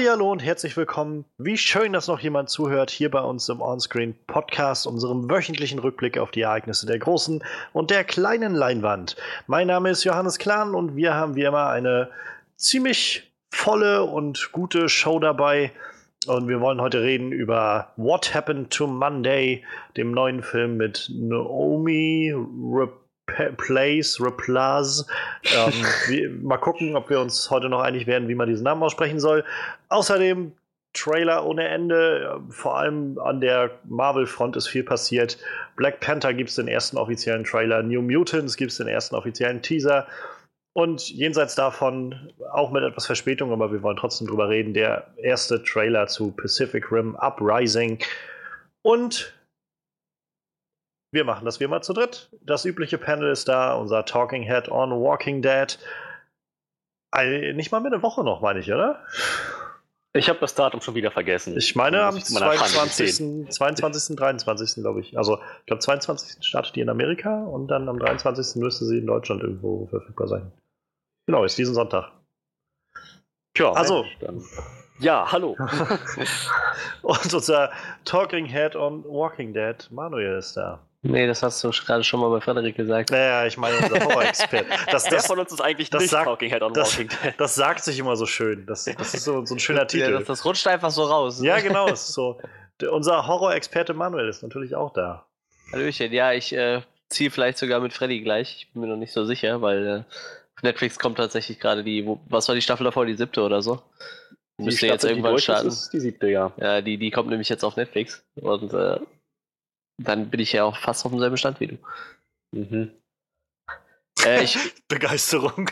Hallihallo und herzlich willkommen. Wie schön, dass noch jemand zuhört hier bei uns im Onscreen Podcast, unserem wöchentlichen Rückblick auf die Ereignisse der großen und der kleinen Leinwand. Mein Name ist Johannes Klahn und wir haben wie immer eine ziemlich volle und gute Show dabei. Und wir wollen heute reden über What Happened to Monday, dem neuen Film mit Naomi Rep Place, Replace. Ähm, wie, mal gucken, ob wir uns heute noch einig werden, wie man diesen Namen aussprechen soll. Außerdem Trailer ohne Ende. Vor allem an der Marvel-Front ist viel passiert. Black Panther gibt es den ersten offiziellen Trailer. New Mutants gibt es den ersten offiziellen Teaser. Und jenseits davon, auch mit etwas Verspätung, aber wir wollen trotzdem drüber reden, der erste Trailer zu Pacific Rim Uprising. Und wir machen das wie immer zu dritt. Das übliche Panel ist da, unser Talking Head on Walking Dead. Nicht mal mehr eine Woche noch, meine ich, oder? Ich habe das Datum schon wieder vergessen. Ich meine am 22., 22., 23. glaube ich. Also ich glaube 22. startet die in Amerika und dann am 23. müsste sie in Deutschland irgendwo verfügbar sein. Genau, ist diesen Sonntag. Tja, also, Mensch, ja, hallo. und unser Talking Head on Walking Dead, Manuel ist da. Nee, das hast du gerade schon mal bei Frederik gesagt. Naja, ich meine unser Horror-Expert. Das, das, von uns ist eigentlich das nicht sagt, Talking Head on das, Walking Dead. Das sagt sich immer so schön. Das, das ist so, so ein schöner Titel. Ja, das, das, rutscht einfach so raus. Ja, genau. Ist so. Der, unser Horror-Experte Manuel ist natürlich auch da. Hallöchen, ja, ich äh, ziehe vielleicht sogar mit Freddy gleich. Ich bin mir noch nicht so sicher, weil äh, auf Netflix kommt tatsächlich gerade die, wo, was war die Staffel davor, die siebte oder so? Die müsste jetzt irgendwann starten. Ist die siebte, ja. Ja, die, die kommt nämlich jetzt auf Netflix. Und äh, dann bin ich ja auch fast auf demselben Stand wie du. Mhm. Äh, ich, Begeisterung.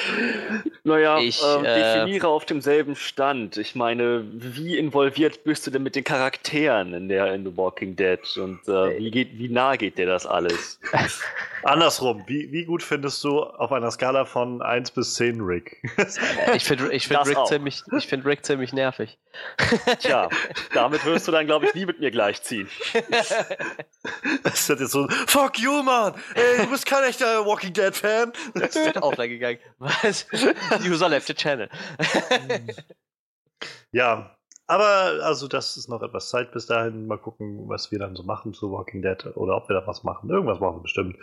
naja, ich, äh, definiere auf demselben Stand. Ich meine, wie involviert bist du denn mit den Charakteren in der in The Walking Dead und äh, wie, geht, wie nah geht dir das alles? Andersrum, wie, wie gut findest du auf einer Skala von 1 bis 10 Rick? ich finde ich find Rick, ziemlich, find Rick ziemlich nervig. Tja, damit wirst du dann, glaube ich, nie mit mir gleichziehen. Das ist jetzt so, fuck you, man! Ey, du bist kein echter Walking Dead Fan. Das ist offline gegangen. Was? User left the channel. ja, aber also das ist noch etwas Zeit bis dahin. Mal gucken, was wir dann so machen zu Walking Dead oder ob wir da was machen. Irgendwas machen wir bestimmt.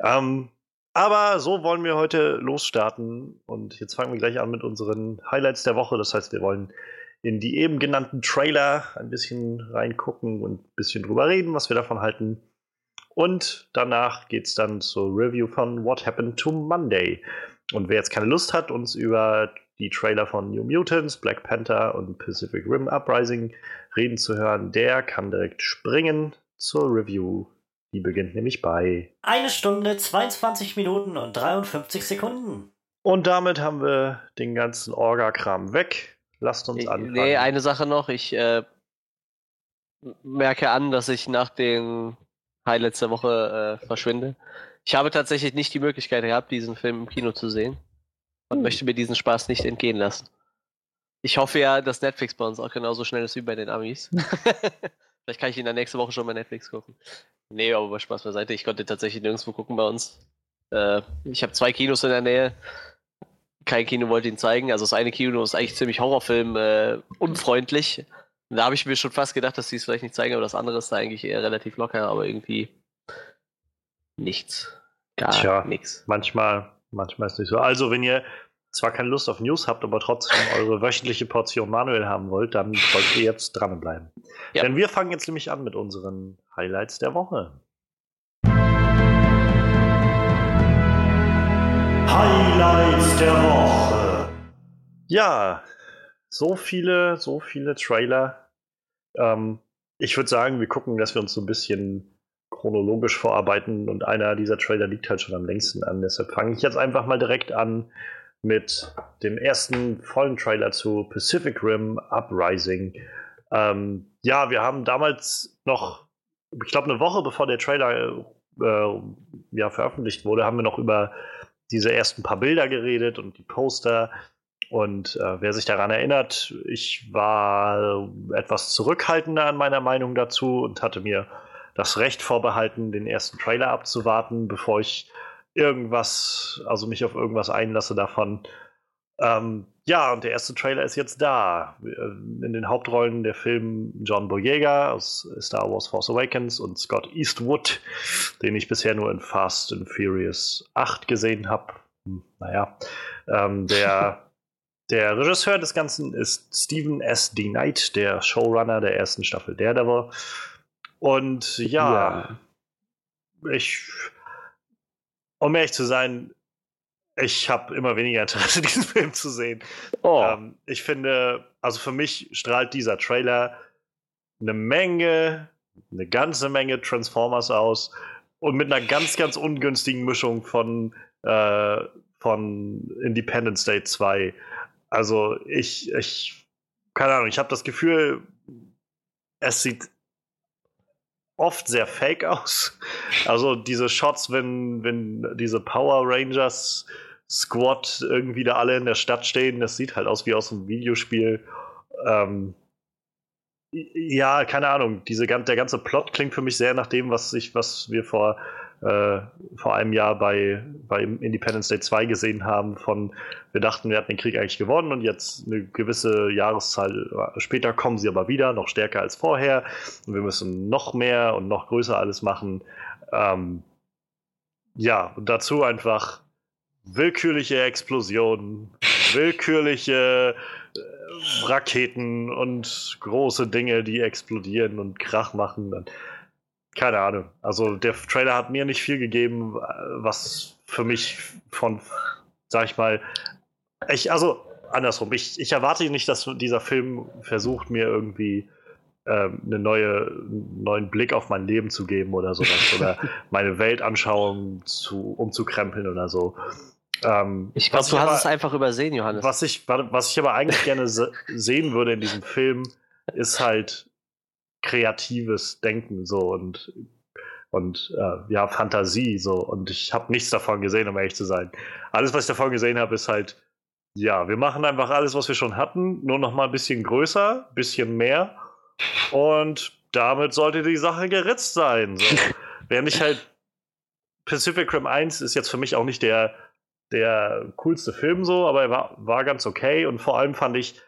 Ähm, aber so wollen wir heute losstarten und jetzt fangen wir gleich an mit unseren Highlights der Woche. Das heißt, wir wollen in die eben genannten Trailer ein bisschen reingucken und ein bisschen drüber reden, was wir davon halten. Und danach geht es dann zur Review von What Happened to Monday. Und wer jetzt keine Lust hat, uns über die Trailer von New Mutants, Black Panther und Pacific Rim Uprising reden zu hören, der kann direkt springen zur Review. Die beginnt nämlich bei eine Stunde, 22 Minuten und 53 Sekunden. Und damit haben wir den ganzen Orga-Kram weg. Lasst uns anfangen. Nee, eine Sache noch. Ich äh, merke an, dass ich nach den Highlights der Woche äh, verschwinde. Ich habe tatsächlich nicht die Möglichkeit gehabt, diesen Film im Kino zu sehen und hm. möchte mir diesen Spaß nicht entgehen lassen. Ich hoffe ja, dass Netflix bei uns auch genauso schnell ist wie bei den Amis. Vielleicht kann ich ihn dann nächste Woche schon bei Netflix gucken. Nee, aber bei Spaß beiseite. Ich konnte tatsächlich nirgendwo gucken bei uns. Äh, ich habe zwei Kinos in der Nähe. Kein Kino wollte ihn zeigen. Also das eine Kino ist eigentlich ziemlich Horrorfilm äh, unfreundlich. Da habe ich mir schon fast gedacht, dass sie es vielleicht nicht zeigen, aber das andere ist da eigentlich eher relativ locker, aber irgendwie nichts. Gar nichts. Manchmal, manchmal ist es nicht so. Also, wenn ihr zwar keine Lust auf News habt, aber trotzdem eure wöchentliche Portion Manuel haben wollt, dann solltet ihr jetzt dranbleiben. Ja. Denn wir fangen jetzt nämlich an mit unseren Highlights der Woche. Highlights der Woche. Ja, so viele, so viele Trailer. Ähm, ich würde sagen, wir gucken, dass wir uns so ein bisschen chronologisch vorarbeiten und einer dieser Trailer liegt halt schon am längsten an. Deshalb fange ich jetzt einfach mal direkt an mit dem ersten vollen Trailer zu Pacific Rim Uprising. Ähm, ja, wir haben damals noch, ich glaube, eine Woche bevor der Trailer äh, ja, veröffentlicht wurde, haben wir noch über diese ersten paar Bilder geredet und die Poster. Und äh, wer sich daran erinnert, ich war etwas zurückhaltender an meiner Meinung dazu und hatte mir das Recht vorbehalten, den ersten Trailer abzuwarten, bevor ich irgendwas, also mich auf irgendwas einlasse davon. Ähm, ja, und der erste Trailer ist jetzt da. Äh, in den Hauptrollen der Film John Boyega aus Star Wars Force Awakens und Scott Eastwood, den ich bisher nur in Fast and Furious 8 gesehen habe. Hm, naja, ähm, der, der Regisseur des Ganzen ist Stephen S. D. Knight, der Showrunner der ersten Staffel Daredevil. Und ja, ja. ich, um ehrlich zu sein, ich habe immer weniger Interesse, diesen Film zu sehen. Oh. Ähm, ich finde, also für mich strahlt dieser Trailer eine Menge, eine ganze Menge Transformers aus und mit einer ganz, ganz ungünstigen Mischung von, äh, von Independence Day 2. Also ich, ich, keine Ahnung, ich habe das Gefühl, es sieht oft sehr fake aus. Also diese Shots, wenn, wenn diese Power Rangers Squad irgendwie da alle in der Stadt stehen. Das sieht halt aus wie aus einem Videospiel. Ähm, ja, keine Ahnung. Diese, der ganze Plot klingt für mich sehr nach dem, was, ich, was wir vor, äh, vor einem Jahr bei, bei Independence Day 2 gesehen haben. Von wir dachten, wir hatten den Krieg eigentlich gewonnen und jetzt eine gewisse Jahreszahl später kommen sie aber wieder, noch stärker als vorher. Und wir müssen noch mehr und noch größer alles machen. Ähm, ja, dazu einfach willkürliche Explosionen, willkürliche äh, Raketen und große Dinge, die explodieren und Krach machen. Dann, keine Ahnung. Also der Trailer hat mir nicht viel gegeben, was für mich von, sag ich mal, ich, also andersrum, ich, ich erwarte nicht, dass dieser Film versucht, mir irgendwie ähm, eine neue, einen neuen Blick auf mein Leben zu geben oder sowas oder meine Weltanschauung zu, umzukrempeln oder so. Ähm, ich glaube, du hast aber, es einfach übersehen, Johannes. Was ich, was ich aber eigentlich gerne se sehen würde in diesem Film, ist halt kreatives Denken so und und äh, ja Fantasie so und ich habe nichts davon gesehen, um ehrlich zu sein. Alles, was ich davon gesehen habe, ist halt ja, wir machen einfach alles, was wir schon hatten, nur noch mal ein bisschen größer, ein bisschen mehr und damit sollte die Sache geritzt sein. So. Während ich halt Pacific Rim 1 ist jetzt für mich auch nicht der der coolste Film so, aber er war, war ganz okay und vor allem fand ich,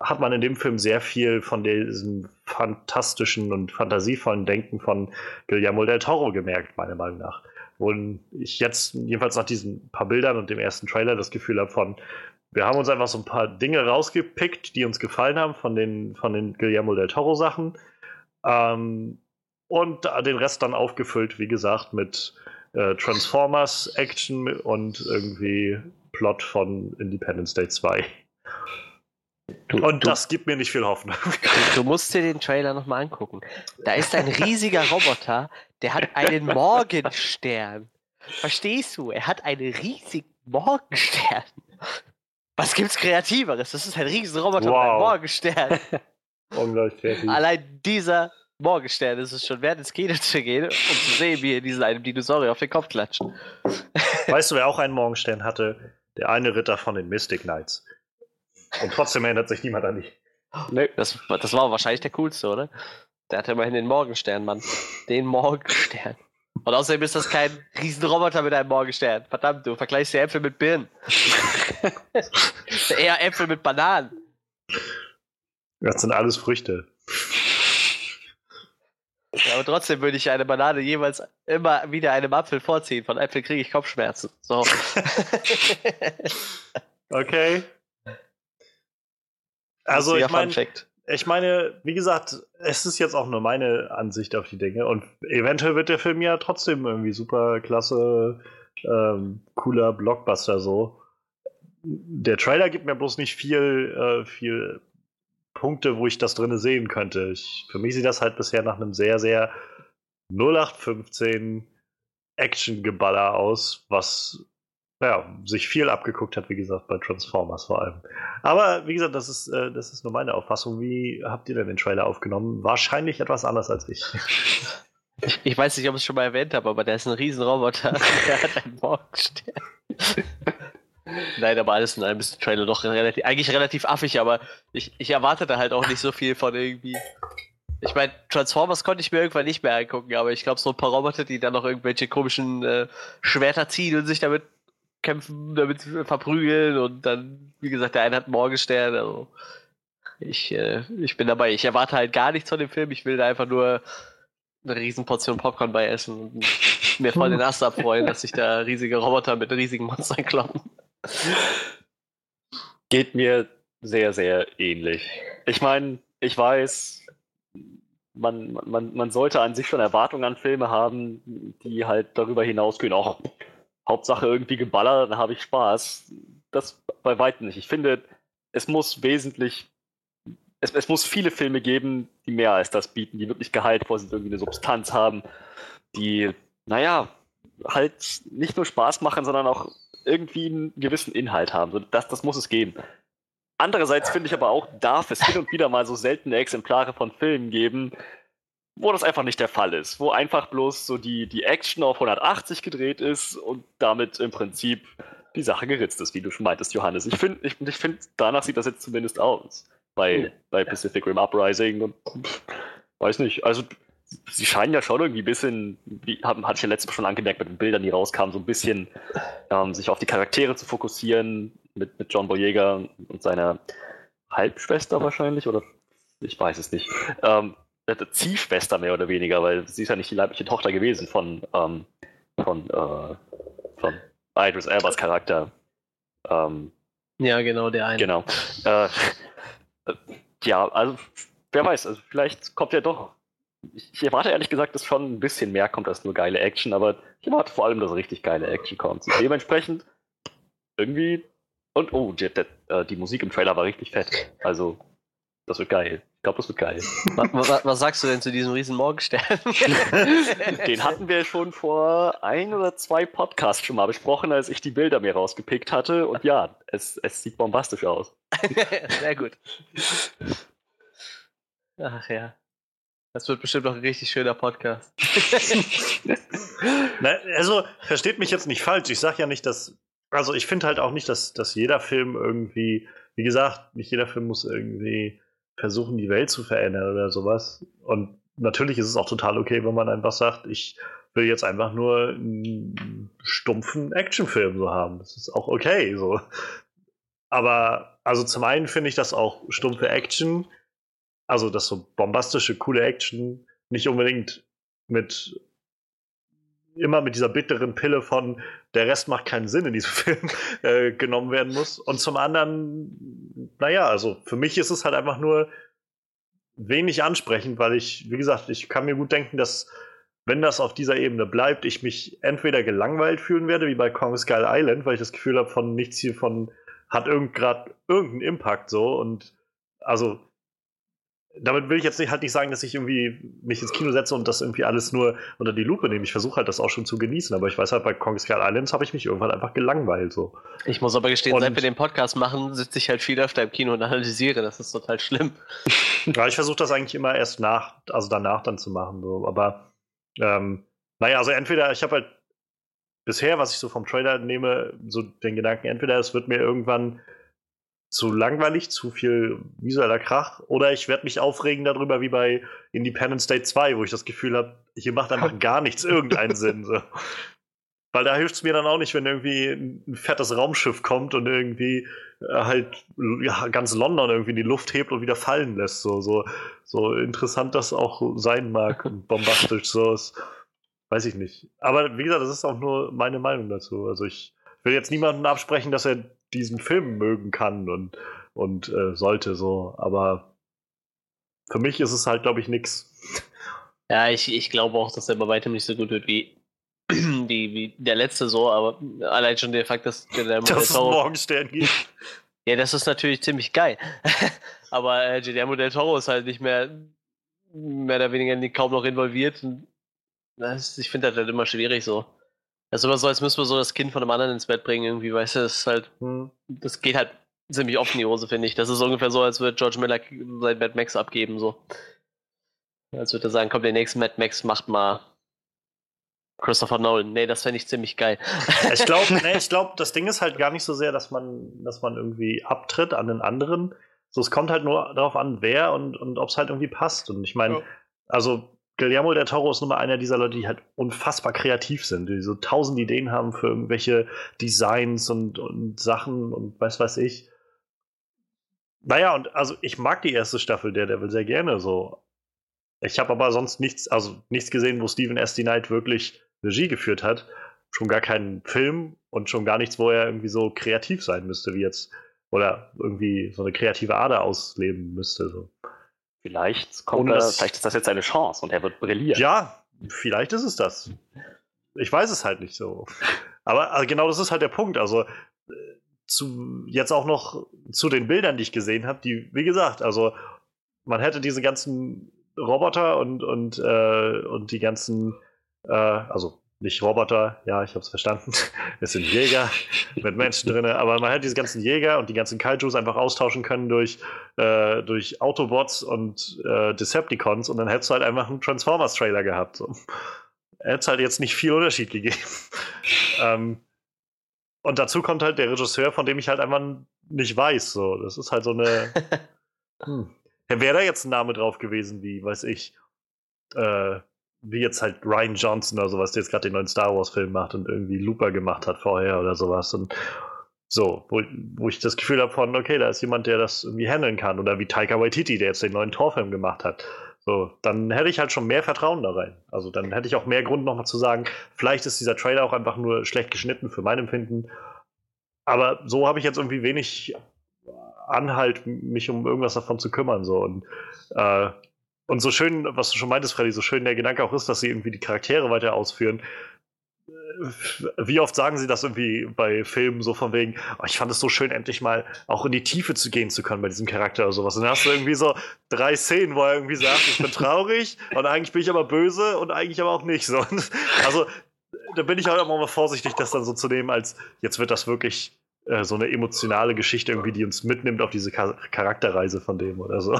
hat man in dem Film sehr viel von diesem fantastischen und fantasievollen Denken von Guillermo del Toro gemerkt, meiner Meinung nach. Wo ich jetzt, jedenfalls nach diesen paar Bildern und dem ersten Trailer, das Gefühl habe von, wir haben uns einfach so ein paar Dinge rausgepickt, die uns gefallen haben von den, von den Guillermo del Toro Sachen. Ähm, und den Rest dann aufgefüllt, wie gesagt, mit äh, Transformers Action und irgendwie Plot von Independence Day 2. Du, und du, das gibt mir nicht viel Hoffnung. Du, musst dir den Trailer nochmal angucken. Da ist ein riesiger Roboter, der hat einen Morgenstern. Verstehst du? Er hat einen riesigen Morgenstern. Was gibt's Kreativeres? Das ist ein riesiger Roboter wow. mit einem Morgenstern. Unglaublich kreativ. Allein dieser Morgenstern ist es schon wert, ins Kino zu gehen, um zu sehen, wie er diesen einem Dinosaurier auf den Kopf klatscht. Weißt du, wer auch einen Morgenstern hatte? Der eine Ritter von den Mystic Knights. Und trotzdem erinnert sich niemand an dich. Nö, das, das war wahrscheinlich der coolste, oder? Der hatte immerhin den Morgenstern, Mann. Den Morgenstern. Und außerdem ist das kein Riesenroboter mit einem Morgenstern. Verdammt, du vergleichst die Äpfel mit Birnen. Eher Äpfel mit Bananen. Das sind alles Früchte. Ja, aber trotzdem würde ich eine Banane jeweils immer wieder einem Apfel vorziehen. Von Äpfel kriege ich Kopfschmerzen. So. okay. Also ich meine, ich meine, wie gesagt, es ist jetzt auch nur meine Ansicht auf die Dinge und eventuell wird der Film ja trotzdem irgendwie super klasse, ähm, cooler Blockbuster so. Der Trailer gibt mir bloß nicht viel, äh, viel Punkte, wo ich das drin sehen könnte. Ich, für mich sieht das halt bisher nach einem sehr, sehr 0815 Action-Geballer aus, was ja, sich viel abgeguckt hat, wie gesagt, bei Transformers vor allem. Aber wie gesagt, das ist, äh, das ist nur meine Auffassung. Wie habt ihr denn den Trailer aufgenommen? Wahrscheinlich etwas anders als ich. Ich, ich weiß nicht, ob ich es schon mal erwähnt habe, aber der ist ein Riesenroboter. der hat einen Morgenstern. Nein, aber alles in allem ist der Trailer doch relativ, eigentlich relativ affig, aber ich, ich erwartete halt auch nicht so viel von irgendwie. Ich meine, Transformers konnte ich mir irgendwann nicht mehr angucken, aber ich glaube, so ein paar Roboter, die dann noch irgendwelche komischen äh, Schwerter ziehen und sich damit kämpfen, damit verprügeln und dann, wie gesagt, der eine hat einen Morgenstern. Also ich, äh, ich bin dabei. Ich erwarte halt gar nichts von dem Film. Ich will da einfach nur eine Riesenportion Popcorn bei essen und mir voll den Ast abfreuen, dass sich da riesige Roboter mit riesigen Monstern kloppen. Geht mir sehr, sehr ähnlich. Ich meine, ich weiß, man, man, man sollte an sich schon Erwartungen an Filme haben, die halt darüber hinausgehen. Auch Hauptsache irgendwie geballert, dann habe ich Spaß. Das bei weitem nicht. Ich finde, es muss wesentlich, es, es muss viele Filme geben, die mehr als das bieten, die wirklich gehaltvoll sind, irgendwie eine Substanz haben, die, naja, halt nicht nur Spaß machen, sondern auch irgendwie einen gewissen Inhalt haben. Das, das muss es geben. Andererseits finde ich aber auch, darf es hin und wieder mal so seltene Exemplare von Filmen geben, wo das einfach nicht der Fall ist, wo einfach bloß so die, die Action auf 180 gedreht ist und damit im Prinzip die Sache geritzt ist, wie du schon meintest, Johannes. Ich finde, ich, ich find, danach sieht das jetzt zumindest aus bei, ja. bei Pacific Rim Uprising und weiß nicht, also sie scheinen ja schon irgendwie ein bisschen, wie hatte ich ja letztes Mal schon angemerkt mit den Bildern, die rauskamen, so ein bisschen ähm, sich auf die Charaktere zu fokussieren, mit, mit John Boyega und seiner Halbschwester wahrscheinlich, oder ich weiß es nicht. Ähm, Ziehschwester mehr oder weniger, weil sie ist ja nicht die leibliche Tochter gewesen von, ähm, von, äh, von Idris Elbas Charakter. Ähm, ja, genau, der eine. Genau. Äh, ja, also wer weiß, also vielleicht kommt ja doch. Ich, ich, erwarte ehrlich gesagt, dass schon ein bisschen mehr kommt als nur geile Action, aber ich erwarte vor allem, dass richtig geile Action kommt. Und dementsprechend irgendwie und oh, die, die, äh, die, Musik im Trailer war richtig fett. Also, das wird geil. Ich glaube, das wird geil. Was, was, was, sagst du denn zu diesem riesen Morgenstern? Den hatten wir schon vor ein oder zwei Podcasts schon mal besprochen, als ich die Bilder mir rausgepickt hatte. Und ja, es, es sieht bombastisch aus. Sehr gut. Ach ja. Das wird bestimmt noch ein richtig schöner Podcast. Na, also, versteht mich jetzt nicht falsch. Ich sage ja nicht, dass also ich finde halt auch nicht, dass, dass jeder Film irgendwie, wie gesagt, nicht jeder Film muss irgendwie versuchen, die Welt zu verändern oder sowas. Und natürlich ist es auch total okay, wenn man einfach sagt, ich will jetzt einfach nur einen stumpfen Actionfilm so haben. Das ist auch okay so. Aber also zum einen finde ich, dass auch stumpfe Action, also dass so bombastische, coole Action nicht unbedingt mit immer mit dieser bitteren Pille von der Rest macht keinen Sinn in diesem Film äh, genommen werden muss. Und zum anderen, naja, also für mich ist es halt einfach nur wenig ansprechend, weil ich, wie gesagt, ich kann mir gut denken, dass wenn das auf dieser Ebene bleibt, ich mich entweder gelangweilt fühlen werde, wie bei Kong Skull Island, weil ich das Gefühl habe, von nichts hiervon hat irgend grad irgendeinen Impact so und also damit will ich jetzt nicht, halt nicht sagen, dass ich irgendwie mich ins Kino setze und das irgendwie alles nur unter die Lupe nehme. Ich versuche halt das auch schon zu genießen, aber ich weiß halt, bei Kong Skull Islands habe ich mich irgendwann einfach gelangweilt. So. Ich muss aber gestehen, und seit wir den Podcast machen, sitze ich halt viel öfter im Kino und analysiere. Das ist total schlimm. ja, ich versuche das eigentlich immer erst nach, also danach dann zu machen. So. Aber ähm, naja, also entweder, ich habe halt bisher, was ich so vom Trailer nehme, so den Gedanken, entweder es wird mir irgendwann zu langweilig, zu viel visueller Krach. Oder ich werde mich aufregen darüber wie bei Independence Day 2, wo ich das Gefühl habe, hier macht einfach gar nichts irgendeinen Sinn. So. Weil da hilft es mir dann auch nicht, wenn irgendwie ein fettes Raumschiff kommt und irgendwie äh, halt ja, ganz London irgendwie in die Luft hebt und wieder fallen lässt. So, so, so interessant das auch sein mag und bombastisch so ist. Weiß ich nicht. Aber wie gesagt, das ist auch nur meine Meinung dazu. Also ich will jetzt niemandem absprechen, dass er diesen Film mögen kann und, und äh, sollte so. Aber für mich ist es halt, glaube ich, nix. Ja, ich, ich glaube auch, dass er bei weitem nicht so gut wird wie, wie, wie der letzte so, aber allein schon der Fakt, dass der Dass es Morgenstern gibt. Ja, das ist natürlich ziemlich geil. aber äh, Guillermo del Toro ist halt nicht mehr mehr oder weniger kaum noch involviert. Das, ich finde das halt immer schwierig so. Das ist immer so, als müssen wir so das Kind von einem anderen ins Bett bringen, irgendwie, weißt du, das ist halt, hm. das geht halt ziemlich oft in die Hose, finde ich. Das ist ungefähr so, als würde George Miller sein Mad Max abgeben, so. Als würde er sagen, komm, der nächste Mad Max macht mal Christopher Nolan. Nee, das fände ich ziemlich geil. Ich glaube, nee, glaub, das Ding ist halt gar nicht so sehr, dass man, dass man irgendwie abtritt an den anderen. So, es kommt halt nur darauf an, wer und, und ob es halt irgendwie passt. Und ich meine, ja. also Guillermo del Toro ist nun mal einer dieser Leute, die halt unfassbar kreativ sind, die so tausend Ideen haben für irgendwelche Designs und, und Sachen und was weiß ich. Naja, und also ich mag die erste Staffel der Devil sehr gerne so. Ich habe aber sonst nichts, also nichts gesehen, wo Steven S. D. Knight wirklich Regie geführt hat. Schon gar keinen Film und schon gar nichts, wo er irgendwie so kreativ sein müsste, wie jetzt, oder irgendwie so eine kreative Ader ausleben müsste. So. Vielleicht kommt er, das, vielleicht ist das jetzt eine Chance und er wird brillieren. Ja, vielleicht ist es das. Ich weiß es halt nicht so. Aber also genau das ist halt der Punkt. Also äh, zu, jetzt auch noch zu den Bildern, die ich gesehen habe, die, wie gesagt, also man hätte diese ganzen Roboter und, und, äh, und die ganzen, äh, also nicht Roboter, ja, ich habe es verstanden. Es sind Jäger mit Menschen drin, aber man hätte diese ganzen Jäger und die ganzen Kaijus einfach austauschen können durch, äh, durch Autobots und äh, Decepticons und dann hättest du halt einfach einen Transformers-Trailer gehabt. So. Hätte es halt jetzt nicht viel Unterschied gegeben. ähm, und dazu kommt halt der Regisseur, von dem ich halt einfach nicht weiß. So. Das ist halt so eine. Hm. Wäre da jetzt ein Name drauf gewesen, wie, weiß ich, äh, wie jetzt halt Ryan Johnson oder sowas, der jetzt gerade den neuen Star Wars-Film macht und irgendwie Looper gemacht hat vorher oder sowas. Und so, wo, wo ich das Gefühl habe von, okay, da ist jemand, der das irgendwie handeln kann. Oder wie Taika Waititi, der jetzt den neuen Torfilm gemacht hat. So, dann hätte ich halt schon mehr Vertrauen da rein. Also dann hätte ich auch mehr Grund nochmal zu sagen, vielleicht ist dieser Trailer auch einfach nur schlecht geschnitten für mein Empfinden. Aber so habe ich jetzt irgendwie wenig Anhalt, mich um irgendwas davon zu kümmern. So. Und äh, und so schön, was du schon meintest, Freddy, so schön der Gedanke auch ist, dass sie irgendwie die Charaktere weiter ausführen. Wie oft sagen sie das irgendwie bei Filmen so von wegen, oh, ich fand es so schön, endlich mal auch in die Tiefe zu gehen zu können bei diesem Charakter oder sowas. Und dann hast du irgendwie so drei Szenen, wo er irgendwie sagt, ich bin traurig und eigentlich bin ich aber böse und eigentlich aber auch nicht. So. Also da bin ich halt auch mal vorsichtig, das dann so zu nehmen, als jetzt wird das wirklich äh, so eine emotionale Geschichte irgendwie, die uns mitnimmt auf diese Charakterreise von dem oder so.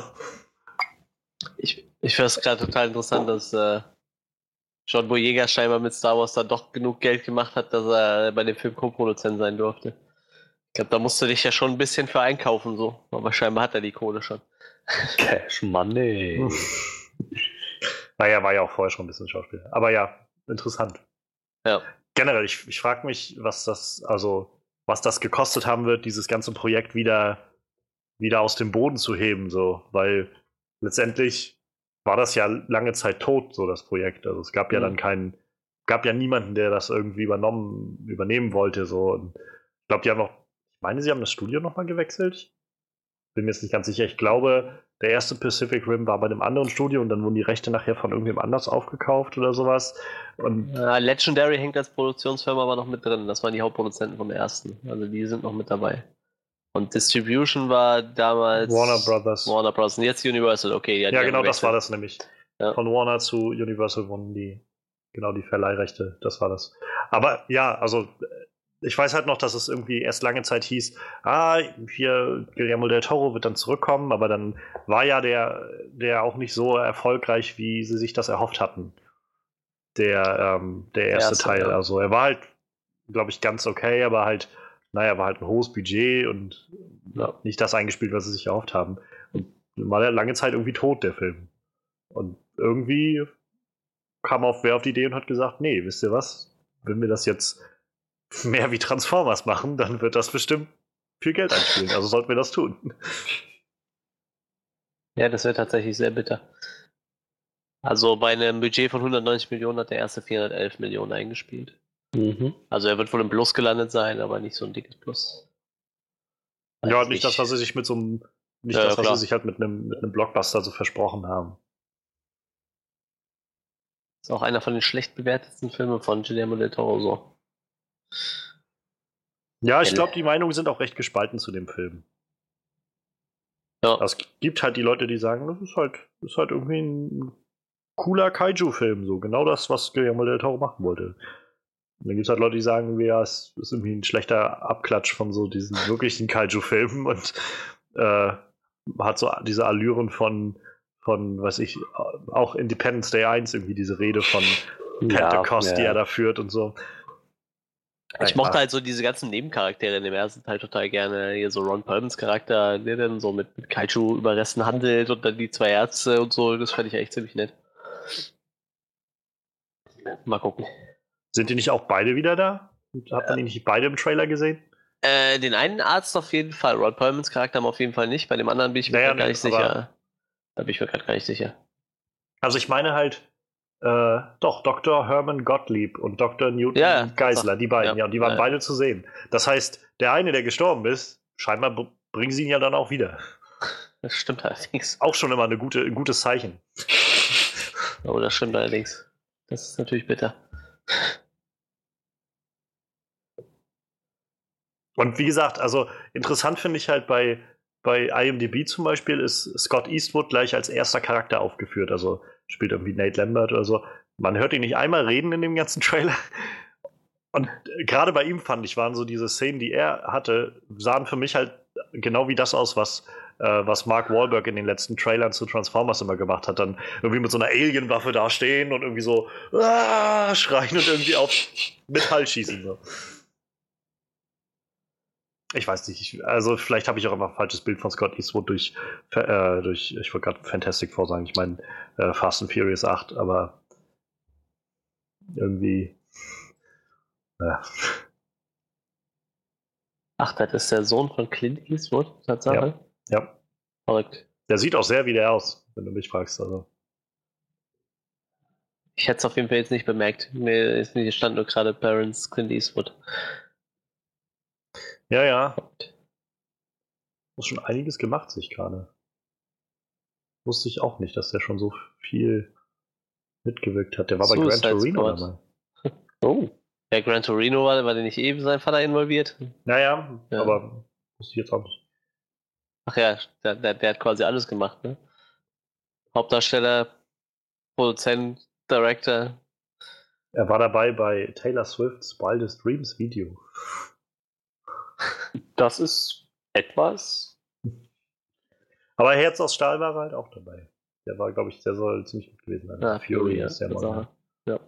Ich, ich finde es gerade total interessant, dass äh, John Boyega scheinbar mit Star Wars da doch genug Geld gemacht hat, dass er bei dem Film Co-Produzent sein durfte. Ich glaube, da musst du dich ja schon ein bisschen für einkaufen, so. Aber scheinbar hat er die Kohle schon. Cash Money. Naja, war ja auch vorher schon ein bisschen Schauspieler. Aber ja, interessant. Ja. Generell, ich, ich frage mich, was das, also, was das gekostet haben wird, dieses ganze Projekt wieder, wieder aus dem Boden zu heben, so, weil letztendlich war das ja lange Zeit tot, so das Projekt. Also es gab ja mhm. dann keinen, gab ja niemanden, der das irgendwie übernommen, übernehmen wollte. So. Und ich glaube, die haben noch, ich meine, sie haben das Studio nochmal gewechselt. Bin mir jetzt nicht ganz sicher. Ich glaube, der erste Pacific Rim war bei einem anderen Studio und dann wurden die Rechte nachher von irgendwem anders aufgekauft oder sowas. Und ja, Legendary hängt als Produktionsfirma aber noch mit drin. Das waren die Hauptproduzenten vom ersten. Also die sind noch mit dabei. Und Distribution war damals Warner Brothers. Warner Brothers. Und jetzt Universal, okay. Ja, genau, das war das nämlich. Ja. Von Warner zu Universal wurden die, genau, die Verleihrechte, das war das. Aber ja, also ich weiß halt noch, dass es irgendwie erst lange Zeit hieß, ah, hier Guillermo del Toro wird dann zurückkommen, aber dann war ja der, der auch nicht so erfolgreich, wie sie sich das erhofft hatten. Der, ähm, der erste, erste Teil. Ja. Also er war halt, glaube ich, ganz okay, aber halt naja, war halt ein hohes Budget und ja, nicht das eingespielt, was sie sich erhofft haben. Und war ja lange Zeit irgendwie tot, der Film. Und irgendwie kam auf wer auf die Idee und hat gesagt, nee, wisst ihr was? Wenn wir das jetzt mehr wie Transformers machen, dann wird das bestimmt viel Geld einspielen. Also sollten wir das tun. Ja, das wäre tatsächlich sehr bitter. Also bei einem Budget von 190 Millionen hat der erste 411 Millionen eingespielt. Mhm. Also er wird wohl im Plus gelandet sein, aber nicht so ein dickes Plus. Weiß ja, nicht, nicht das, was sie sich mit so einem, nicht ja, das, was klar. sie sich halt mit einem, mit einem Blockbuster so versprochen haben. Ist auch einer von den schlecht bewertetsten Filmen von Guillermo del Toro so. Ja, ich glaube, die Meinungen sind auch recht gespalten zu dem Film. Ja. Es gibt halt die Leute, die sagen, das ist halt, das ist halt irgendwie ein cooler Kaiju-Film, so genau das, was Guillermo del Toro machen wollte. Und dann gibt es halt Leute, die sagen, ja, es ist irgendwie ein schlechter Abklatsch von so diesen wirklichen Kaiju-Filmen und äh, hat so diese Allüren von, von, weiß ich, auch Independence Day 1, irgendwie diese Rede von Pentecost, ja, ja. die er da führt und so. Ich mochte halt so diese ganzen Nebencharaktere in dem ersten Teil total gerne. Hier so Ron Perlmans Charakter, der dann so mit, mit Kaiju-Überresten handelt und dann die zwei Ärzte und so. Das fand ich echt ziemlich nett. mal gucken. Sind die nicht auch beide wieder da? Hat man die nicht beide im Trailer gesehen? Äh, den einen Arzt auf jeden Fall. Rod Perlmans Charakter haben auf jeden Fall nicht. Bei dem anderen bin ich mir naja, gar nicht sicher. Da bin ich mir gerade gar nicht sicher. Also ich meine halt, äh, doch, Dr. Herman Gottlieb und Dr. Newton ja, Geisler, die beiden, ja, ja und die waren ja. beide zu sehen. Das heißt, der eine, der gestorben ist, scheinbar bringen sie ihn ja dann auch wieder. Das stimmt allerdings. Auch schon immer eine gute, ein gutes Zeichen. Oh, das stimmt allerdings. Das ist natürlich bitter. Und wie gesagt, also interessant finde ich halt bei, bei IMDb zum Beispiel ist Scott Eastwood gleich als erster Charakter aufgeführt. Also spielt irgendwie Nate Lambert oder so. Man hört ihn nicht einmal reden in dem ganzen Trailer. Und gerade bei ihm fand ich, waren so diese Szenen, die er hatte, sahen für mich halt genau wie das aus, was, äh, was Mark Wahlberg in den letzten Trailern zu Transformers immer gemacht hat. Dann irgendwie mit so einer Alien-Waffe da stehen und irgendwie so ah, schreien und irgendwie auf Metall schießen. So. Ich weiß nicht, ich, also vielleicht habe ich auch immer ein falsches Bild von Scott Eastwood durch, äh, durch ich wollte gerade Fantastic Four sagen, ich meine äh, Fast and Furious 8, aber irgendwie. Ja. Ach, das ist der Sohn von Clint Eastwood, Tatsache? Ja. ja. Verrückt. Der sieht auch sehr wie der aus, wenn du mich fragst. Also. Ich hätte es auf jeden Fall jetzt nicht bemerkt. Mir ist mir stand nur gerade Parents Clint Eastwood. Ja, ja. Muss schon einiges gemacht, sich gerade. Wusste ich auch nicht, dass der schon so viel mitgewirkt hat. Der war Suicide bei Gran Torino dabei. Oh. Der Gran Torino war, war der nicht eben sein Vater involviert? Naja, ja. aber wusste ich jetzt auch nicht. Ach ja, der, der, der, hat quasi alles gemacht, ne? Hauptdarsteller, Produzent, Director. Er war dabei bei Taylor Swift's Wildest Dreams Video. Das ist etwas. Aber Herz aus Stahl war halt auch dabei. Der war, glaube ich, der soll ziemlich gut gewesen sein. Ja, Fury ist der Mann. Ja.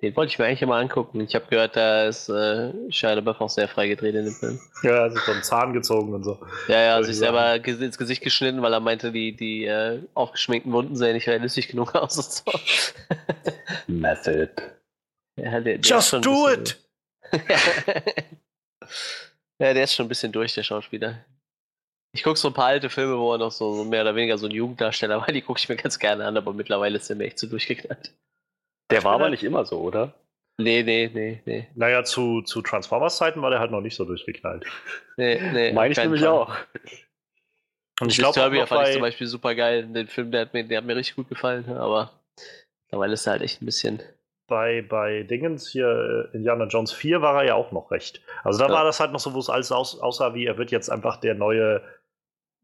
Den wollte ich mir eigentlich immer angucken. Ich habe gehört, da ist äh, Shia LaBeouf auch sehr frei gedreht in dem Film. Ja, sich so einen Zahn gezogen und so. Ja, ja, sich selber ins Gesicht geschnitten, weil er meinte, die, die äh, aufgeschminkten Wunden sehen nicht realistisch genug aus und so. Method. Ja, der, der Just do it! ja, der ist schon ein bisschen durch, der Schauspieler. Ich gucke so ein paar alte Filme, wo er noch so, so mehr oder weniger so ein Jugenddarsteller war, die gucke ich mir ganz gerne an, aber mittlerweile ist der mir echt zu durchgeknallt. Der war aber nicht immer so, oder? Nee, nee, nee, nee. Naja, zu, zu Transformers-Zeiten war der halt noch nicht so durchgeknallt. Nee, nee. Meine ich nämlich Fall. auch. Und ich glaube, Turbia fand ich zum Beispiel super geil. Den Film, der hat mir, der hat mir richtig gut gefallen, aber mittlerweile ist er halt echt ein bisschen bei, bei Dingens hier, äh, Indiana Jones 4 war er ja auch noch recht. Also da ja. war das halt noch so, wo es alles aus, aussah, wie er wird jetzt einfach der neue,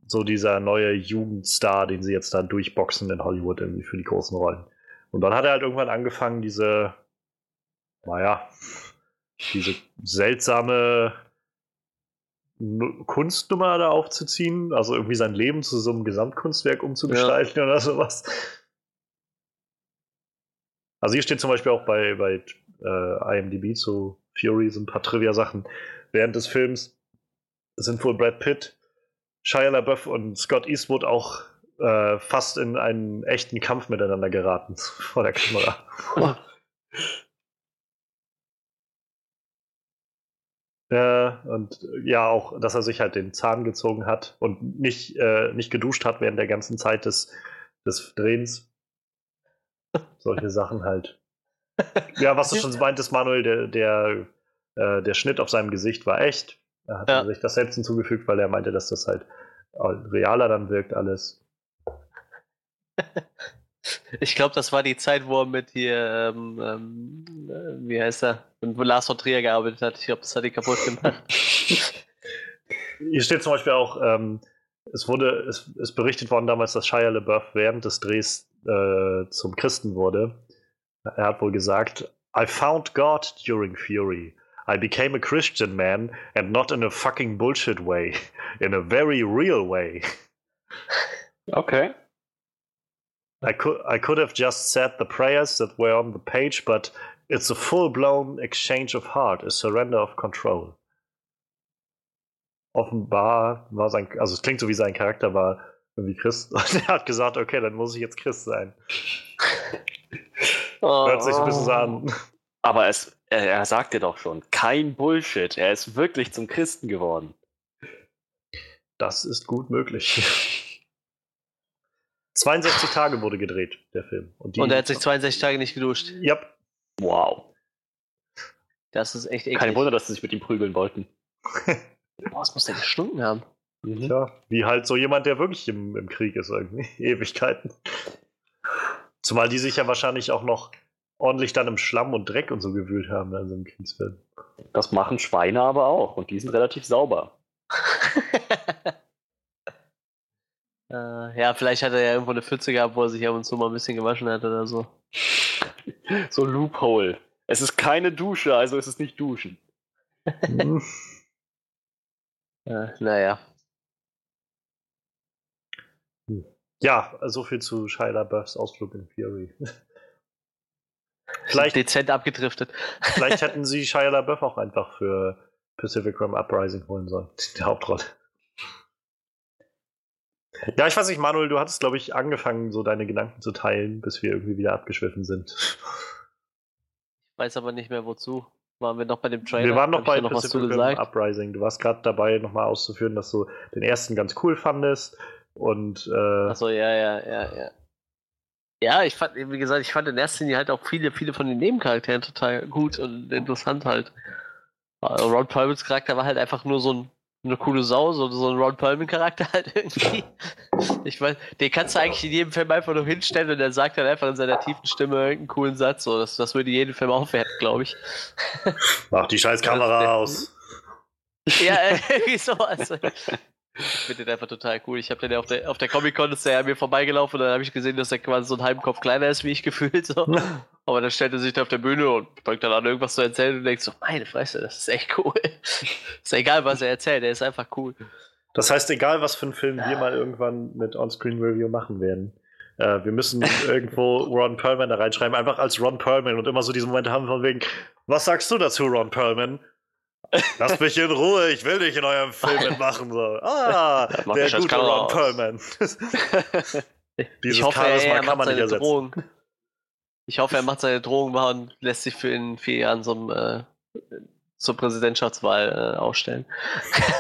so dieser neue Jugendstar, den sie jetzt da durchboxen in Hollywood irgendwie für die großen Rollen. Und dann hat er halt irgendwann angefangen, diese, naja, diese seltsame Kunstnummer da aufzuziehen, also irgendwie sein Leben zu so einem Gesamtkunstwerk umzugestalten ja. oder sowas. Also hier steht zum Beispiel auch bei, bei äh, IMDb zu Fury so ein paar Trivia-Sachen. Während des Films sind wohl Brad Pitt, Shia LaBeouf und Scott Eastwood auch äh, fast in einen echten Kampf miteinander geraten vor der Kamera. Ja, und ja, auch, dass er sich halt den Zahn gezogen hat und nicht, äh, nicht geduscht hat während der ganzen Zeit des, des Drehens. Solche Sachen halt. Ja, was du schon meintest, Manuel, der, der, äh, der Schnitt auf seinem Gesicht war echt. Er hat ja. sich das selbst hinzugefügt, weil er meinte, dass das halt realer dann wirkt alles. Ich glaube, das war die Zeit, wo er mit hier, ähm, ähm, äh, wie heißt er, mit Lars von Trier gearbeitet hat. Ich glaube, das hat ihn kaputt gemacht. Hier steht zum Beispiel auch, ähm, es wurde, es ist berichtet worden damals, dass Shia LeBeouf während des Drehs äh, zum Christen wurde. Er hat wohl gesagt, I found God during Fury. I became a Christian man and not in a fucking bullshit way. In a very real way. Okay. I could I could have just said the prayers that were on the page, but it's a full-blown exchange of heart, a surrender of control. Offenbar war sein, also es klingt so wie sein Charakter war irgendwie Christ. Und er hat gesagt, okay, dann muss ich jetzt Christ sein. Hört sich ein bisschen so an. Aber es, er, er sagt dir doch schon, kein Bullshit. Er ist wirklich zum Christen geworden. Das ist gut möglich. 62 Tage wurde gedreht, der Film. Und, Und er hat sich 62 Tage nicht geduscht. Ja. Yep. Wow. Das ist echt eklig. Kein Wunder, dass sie sich mit ihm prügeln wollten. Boah, was muss der gestunken haben? Mhm. Ja, wie halt so jemand, der wirklich im, im Krieg ist, irgendwie. Ewigkeiten. Zumal die sich ja wahrscheinlich auch noch ordentlich dann im Schlamm und Dreck und so gewühlt haben, also im Kriegsfilm. Das machen Schweine aber auch und die sind relativ sauber. äh, ja, vielleicht hat er ja irgendwo eine Pfütze gehabt, wo er sich ab und zu mal ein bisschen gewaschen hat oder so. so Loophole. Es ist keine Dusche, also ist es nicht Duschen. Äh, naja. Ja, so viel zu Shia LaBeoufs Ausflug in Fury. Vielleicht dezent abgedriftet. Vielleicht hätten sie Shia LaBeouf auch einfach für Pacific Rim Uprising holen sollen. Die Hauptrolle. Ja, ich weiß nicht, Manuel, du hattest, glaube ich, angefangen, so deine Gedanken zu teilen, bis wir irgendwie wieder abgeschwiffen sind. Ich weiß aber nicht mehr wozu. Waren wir noch bei dem Trailer? Wir waren noch Hab bei noch Pacific Rim Uprising. Du warst gerade dabei, nochmal auszuführen, dass du den ersten ganz cool fandest und. Äh, Achso, ja, ja, ja, ja. Ja, ich fand, wie gesagt, ich fand in erster Linie halt auch viele, viele von den Nebencharakteren total gut und interessant halt. Äh, Ron Perlmans Charakter war halt einfach nur so ein, eine coole Sau, so, so ein Ron Perlman-Charakter halt irgendwie. Ich weiß, den kannst du eigentlich in jedem Film einfach nur hinstellen und er sagt dann einfach in seiner tiefen Stimme irgendeinen coolen Satz. So, das, das würde jeden Film aufwerten, glaube ich. Mach die scheiß Kamera aus. Ja, irgendwie so. Also, ich finde den einfach total cool. Ich habe den ja auf der, auf der Comic-Con, ist der ja an mir vorbeigelaufen und dann habe ich gesehen, dass er quasi so einen halben Kopf kleiner ist, wie ich gefühlt. So. Aber dann stellt er sich da auf der Bühne und fängt dann an, irgendwas zu erzählen und denkt so, meine Fresse, das ist echt cool. ist egal, was er erzählt, er ist einfach cool. Das heißt, egal, was für einen Film wir mal irgendwann mit On-Screen-Review machen werden. Äh, wir müssen irgendwo Ron Perlman da reinschreiben, einfach als Ron Perlman und immer so diese Momente haben von wegen, was sagst du dazu, Ron Perlman? Lass mich in Ruhe, ich will nicht in eurem Film mitmachen. So. Ah, der gute Ron Perlman. Dieses ich hoffe, Charisma er, kann man nicht ersetzen. Drohung. Ich hoffe, er macht seine Drohung und lässt sich für in vier Jahren so ein äh, zur Präsidentschaftswahl äh, ausstellen.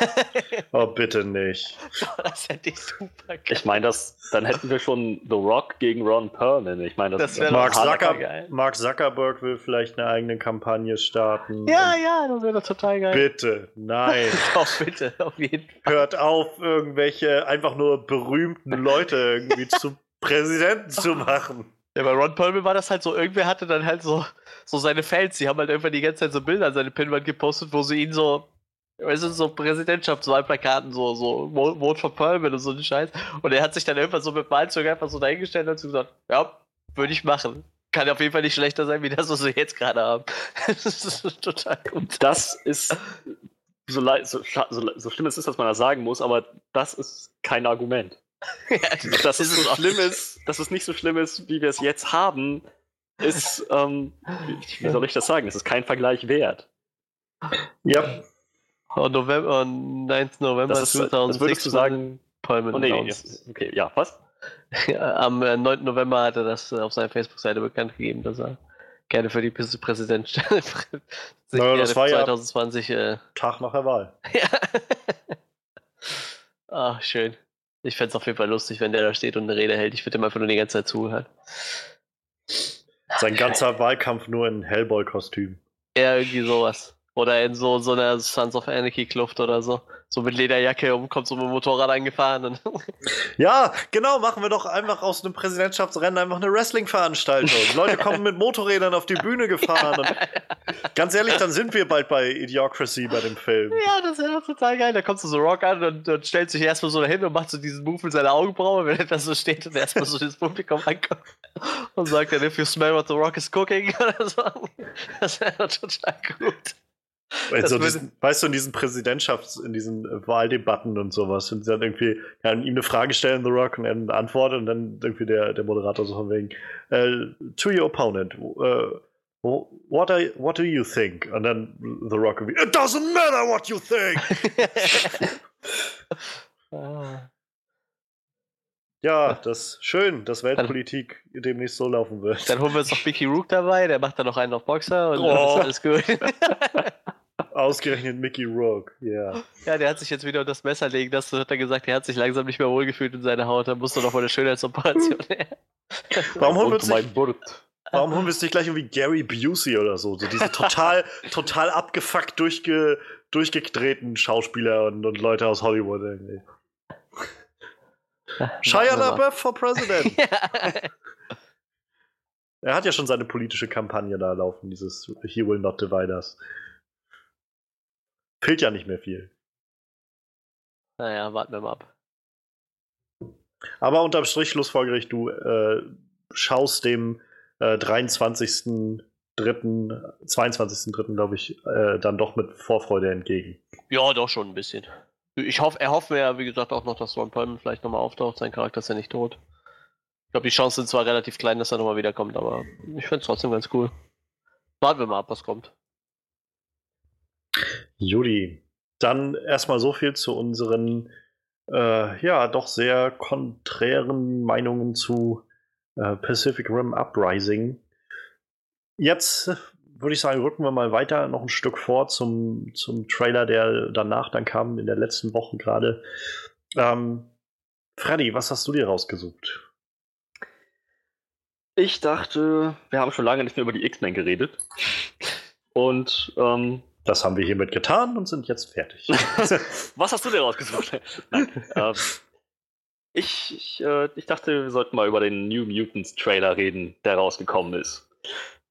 oh, bitte nicht. das hätte ich super geil. Ich meine, dann hätten wir schon The Rock gegen Ron Perlman. Ich meine, das, das wäre Mark, Zucker, Mark Zuckerberg will vielleicht eine eigene Kampagne starten. Ja, ja, das wäre total geil. Bitte, nein. Doch, bitte, auf jeden Fall. Hört auf, irgendwelche einfach nur berühmten Leute irgendwie zu Präsidenten zu machen. Ja, bei Ron Perlman war das halt so, irgendwer hatte dann halt so, so seine Fans, die haben halt irgendwann die ganze Zeit so Bilder an seine Pinwand gepostet, wo sie ihn so, weißt du, so Präsidentschaftswahlplakaten, so, so Vote for Perlman und so ein Scheiß. Und er hat sich dann irgendwann so mit Wahlzug einfach so dahingestellt und hat gesagt, ja, würde ich machen. Kann auf jeden Fall nicht schlechter sein, wie das, was wir jetzt gerade haben. das ist total gut. Das ist so, so, so, so schlimm es ist, dass man das sagen muss, aber das ist kein Argument. dass es so schlimm ist, dass es nicht so schlimm ist, wie wir es jetzt haben, ist, ähm, wie soll ich das sagen? Es ist kein Vergleich wert. Ja. Oh, November, 9. November das ist, 2006. Das würdest du sagen? Palmen oh, nee, okay, ja, was? Am 9. Äh, November hat er das auf seiner Facebook-Seite bekannt gegeben, dass er gerne für die Präsidentstelle naja, das war 2020 ja äh, Tag nach der Wahl. ja. Ach, schön. Ich fände es auf jeden Fall lustig, wenn der da steht und eine Rede hält. Ich würde ihm einfach nur die ganze Zeit zuhören. Sein ganzer Wahlkampf nur in Hellboy-Kostüm. Ja, irgendwie sowas. Oder in so, so einer Sons of Anarchy-Kluft oder so. So mit Lederjacke und kommt so mit dem Motorrad angefahren. ja, genau, machen wir doch einfach aus einem Präsidentschaftsrennen einfach eine Wrestling-Veranstaltung. Leute kommen mit Motorrädern auf die Bühne gefahren. Ganz ehrlich, dann sind wir bald bei Idiocracy bei dem Film. Ja, das wäre doch total geil. Da kommst du so Rock an und, und stellt sich erstmal so dahin und macht so diesen Move mit seiner Augenbraue, wenn er da so steht und erstmal so das Publikum ankommt und sagt dann, if you smell what the Rock is cooking oder so. Das wäre doch total gut. Also diesen, weißt du, in diesen Präsidentschafts-, in diesen Wahldebatten und sowas, und sie dann irgendwie kann ihm eine Frage stellen, The Rock, und er antwortet, und dann irgendwie der, der Moderator so von wegen, uh, to your opponent, uh, what, are, what do you think? Und dann The Rock irgendwie, it doesn't matter what you think! ah. Ja, das ist schön, dass Weltpolitik dann, demnächst so laufen wird. Dann holen wir uns noch Mickey Rook dabei, der macht dann noch einen auf Boxer und oh. dann ist alles gut. Ausgerechnet Mickey Rook, ja. Yeah. Ja, der hat sich jetzt wieder unter das Messer legen lassen, hat er gesagt, er hat sich langsam nicht mehr wohlgefühlt in seiner Haut, da musste noch mal eine Schönheitsoperation her. Warum holen wir uns nicht, Warum holen wir es nicht gleich irgendwie Gary Busey oder so? So diese total, total abgefuckt durchge, durchgedrehten Schauspieler und, und Leute aus Hollywood irgendwie. Shia LaBeouf for President. Er hat ja schon seine politische Kampagne da laufen, dieses He will not divide us. Fehlt ja nicht mehr viel. Naja, warten wir mal ab. Aber unterm Strich schlussfolgere ich, du äh, schaust dem äh, 23.3., 22.3., glaube ich, äh, dann doch mit Vorfreude entgegen. Ja, doch schon ein bisschen. Ich hoffe, er hofft mir ja, wie gesagt, auch noch, dass Ron Perlman vielleicht nochmal auftaucht. Sein Charakter ist ja nicht tot. Ich glaube, die Chancen sind zwar relativ klein, dass er nochmal wiederkommt, aber ich finde es trotzdem ganz cool. Warten wir mal ab, was kommt. Judy, dann erstmal so viel zu unseren, äh, ja, doch sehr konträren Meinungen zu äh, Pacific Rim Uprising. Jetzt würde ich sagen, rücken wir mal weiter noch ein Stück vor zum, zum Trailer, der danach dann kam in der letzten Woche gerade. Ähm, Freddy, was hast du dir rausgesucht? Ich dachte, wir haben schon lange nicht mehr über die X-Men geredet. Und ähm, das haben wir hiermit getan und sind jetzt fertig. was hast du dir rausgesucht? Nein, ähm, ich, ich, äh, ich dachte, wir sollten mal über den New Mutants Trailer reden, der rausgekommen ist.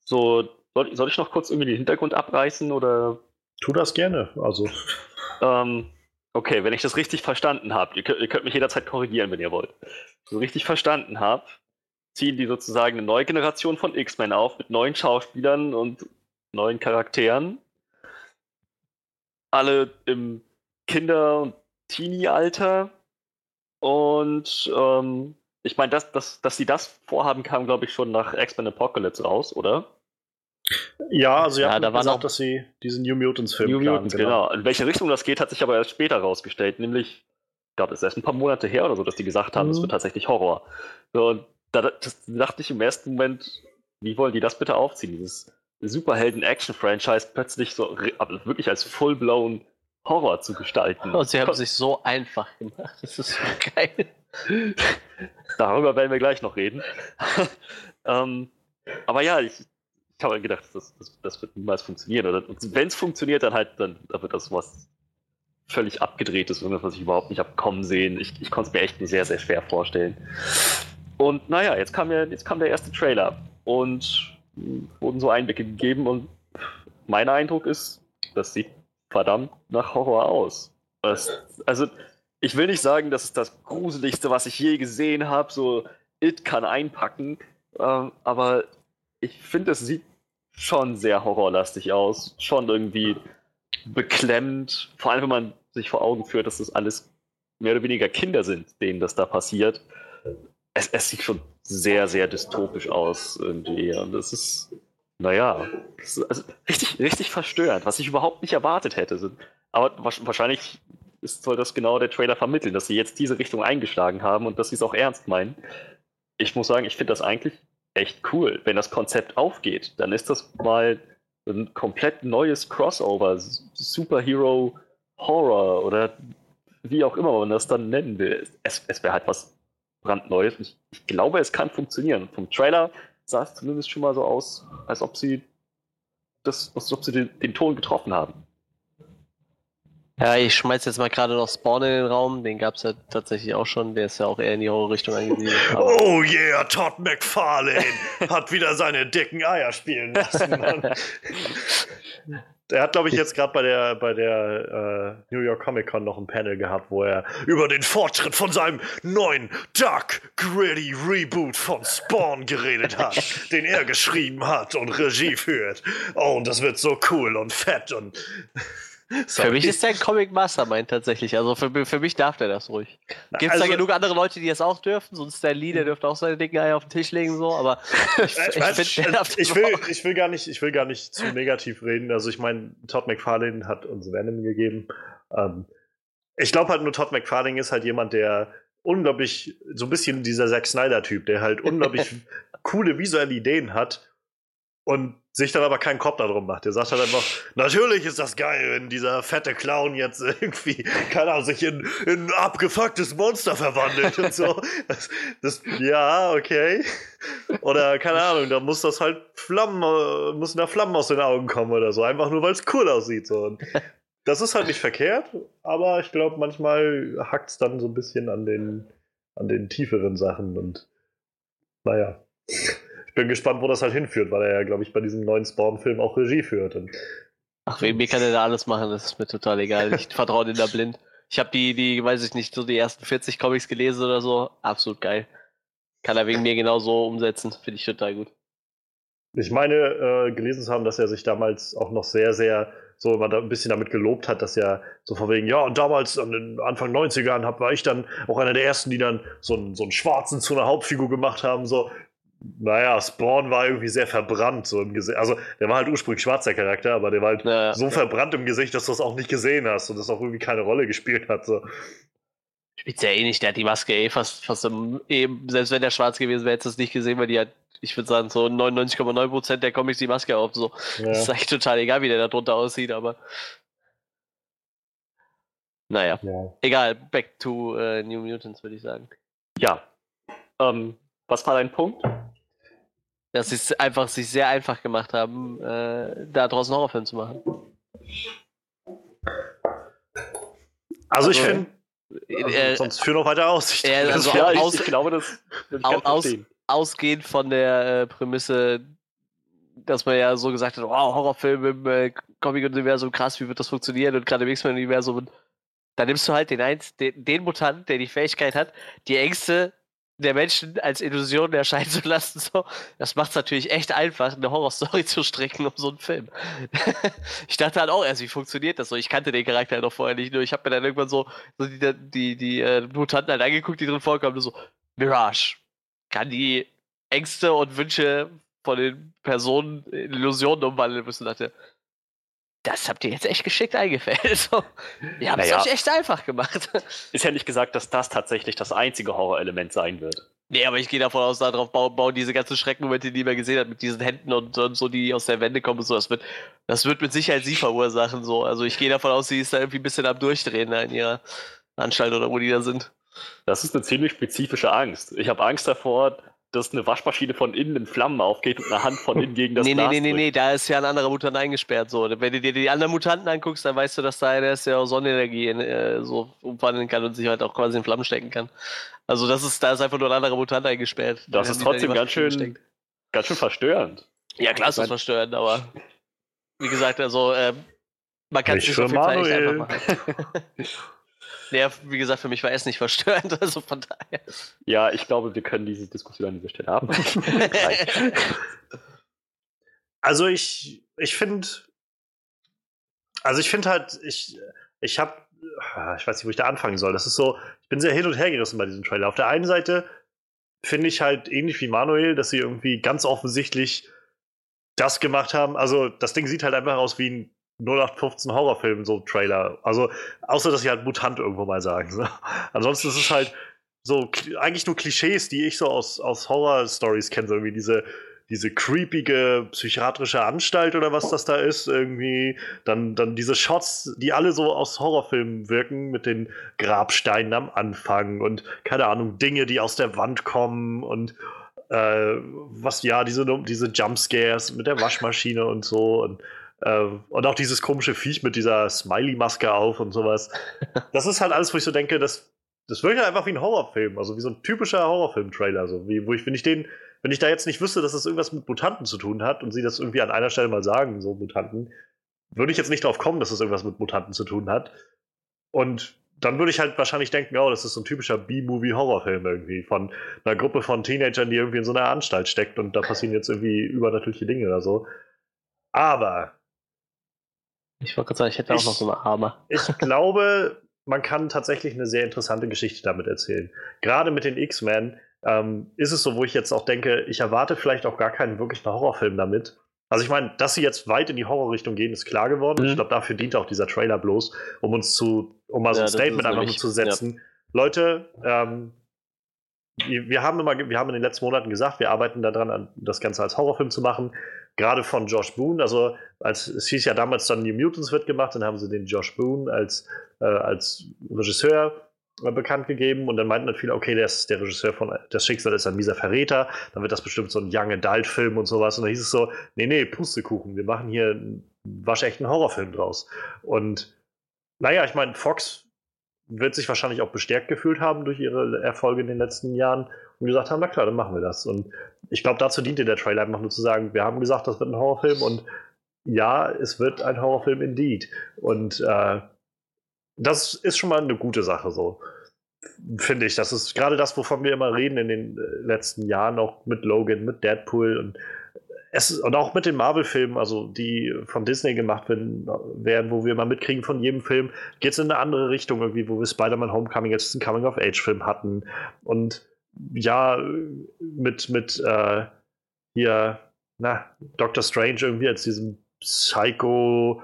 So, soll, soll ich noch kurz irgendwie den Hintergrund abreißen oder? Tu das gerne. Also. Ähm, okay, wenn ich das richtig verstanden habe, ihr, ihr, könnt mich jederzeit korrigieren, wenn ihr wollt. So richtig verstanden habe, ziehen die sozusagen eine neue Generation von X-Men auf mit neuen Schauspielern und neuen Charakteren. Alle im Kinder- und Teenie-Alter und ähm, ich meine, dass, dass, dass sie das vorhaben, kam, glaube ich, schon nach X-Men Apocalypse raus, oder? Ja, also ja, da war gesagt, dass sie diesen New Mutants-Film New planen, Mutants, genau. genau. In welche Richtung das geht, hat sich aber erst später rausgestellt, nämlich, ich glaube, es ist erst ein paar Monate her oder so, dass die gesagt haben, es mhm. wird tatsächlich Horror. und da das dachte ich im ersten Moment, wie wollen die das bitte aufziehen? Dieses Superhelden-Action-Franchise plötzlich so wirklich als full-blown Horror zu gestalten. Und sie haben sich so einfach gemacht. Das ist so geil. Darüber werden wir gleich noch reden. ähm, aber ja, ich, ich habe gedacht, das, das, das, wird niemals funktionieren. wenn es funktioniert, dann halt, dann, dann wird das was völlig abgedrehtes, irgendwas, was ich überhaupt nicht habe kommen sehen. Ich, ich konnte es mir echt nur sehr, sehr schwer vorstellen. Und naja, jetzt kam, ja, jetzt kam der erste Trailer und wurden so Einblicke gegeben und mein Eindruck ist, das sieht verdammt nach Horror aus. Das, also, ich will nicht sagen, das ist das Gruseligste, was ich je gesehen habe. So, It kann einpacken. Ähm, aber ich finde, es sieht schon sehr horrorlastig aus. Schon irgendwie beklemmt. Vor allem, wenn man sich vor Augen führt, dass das alles mehr oder weniger Kinder sind, denen das da passiert. Es, es sieht schon sehr, sehr dystopisch aus irgendwie. Und das ist naja, also richtig, richtig verstörend, was ich überhaupt nicht erwartet hätte. Aber wahrscheinlich ist, soll das genau der Trailer vermitteln, dass sie jetzt diese Richtung eingeschlagen haben und dass sie es auch ernst meinen. Ich muss sagen, ich finde das eigentlich echt cool. Wenn das Konzept aufgeht, dann ist das mal ein komplett neues Crossover, Superhero Horror oder wie auch immer man das dann nennen will. Es, es wäre halt was brandneues. Ich, ich glaube, es kann funktionieren. Vom Trailer sah es zumindest schon mal so aus, als ob sie das, als ob sie den, den Ton getroffen haben. Ja, ich schmeiß jetzt mal gerade noch Spawn in den Raum. Den gab es ja tatsächlich auch schon. Der ist ja auch eher in die Horrorrichtung angesiedelt. Oh yeah, Todd McFarlane hat wieder seine dicken Eier spielen lassen. Er hat, glaube ich, jetzt gerade bei der, bei der äh, New York Comic Con noch ein Panel gehabt, wo er über den Fortschritt von seinem neuen Dark Gritty Reboot von Spawn geredet hat, den er geschrieben hat und Regie führt. Oh, und das wird so cool und fett und Sorry. Für mich ist der ein Comic Mastermind tatsächlich. Also für, für mich darf der das ruhig. Gibt es also, da genug andere Leute, die das auch dürfen? So ein Stan Lee, der dürfte auch seine dicken Eier auf den Tisch legen, so, aber ich, ich, ich, ich will, ich, will gar nicht, ich will gar nicht zu negativ reden. Also ich meine, Todd McFarlane hat uns Venom gegeben. Ähm, ich glaube halt nur, Todd McFarlane ist halt jemand, der unglaublich, so ein bisschen dieser Zack Snyder-Typ, der halt unglaublich coole visuelle Ideen hat und sich dann aber keinen Kopf darum macht. Der sagt halt einfach, natürlich ist das geil, wenn dieser fette Clown jetzt irgendwie, keine Ahnung, sich in, in ein abgefucktes Monster verwandelt und so. Das, das, ja, okay. Oder keine Ahnung, da muss das halt Flammen, müssen da Flammen aus den Augen kommen oder so, einfach nur weil es cool aussieht. So. Und das ist halt nicht verkehrt, aber ich glaube, manchmal hackt es dann so ein bisschen an den, an den tieferen Sachen und naja bin gespannt, wo das halt hinführt, weil er ja, glaube ich, bei diesem neuen Spawn-Film auch Regie führt. Und Ach, wegen mir kann er da alles machen, das ist mir total egal. Ich vertraue den da blind. Ich habe die, die, weiß ich nicht, so die ersten 40 Comics gelesen oder so. Absolut geil. Kann er wegen mir genauso umsetzen. Finde ich total gut. Ich meine, äh, gelesen zu haben, dass er sich damals auch noch sehr, sehr so immer da ein bisschen damit gelobt hat, dass er so von wegen, ja, und damals an den Anfang 90ern hab, war ich dann auch einer der ersten, die dann so einen, so einen Schwarzen zu einer Hauptfigur gemacht haben. So, naja, Spawn war irgendwie sehr verbrannt, so im Gesicht. Also, der war halt ursprünglich schwarzer Charakter, aber der war halt ja, so verbrannt im Gesicht, dass du das auch nicht gesehen hast und das auch irgendwie keine Rolle gespielt hat. So. Spielt ja eh nicht, der hat die Maske eh fast, fast im, eben, selbst wenn der schwarz gewesen wäre, hättest du es nicht gesehen, weil die hat, ich würde sagen, so 99,9% der Comics die Maske auf. So. Ja. Das ist eigentlich total egal, wie der da drunter aussieht, aber. Naja. Ja. Egal, back to uh, New Mutants, würde ich sagen. Ja. Ähm, was war dein Punkt? Dass sie es einfach sich sehr einfach gemacht haben, äh, da draußen Horrorfilm zu machen. Also, ich finde, also, äh, sonst führ noch weiter aus. Ich, äh, also ja, aus, ich glaube, das, das aus, ausgehend von der äh, Prämisse, dass man ja so gesagt hat, wow, Horrorfilm im äh, Comic-Universum, krass, wie wird das funktionieren und gerade im X-Men-Universum. Da nimmst du halt den, eins, den, den Mutant, der die Fähigkeit hat, die Ängste der Menschen als Illusion erscheinen zu lassen, so, das macht es natürlich echt einfach, eine Horrorstory zu stricken um so einen Film. ich dachte halt auch erst, wie funktioniert das so? Ich kannte den Charakter halt noch vorher nicht, nur ich habe mir dann irgendwann so, so die, die, die äh, Mutanten halt angeguckt, die drin vorkommen, so, Mirage, kann die Ängste und Wünsche von den Personen in Illusionen umwandeln müssen, dachte, das habt ihr jetzt echt geschickt eingefällt. So. Ihr habt es naja. euch echt einfach gemacht. Ist ja nicht gesagt, dass das tatsächlich das einzige Horrorelement sein wird. Nee, aber ich gehe davon aus, darauf bauen, bauen diese ganzen Schreckmomente, die man gesehen hat, mit diesen Händen und, und, so, die aus der Wände kommen und so, das wird, das wird mit Sicherheit sie verursachen. So. Also ich gehe davon aus, sie ist da irgendwie ein bisschen am Durchdrehen in ihrer Anstalt oder wo die da sind. Das ist eine ziemlich spezifische Angst. Ich habe Angst davor, dass eine Waschmaschine von innen in Flammen aufgeht und eine Hand von innen gegen das nee, Glas Nee, nee, nee, nee, da ist ja ein anderer Mutant eingesperrt. So. Wenn du dir die anderen Mutanten anguckst, dann weißt du, dass da einer ist, der auch Sonnenenergie in, äh, so umwandeln kann und sich halt auch quasi in Flammen stecken kann. Also das ist, da ist einfach nur ein anderer Mutant eingesperrt. Das ist trotzdem ganz schön, ganz schön verstörend. Ja, klar ist das verstörend, aber wie gesagt, also äh, man kann nicht so viel Zeit einfach machen. Ja, wie gesagt, für mich war es nicht verstörend, also von daher. Ja, ich glaube, wir können diese Diskussion an dieser Stelle haben. also ich, ich finde, also ich finde halt, ich, ich habe, ich weiß nicht, wo ich da anfangen soll. Das ist so, ich bin sehr hin und her gerissen bei diesem Trailer. Auf der einen Seite finde ich halt ähnlich wie Manuel, dass sie irgendwie ganz offensichtlich das gemacht haben. Also das Ding sieht halt einfach aus wie ein 0815 Horrorfilm, so Trailer. Also, außer dass sie halt Mutant irgendwo mal sagen. So. Ansonsten ist es halt so eigentlich nur Klischees, die ich so aus, aus Horror-Stories kenne, so irgendwie diese, diese creepige psychiatrische Anstalt oder was das da ist, irgendwie. Dann, dann diese Shots, die alle so aus Horrorfilmen wirken, mit den Grabsteinen am Anfang und keine Ahnung, Dinge, die aus der Wand kommen und äh, was, ja, diese, diese Jumpscares mit der Waschmaschine und so. Und ähm, und auch dieses komische Viech mit dieser Smiley-Maske auf und sowas. Das ist halt alles, wo ich so denke, das, das wirkt halt einfach wie ein Horrorfilm, also wie so ein typischer Horrorfilm-Trailer. So wie, wo ich, wenn ich den, wenn ich da jetzt nicht wüsste, dass das irgendwas mit Mutanten zu tun hat und sie das irgendwie an einer Stelle mal sagen, so Mutanten, würde ich jetzt nicht drauf kommen, dass das irgendwas mit Mutanten zu tun hat. Und dann würde ich halt wahrscheinlich denken, oh, das ist so ein typischer B-Movie-Horrorfilm irgendwie von einer Gruppe von Teenagern, die irgendwie in so einer Anstalt steckt und da passieren jetzt irgendwie übernatürliche Dinge oder so. Aber ich wollte gerade sagen, ich hätte ich, auch noch so eine Arme. Ich glaube, man kann tatsächlich eine sehr interessante Geschichte damit erzählen. Gerade mit den X-Men ähm, ist es so, wo ich jetzt auch denke, ich erwarte vielleicht auch gar keinen wirklichen Horrorfilm damit. Also ich meine, dass sie jetzt weit in die Horrorrichtung gehen, ist klar geworden. Mhm. Ich glaube, dafür dient auch dieser Trailer bloß, um uns zu, um mal so ja, ein Statement einfach nur zu setzen. Ja. Leute, ähm, wir haben immer, wir haben in den letzten Monaten gesagt, wir arbeiten daran, das Ganze als Horrorfilm zu machen. Gerade von Josh Boone, also als es hieß ja damals dann New Mutants wird gemacht, dann haben sie den Josh Boone als, äh, als Regisseur äh, bekannt gegeben und dann meinten dann viele, okay, der ist der Regisseur von Das Schicksal ist ein mieser Verräter, dann wird das bestimmt so ein Young Adult Film und sowas und dann hieß es so, nee, nee, Pustekuchen, wir machen hier einen waschechten Horrorfilm draus. Und naja, ich meine, Fox wird sich wahrscheinlich auch bestärkt gefühlt haben durch ihre Erfolge in den letzten Jahren und gesagt haben, na klar, dann machen wir das. Und ich glaube, dazu diente der Trailer einfach nur zu sagen, wir haben gesagt, das wird ein Horrorfilm und ja, es wird ein Horrorfilm indeed. Und äh, das ist schon mal eine gute Sache so. Finde ich. Das ist gerade das, wovon wir immer reden in den äh, letzten Jahren, auch mit Logan, mit Deadpool und es, und auch mit den Marvel-Filmen, also die von Disney gemacht werden, werden, wo wir mal mitkriegen von jedem Film, geht es in eine andere Richtung irgendwie, wo wir Spider-Man Homecoming jetzt einen Coming-of-Age-Film hatten. Und ja, mit, mit äh, hier, na, Doctor Strange irgendwie als diesem Psycho,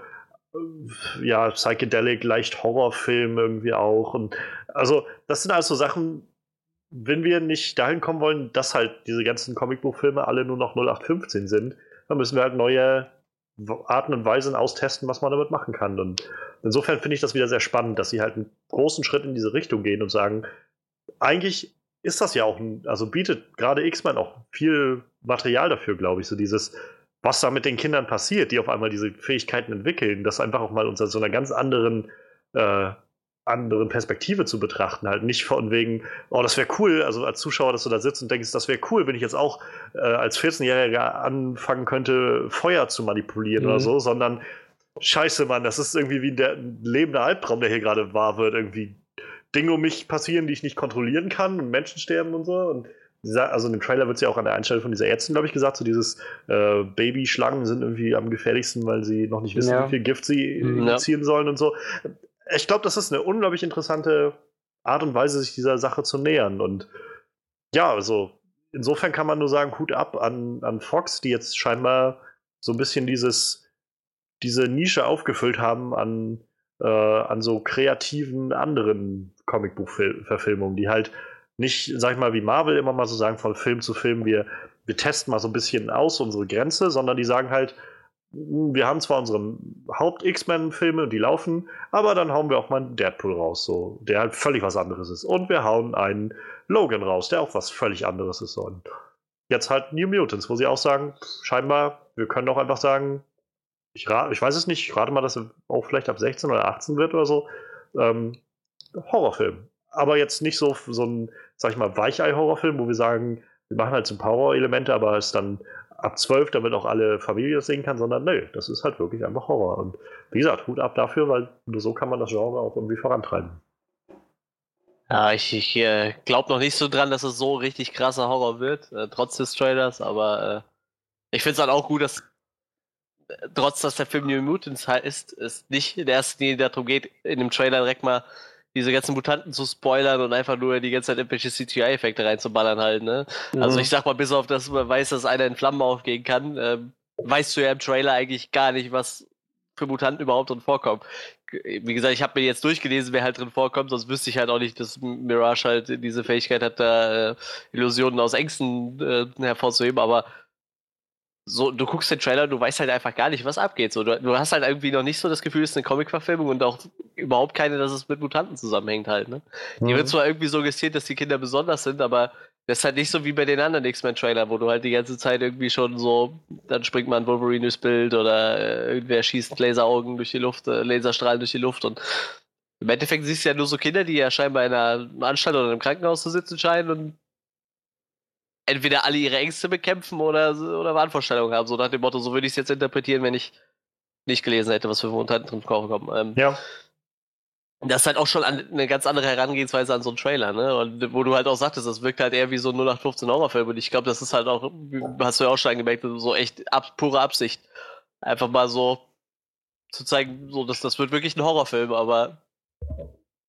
ja, Psychedelic, leicht Horrorfilm irgendwie auch. Und also, das sind also Sachen, wenn wir nicht dahin kommen wollen, dass halt diese ganzen Comicbuchfilme alle nur noch 0815 sind, dann müssen wir halt neue Arten und Weisen austesten, was man damit machen kann. Und insofern finde ich das wieder sehr spannend, dass sie halt einen großen Schritt in diese Richtung gehen und sagen, eigentlich ist das ja auch, ein, also bietet gerade X-Men auch viel Material dafür, glaube ich, so dieses, was da mit den Kindern passiert, die auf einmal diese Fähigkeiten entwickeln, das einfach auch mal unter so einer ganz anderen äh, anderen Perspektive zu betrachten. Halt nicht von wegen, oh, das wäre cool, also als Zuschauer, dass du da sitzt und denkst, das wäre cool, wenn ich jetzt auch äh, als 14-Jähriger anfangen könnte, Feuer zu manipulieren mhm. oder so, sondern scheiße, Mann, das ist irgendwie wie der lebende Albtraum, der hier gerade wahr wird. Irgendwie Dinge um mich passieren, die ich nicht kontrollieren kann und Menschen sterben und so. Und also in dem Trailer wird es ja auch an der Einstellung von dieser Ärztin, glaube ich, gesagt, so dieses äh, Babyschlangen sind irgendwie am gefährlichsten, weil sie noch nicht wissen, ja. wie viel Gift sie ja. sollen und so ich glaube, das ist eine unglaublich interessante Art und Weise, sich dieser Sache zu nähern. Und ja, also insofern kann man nur sagen, Hut ab an, an Fox, die jetzt scheinbar so ein bisschen dieses, diese Nische aufgefüllt haben an, äh, an so kreativen anderen Comicbuchverfilmungen, die halt nicht, sag ich mal, wie Marvel immer mal so sagen, von Film zu Film, wir, wir testen mal so ein bisschen aus unsere Grenze, sondern die sagen halt, wir haben zwar unsere Haupt-X-Men-Filme, die laufen, aber dann hauen wir auch mal einen Deadpool raus, so, der halt völlig was anderes ist. Und wir hauen einen Logan raus, der auch was völlig anderes ist. Und jetzt halt New Mutants, wo sie auch sagen, scheinbar, wir können auch einfach sagen, ich, ich weiß es nicht, ich rate mal, dass er auch vielleicht ab 16 oder 18 wird oder so. Ähm, Horrorfilm. Aber jetzt nicht so, so ein, sag ich mal, Weichei-Horrorfilm, wo wir sagen, wir machen halt so Horror-Elemente, aber es dann ab 12, damit auch alle Familie das sehen kann, sondern nö, das ist halt wirklich einfach Horror. Und wie gesagt, Hut ab dafür, weil nur so kann man das Genre auch irgendwie vorantreiben. Ja, ich, ich äh, glaube noch nicht so dran, dass es so richtig krasser Horror wird, äh, trotz des Trailers, aber äh, ich finde es halt auch gut, dass äh, trotz dass der Film New Mutants ist, es nicht der ersten Linie darum geht, in dem Trailer direkt mal diese ganzen Mutanten zu spoilern und einfach nur die ganze Zeit irgendwelche CGI-Effekte reinzuballern halt, ne? Also mhm. Also ich sag mal, bis auf das man weiß, dass einer in Flammen aufgehen kann, ähm, weißt du ja im Trailer eigentlich gar nicht, was für Mutanten überhaupt drin vorkommen. Wie gesagt, ich habe mir jetzt durchgelesen, wer halt drin vorkommt, sonst wüsste ich halt auch nicht, dass Mirage halt diese Fähigkeit hat, da äh, Illusionen aus Ängsten äh, hervorzuheben, aber so, du guckst den Trailer, du weißt halt einfach gar nicht, was abgeht. So, du, du hast halt irgendwie noch nicht so das Gefühl, es ist eine Comic-Verfilmung und auch überhaupt keine, dass es mit Mutanten zusammenhängt halt. Ne? Mhm. Die wird zwar irgendwie suggestiert, dass die Kinder besonders sind, aber das ist halt nicht so wie bei den anderen X-Men-Trailer, wo du halt die ganze Zeit irgendwie schon so, dann springt man Wolverine durchs Bild oder äh, irgendwer schießt Laseraugen durch die Luft, äh, Laserstrahlen durch die Luft und im Endeffekt siehst du ja nur so Kinder, die ja scheinbar in einer Anstalt oder einem Krankenhaus zu sitzen scheinen und entweder alle ihre Ängste bekämpfen oder, oder Wahnvorstellungen haben. So nach dem Motto, so würde ich es jetzt interpretieren, wenn ich nicht gelesen hätte, was für Mutanten drin vorkommen. Ähm, ja. Das ist halt auch schon eine ganz andere Herangehensweise an so einen Trailer, ne? Und wo du halt auch sagtest, das wirkt halt eher wie so ein 0815 Horrorfilm. Und ich glaube, das ist halt auch, hast du ja auch schon gemerkt, so echt ab, pure Absicht. Einfach mal so zu zeigen, so, das, das wird wirklich ein Horrorfilm, aber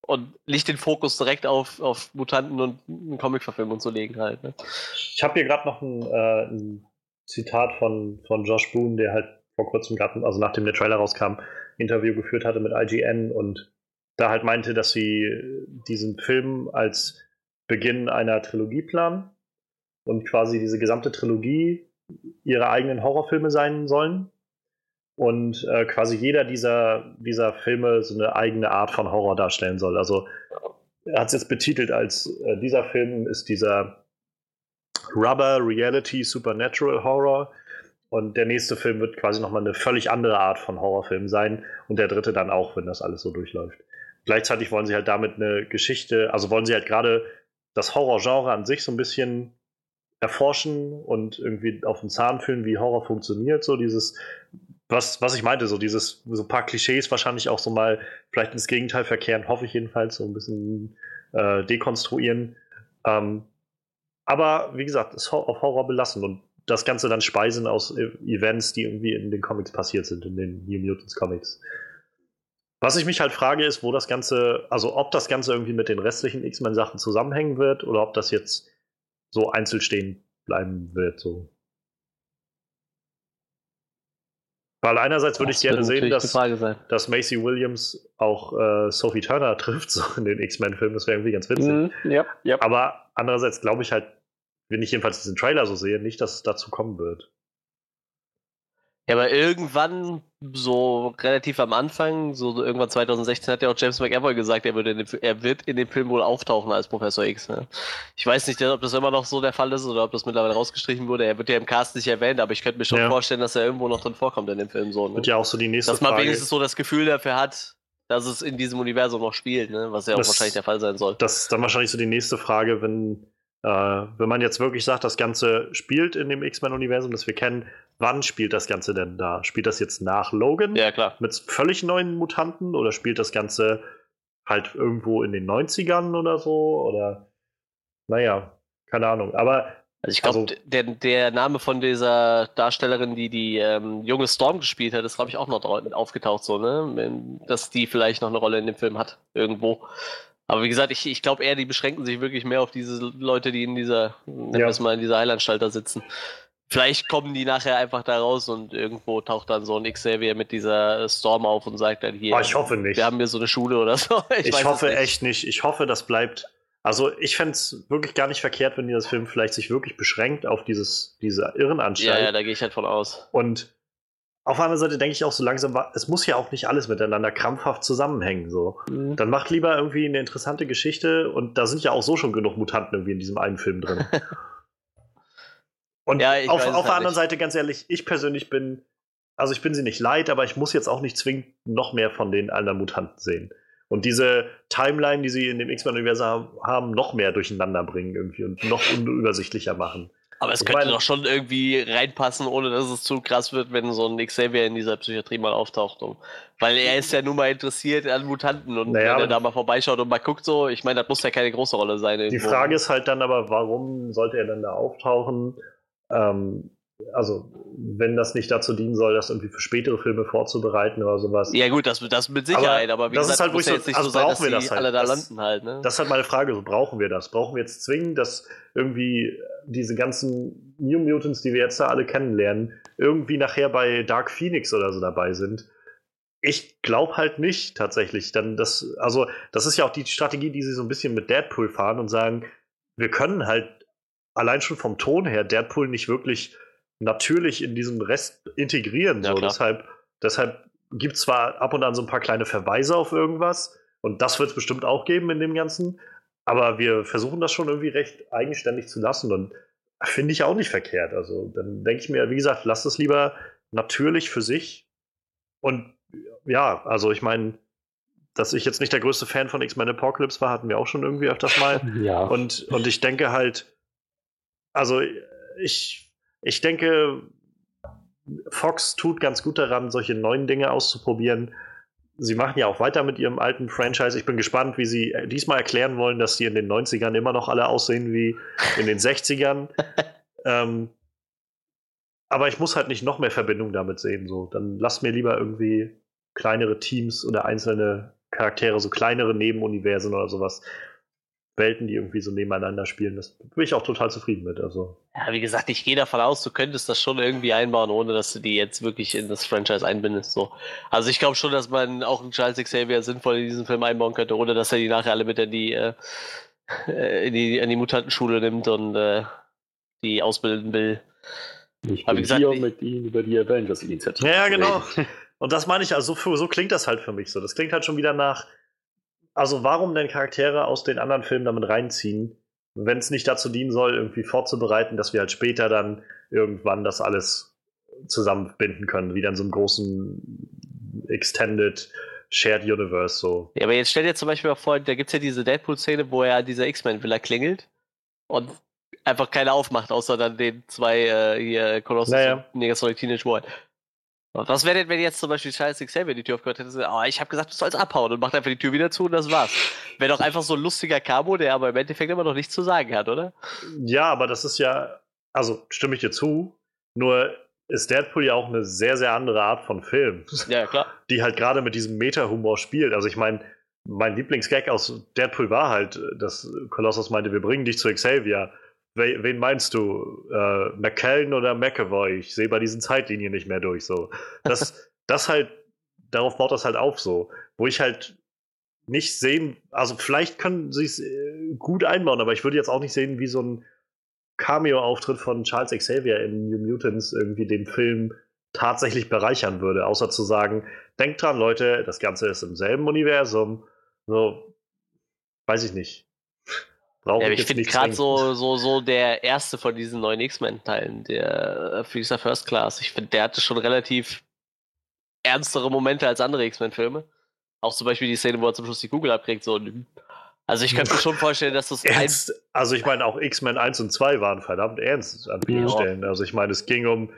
und nicht den Fokus direkt auf, auf Mutanten und eine Comicverfilmung zu legen halt. Ne? Ich habe hier gerade noch ein, äh, ein, Zitat von, von Josh Boone, der halt vor kurzem gerade, also nachdem der Trailer rauskam, Interview geführt hatte mit IGN und da halt meinte, dass sie diesen Film als Beginn einer Trilogie planen und quasi diese gesamte Trilogie ihre eigenen Horrorfilme sein sollen. Und äh, quasi jeder dieser, dieser Filme so eine eigene Art von Horror darstellen soll. Also er hat es jetzt betitelt als äh, dieser Film ist dieser Rubber Reality Supernatural Horror. Und der nächste Film wird quasi nochmal eine völlig andere Art von Horrorfilm sein. Und der dritte dann auch, wenn das alles so durchläuft. Gleichzeitig wollen sie halt damit eine Geschichte, also wollen sie halt gerade das Horrorgenre an sich so ein bisschen erforschen und irgendwie auf den Zahn fühlen, wie Horror funktioniert. So dieses, was, was ich meinte, so dieses, so ein paar Klischees wahrscheinlich auch so mal vielleicht ins Gegenteil verkehren, hoffe ich jedenfalls, so ein bisschen äh, dekonstruieren. Ähm, aber wie gesagt, es auf Horror belassen und das Ganze dann speisen aus e-, Events, die irgendwie in den Comics passiert sind, in den New Mutants Comics. Was ich mich halt frage, ist, wo das Ganze, also ob das Ganze irgendwie mit den restlichen X-Men-Sachen zusammenhängen wird oder ob das jetzt so einzeln stehen bleiben wird. So. Weil einerseits würde ich gerne sehen, dass, dass Macy Williams auch äh, Sophie Turner trifft, so in den X-Men-Filmen. Das wäre irgendwie ganz witzig. Mm, yep, yep. Aber andererseits glaube ich halt, wenn ich jedenfalls diesen Trailer so sehe, nicht, dass es dazu kommen wird. Ja, aber irgendwann, so relativ am Anfang, so irgendwann 2016, hat ja auch James McAvoy gesagt, er, würde in dem, er wird in dem Film wohl auftauchen als Professor X. Ne? Ich weiß nicht, ob das immer noch so der Fall ist oder ob das mittlerweile rausgestrichen wurde. Er wird ja im Cast nicht erwähnt, aber ich könnte mir schon ja. vorstellen, dass er irgendwo noch drin vorkommt in dem Film. So, ne? Wird ja auch so die nächste Dass man Frage. wenigstens so das Gefühl dafür hat, dass es in diesem Universum noch spielt, ne? was ja auch das, wahrscheinlich der Fall sein soll. Das ist dann wahrscheinlich so die nächste Frage, wenn äh, wenn man jetzt wirklich sagt, das Ganze spielt in dem X-Men-Universum, das wir kennen, wann spielt das Ganze denn da? Spielt das jetzt nach Logan? Ja, klar. Mit völlig neuen Mutanten oder spielt das Ganze halt irgendwo in den 90ern oder so? Oder naja, keine Ahnung. Aber also ich glaube, also, der, der Name von dieser Darstellerin, die die ähm, junge Storm gespielt hat, ist, glaube ich, auch noch aufgetaucht, so, ne? Dass die vielleicht noch eine Rolle in dem Film hat, irgendwo. Aber wie gesagt, ich, ich glaube eher, die beschränken sich wirklich mehr auf diese Leute, die in dieser, nennen ja. mal, in dieser Heilanstalt da sitzen. Vielleicht kommen die nachher einfach da raus und irgendwo taucht dann so ein Xavier mit dieser Storm auf und sagt dann hier. Oh, ich hoffe nicht. Wir haben hier so eine Schule oder so. Ich, ich hoffe nicht. echt nicht. Ich hoffe, das bleibt. Also ich fände es wirklich gar nicht verkehrt, wenn dieser Film vielleicht sich wirklich beschränkt auf dieses, diese Irrenanstalt. Ja, ja, da gehe ich halt von aus. Und auf der anderen Seite denke ich auch so langsam, es muss ja auch nicht alles miteinander krampfhaft zusammenhängen. So. Mhm. Dann macht lieber irgendwie eine interessante Geschichte und da sind ja auch so schon genug Mutanten irgendwie in diesem einen Film drin. und ja, auf, auf der halt anderen. Seite, ganz ehrlich, ich persönlich bin, also ich bin sie nicht leid, aber ich muss jetzt auch nicht zwingend noch mehr von den anderen Mutanten sehen. Und diese Timeline, die sie in dem X-Men-Universum haben, noch mehr durcheinander bringen irgendwie und noch unübersichtlicher machen. Aber es ich könnte meine, doch schon irgendwie reinpassen, ohne dass es zu krass wird, wenn so ein Xavier in dieser Psychiatrie mal auftaucht. Weil er ist ja nun mal interessiert an Mutanten und naja, wenn er da mal vorbeischaut und mal guckt so, ich meine, das muss ja keine große Rolle sein. Irgendwo. Die Frage ist halt dann aber, warum sollte er dann da auftauchen? Ähm, also, wenn das nicht dazu dienen soll, das irgendwie für spätere Filme vorzubereiten oder sowas. Ja, gut, das, das mit Sicherheit, aber, aber wie das gesagt, ist halt, muss ja jetzt nicht also so sein, dass wir das halt. alle da das, landen halt. Ne? Das ist halt meine Frage, so brauchen wir das? Brauchen wir jetzt zwingend, dass irgendwie diese ganzen New Mutants, die wir jetzt da alle kennenlernen, irgendwie nachher bei Dark Phoenix oder so dabei sind? Ich glaube halt nicht tatsächlich. Dann das, also, das ist ja auch die Strategie, die sie so ein bisschen mit Deadpool fahren und sagen, wir können halt allein schon vom Ton her Deadpool nicht wirklich natürlich in diesen Rest integrieren. Ja, so. Deshalb, deshalb gibt es zwar ab und an so ein paar kleine Verweise auf irgendwas, und das wird es bestimmt auch geben in dem Ganzen, aber wir versuchen das schon irgendwie recht eigenständig zu lassen und finde ich auch nicht verkehrt. Also dann denke ich mir, wie gesagt, lasst es lieber natürlich für sich. Und ja, also ich meine, dass ich jetzt nicht der größte Fan von X-Men Apocalypse war, hatten wir auch schon irgendwie öfters mal. Ja. Und, und ich denke halt, also ich ich denke, Fox tut ganz gut daran, solche neuen Dinge auszuprobieren. Sie machen ja auch weiter mit ihrem alten Franchise. Ich bin gespannt, wie sie diesmal erklären wollen, dass die in den 90ern immer noch alle aussehen wie in den 60ern. ähm, aber ich muss halt nicht noch mehr Verbindung damit sehen. So. Dann lass mir lieber irgendwie kleinere Teams oder einzelne Charaktere, so kleinere Nebenuniversen oder sowas. Welten, die irgendwie so nebeneinander spielen. Das bin ich auch total zufrieden mit. Also. Ja, wie gesagt, ich gehe davon aus, du könntest das schon irgendwie einbauen, ohne dass du die jetzt wirklich in das Franchise einbindest. So. Also ich glaube schon, dass man auch einen Charles Xavier sinnvoll in diesen Film einbauen könnte, ohne dass er die nachher alle mit in die, äh, in die, in die Mutantenschule nimmt und äh, die ausbilden will. Ich bin gesagt, hier ich, mit ihnen über die Avengers-Initiative. Ja, genau. Und das meine ich, also so, so klingt das halt für mich so. Das klingt halt schon wieder nach, also warum denn Charaktere aus den anderen Filmen damit reinziehen, wenn es nicht dazu dienen soll, irgendwie vorzubereiten, dass wir halt später dann irgendwann das alles zusammenbinden können, wie dann so einen großen Extended Shared Universe so. Ja, aber jetzt stell dir zum Beispiel mal vor, da gibt es ja diese Deadpool-Szene, wo er dieser X-Men-Villa klingelt und einfach keiner aufmacht, außer dann den zwei äh, hier Colossus naja. und Negasonic Teenage War. Was wäre denn, wenn jetzt zum Beispiel Charles Xavier die Tür aufgehört hätte? Oh, ich habe gesagt, du sollst abhauen und macht einfach die Tür wieder zu und das war's. Wäre doch einfach so ein lustiger Cabo, der aber im Endeffekt immer noch nichts zu sagen hat, oder? Ja, aber das ist ja, also stimme ich dir zu, nur ist Deadpool ja auch eine sehr, sehr andere Art von Film. Ja, klar. Die halt gerade mit diesem Meta-Humor spielt. Also ich meine, mein Lieblingsgag aus Deadpool war halt, dass Colossus meinte, wir bringen dich zu Xavier. Wen meinst du? Äh, McKellen oder McAvoy? Ich sehe bei diesen Zeitlinien nicht mehr durch. So. Das, das halt, darauf baut das halt auf so. Wo ich halt nicht sehen, also vielleicht können sie es äh, gut einbauen, aber ich würde jetzt auch nicht sehen, wie so ein Cameo-Auftritt von Charles Xavier in New Mutants irgendwie den Film tatsächlich bereichern würde, außer zu sagen, denkt dran, Leute, das Ganze ist im selben Universum. So, weiß ich nicht. Brauche ja, ich, ich finde gerade so, so, so der erste von diesen neuen X-Men-Teilen, der äh, Freezer First Class, ich finde, der hatte schon relativ ernstere Momente als andere X-Men-Filme. Auch zum Beispiel die Szene, wo er zum Schluss die Kugel abkriegt, so. Also ich könnte mir schon vorstellen, dass das ernst, Also ich meine, auch X-Men 1 und 2 waren verdammt ernst an vielen ja. Stellen. Also ich meine, es ging um,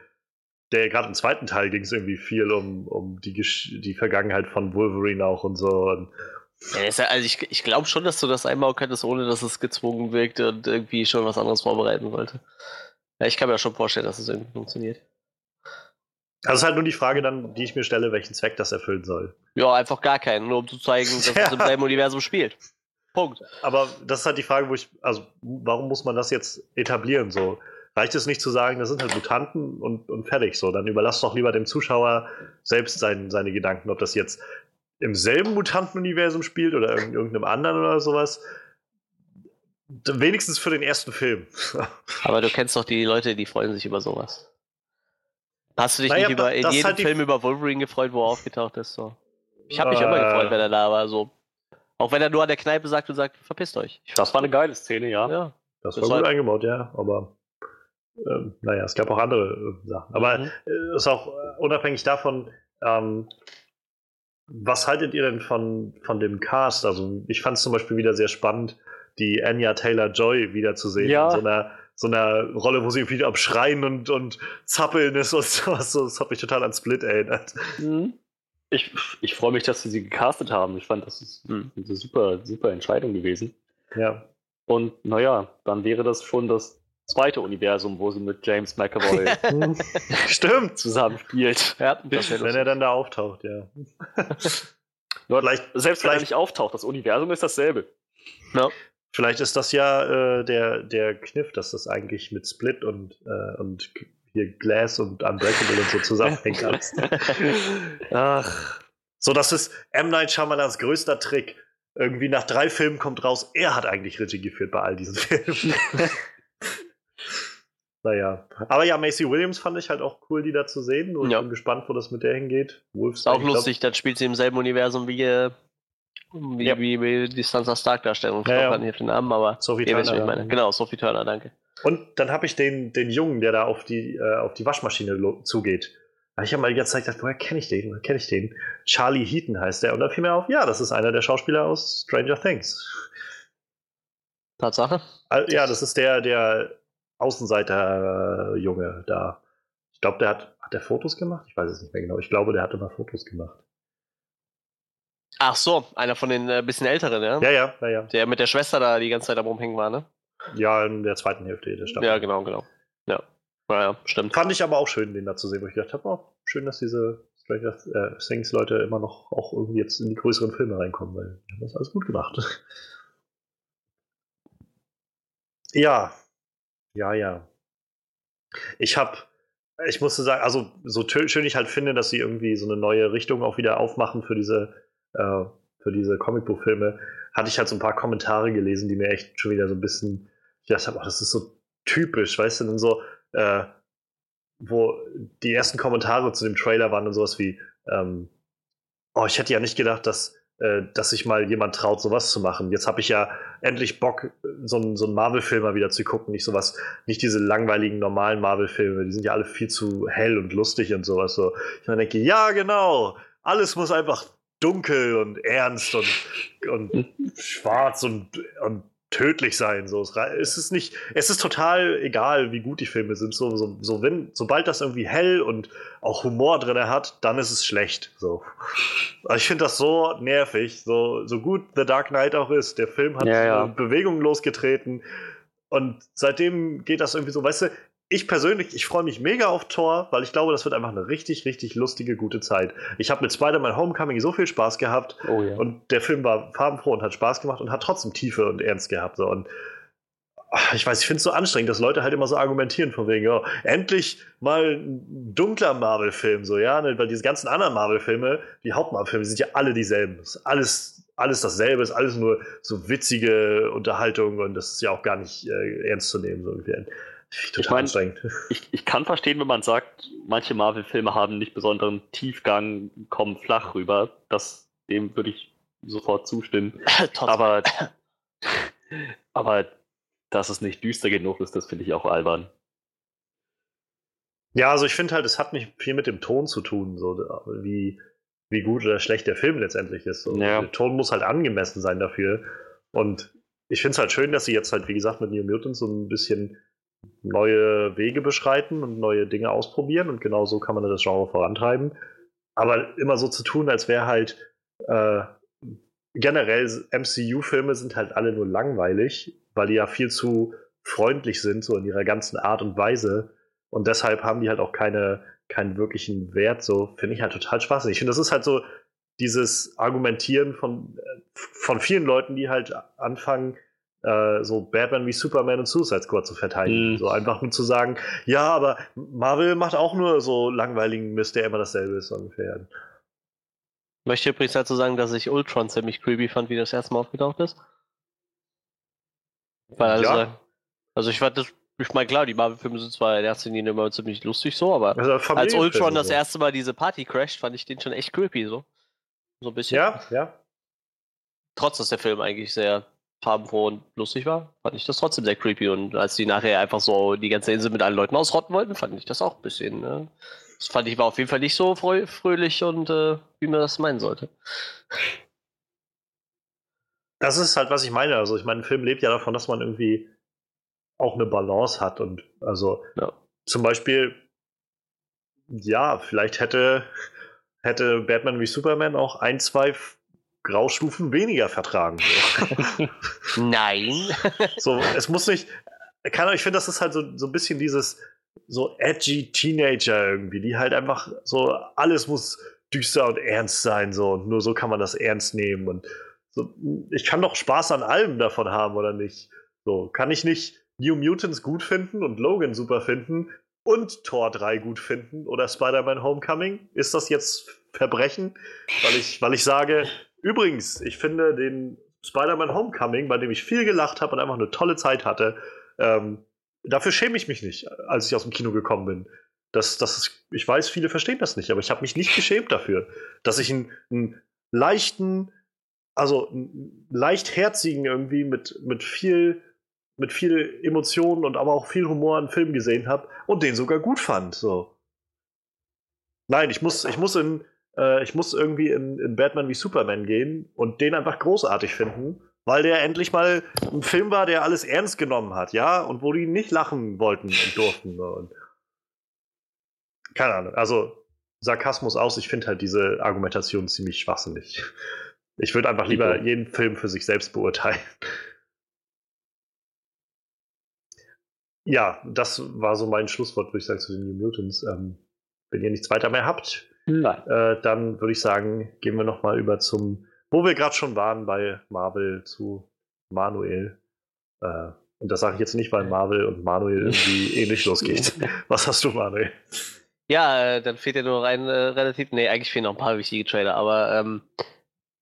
der gerade im zweiten Teil ging es irgendwie viel um, um die, die Vergangenheit von Wolverine auch und so. Und, ja, also ich, ich glaube schon, dass du das einbauen könntest, ohne dass es gezwungen wirkt und irgendwie schon was anderes vorbereiten wollte. Ja, ich kann mir schon vorstellen, dass es irgendwie funktioniert. Also es ist halt nur die Frage dann, die ich mir stelle, welchen Zweck das erfüllen soll. Ja, einfach gar keinen, nur um zu zeigen, dass ja. es im selben Universum spielt. Punkt. Aber das ist halt die Frage, wo ich, also warum muss man das jetzt etablieren so? Reicht es nicht zu sagen, das sind halt Mutanten und, und fertig so? Dann überlass doch lieber dem Zuschauer selbst sein, seine Gedanken, ob das jetzt im selben Mutantenuniversum spielt oder in irgendeinem anderen oder sowas. Wenigstens für den ersten Film. Aber du kennst doch die Leute, die freuen sich über sowas. Hast du dich naja, nicht über, in jedem halt Film über Wolverine gefreut, wo er aufgetaucht ist? So. Ich habe mich äh, immer gefreut, wenn er da war. So. Auch wenn er nur an der Kneipe sagt und sagt, verpisst euch. Das war eine geile Szene, ja. ja. Das, das war gut halt eingebaut, ja. Aber ähm, naja, es gab auch andere äh, Sachen. Aber mhm. äh, ist auch äh, unabhängig davon, ähm, was haltet ihr denn von, von dem Cast? Also, ich fand es zum Beispiel wieder sehr spannend, die Anya Taylor Joy wiederzusehen. Ja. In so einer, so einer Rolle, wo sie wieder am Schreien und, und Zappeln ist und sowas. Das hat mich total an Split erinnert. Mhm. Ich, ich freue mich, dass sie sie gecastet haben. Ich fand, das ist eine super, super Entscheidung gewesen. Ja. Und naja, dann wäre das schon das zweite Universum, wo sie mit James McAvoy Stimmt. zusammenspielt. Ja, wenn er dann da auftaucht, ja. Nur vielleicht, selbst wenn er nicht auftaucht, das Universum ist dasselbe. Ja. Vielleicht ist das ja äh, der, der Kniff, dass das eigentlich mit Split und, äh, und hier Glass und Unbreakable und so zusammenhängt. Ach. So, das ist M. Night Shyamalans größter Trick. Irgendwie nach drei Filmen kommt raus, er hat eigentlich Regie geführt bei all diesen Filmen. Naja. Aber ja, Macy Williams fand ich halt auch cool, die da zu sehen. Und ja. ich bin gespannt, wo das mit der hingeht. Wolfs auch lustig, dann spielt sie im selben Universum wie, äh, wie, ja. wie, wie die Sansa Stark-Darstellung. Ich ja, glaube ja. nicht den Namen, aber Sophie Turner, ich meine. Genau, Sophie Turner, danke. Und dann habe ich den, den Jungen, der da auf die, äh, auf die Waschmaschine zugeht. Ich habe mal die ganze Zeit gedacht, woher kenne ich den? Woher kenne ich den? Charlie Heaton heißt der. Und dann fiel mir auf, ja, das ist einer der Schauspieler aus Stranger Things. Tatsache? Ja, das ist der, der Außenseiter-Junge da. Ich glaube, der hat, hat der Fotos gemacht? Ich weiß es nicht mehr genau. Ich glaube, der hatte mal Fotos gemacht. Ach so, einer von den äh, bisschen älteren, ja? Ja, ja, ja, ja. Der mit der Schwester da die ganze Zeit am Rumhängen war, ne? Ja, in der zweiten Hälfte der Staffel. Ja, genau, genau. Ja. Naja, stimmt. Fand ich aber auch schön, den da zu sehen, wo ich gedacht habe, oh, schön, dass diese Stranger äh, Things Leute immer noch auch irgendwie jetzt in die größeren Filme reinkommen, weil die haben das alles gut gemacht. Ja, ja, ja. Ich habe, ich musste sagen, also so schön ich halt finde, dass sie irgendwie so eine neue Richtung auch wieder aufmachen für diese, äh, für diese Comicbuchfilme, hatte ich halt so ein paar Kommentare gelesen, die mir echt schon wieder so ein bisschen, ich dachte, oh, das ist so typisch, weißt du, dann so, äh, wo die ersten Kommentare zu dem Trailer waren und sowas wie, ähm, oh, ich hätte ja nicht gedacht, dass, dass sich mal jemand traut, sowas zu machen. Jetzt habe ich ja endlich Bock, so einen so Marvel-Film mal wieder zu gucken, nicht sowas, nicht diese langweiligen normalen Marvel-Filme, die sind ja alle viel zu hell und lustig und sowas. So. Ich meine, denke, ja, genau, alles muss einfach dunkel und ernst und, und schwarz und, und tödlich sein. So. Es ist nicht, es ist total egal, wie gut die Filme sind. So, so, so wenn, sobald das irgendwie hell und auch Humor drin hat, dann ist es schlecht. So. Also ich finde das so nervig, so, so gut The Dark Knight auch ist. Der Film hat ja, ja. Bewegung losgetreten. Und seitdem geht das irgendwie so, weißt du, ich persönlich, ich freue mich mega auf Thor, weil ich glaube, das wird einfach eine richtig, richtig lustige, gute Zeit. Ich habe mit Spider-Man Homecoming so viel Spaß gehabt oh, ja. und der Film war farbenfroh und hat Spaß gemacht und hat trotzdem Tiefe und Ernst gehabt. So. Und ach, ich weiß, ich finde es so anstrengend, dass Leute halt immer so argumentieren von wegen, oh, endlich mal ein dunkler Marvel-Film, so, ja, ne? weil diese ganzen anderen Marvel-Filme, die Hauptmarvel-Filme, sind ja alle dieselben. Das ist alles, alles dasselbe, ist alles nur so witzige Unterhaltung und das ist ja auch gar nicht äh, ernst zu nehmen, so irgendwie. Total ich, mein, ich, ich kann verstehen, wenn man sagt, manche Marvel-Filme haben nicht besonderen Tiefgang, kommen flach rüber. Das, dem würde ich sofort zustimmen. aber, aber dass es nicht düster genug ist, das finde ich auch albern. Ja, also ich finde halt, es hat nicht viel mit dem Ton zu tun, so wie, wie gut oder schlecht der Film letztendlich ist. So. Ja. Der Ton muss halt angemessen sein dafür. Und ich finde es halt schön, dass sie jetzt halt, wie gesagt, mit New Mutants so ein bisschen neue Wege beschreiten und neue Dinge ausprobieren und genau so kann man das Genre vorantreiben. Aber immer so zu tun, als wäre halt äh, generell MCU-Filme sind halt alle nur langweilig, weil die ja viel zu freundlich sind, so in ihrer ganzen Art und Weise. Und deshalb haben die halt auch keine, keinen wirklichen Wert, so finde ich halt total spaßig. Ich finde, das ist halt so dieses Argumentieren von, äh, von vielen Leuten, die halt anfangen, äh, so Batman wie Superman und Suicide Squad zu verteidigen. Mhm. So einfach nur zu sagen, ja, aber Marvel macht auch nur so langweiligen Mist, der immer dasselbe ist ungefähr. Ich möchte übrigens dazu sagen, dass ich Ultron ziemlich creepy fand, wie das erste Mal aufgetaucht ist. Weil also, ja. also ich fand das, ich meine, klar, die Marvel-Filme sind zwar in erster Linie immer ziemlich lustig so, aber also als Ultron das erste Mal diese Party crasht, fand ich den schon echt creepy so. So ein bisschen. Ja, ja. Trotz, dass der Film eigentlich sehr farbenfroh und lustig war, fand ich das trotzdem sehr creepy. Und als die nachher einfach so die ganze Insel mit allen Leuten ausrotten wollten, fand ich das auch ein bisschen. Ne? Das fand ich war auf jeden Fall nicht so fröhlich und äh, wie man das meinen sollte. Das ist halt, was ich meine. Also, ich meine, ein Film lebt ja davon, dass man irgendwie auch eine Balance hat. Und also ja. zum Beispiel, ja, vielleicht hätte, hätte Batman wie Superman auch ein, zwei Graustufen weniger vertragen. Nein. so, es muss nicht. Kann, ich finde, das ist halt so, so ein bisschen dieses so edgy Teenager irgendwie, die halt einfach so, alles muss düster und ernst sein, so, und nur so kann man das ernst nehmen. Und so, ich kann doch Spaß an allem davon haben, oder nicht? So, kann ich nicht New Mutants gut finden und Logan super finden und Tor 3 gut finden oder Spider-Man Homecoming? Ist das jetzt Verbrechen? Weil ich, weil ich sage, Übrigens, ich finde den Spider-Man Homecoming, bei dem ich viel gelacht habe und einfach eine tolle Zeit hatte, ähm, dafür schäme ich mich nicht, als ich aus dem Kino gekommen bin. Das, das ist, ich weiß, viele verstehen das nicht, aber ich habe mich nicht geschämt dafür, dass ich einen, einen leichten, also einen leichtherzigen irgendwie mit, mit viel mit viel Emotionen und aber auch viel Humor einen Film gesehen habe und den sogar gut fand. So. Nein, ich muss, ich muss in, äh, ich muss irgendwie in, in Batman wie Superman gehen und den einfach großartig finden, weil der endlich mal ein Film war, der alles ernst genommen hat, ja, und wo die nicht lachen wollten und durften. Und keine Ahnung, also Sarkasmus aus, ich finde halt diese Argumentation ziemlich schwachsinnig. Ich würde einfach lieber jeden Film für sich selbst beurteilen. Ja, das war so mein Schlusswort, würde ich sagen, zu den New Mutants. Ähm, wenn ihr nichts weiter mehr habt, äh, dann würde ich sagen, gehen wir nochmal über zum, wo wir gerade schon waren bei Marvel zu Manuel. Äh, Und das sage ich jetzt nicht, weil Marvel und Manuel irgendwie ähnlich losgeht. Was hast du, Manuel? Ja, äh, dann fehlt ja nur rein äh, relativ. Nee, eigentlich fehlen noch ein paar wichtige Trailer, aber ähm,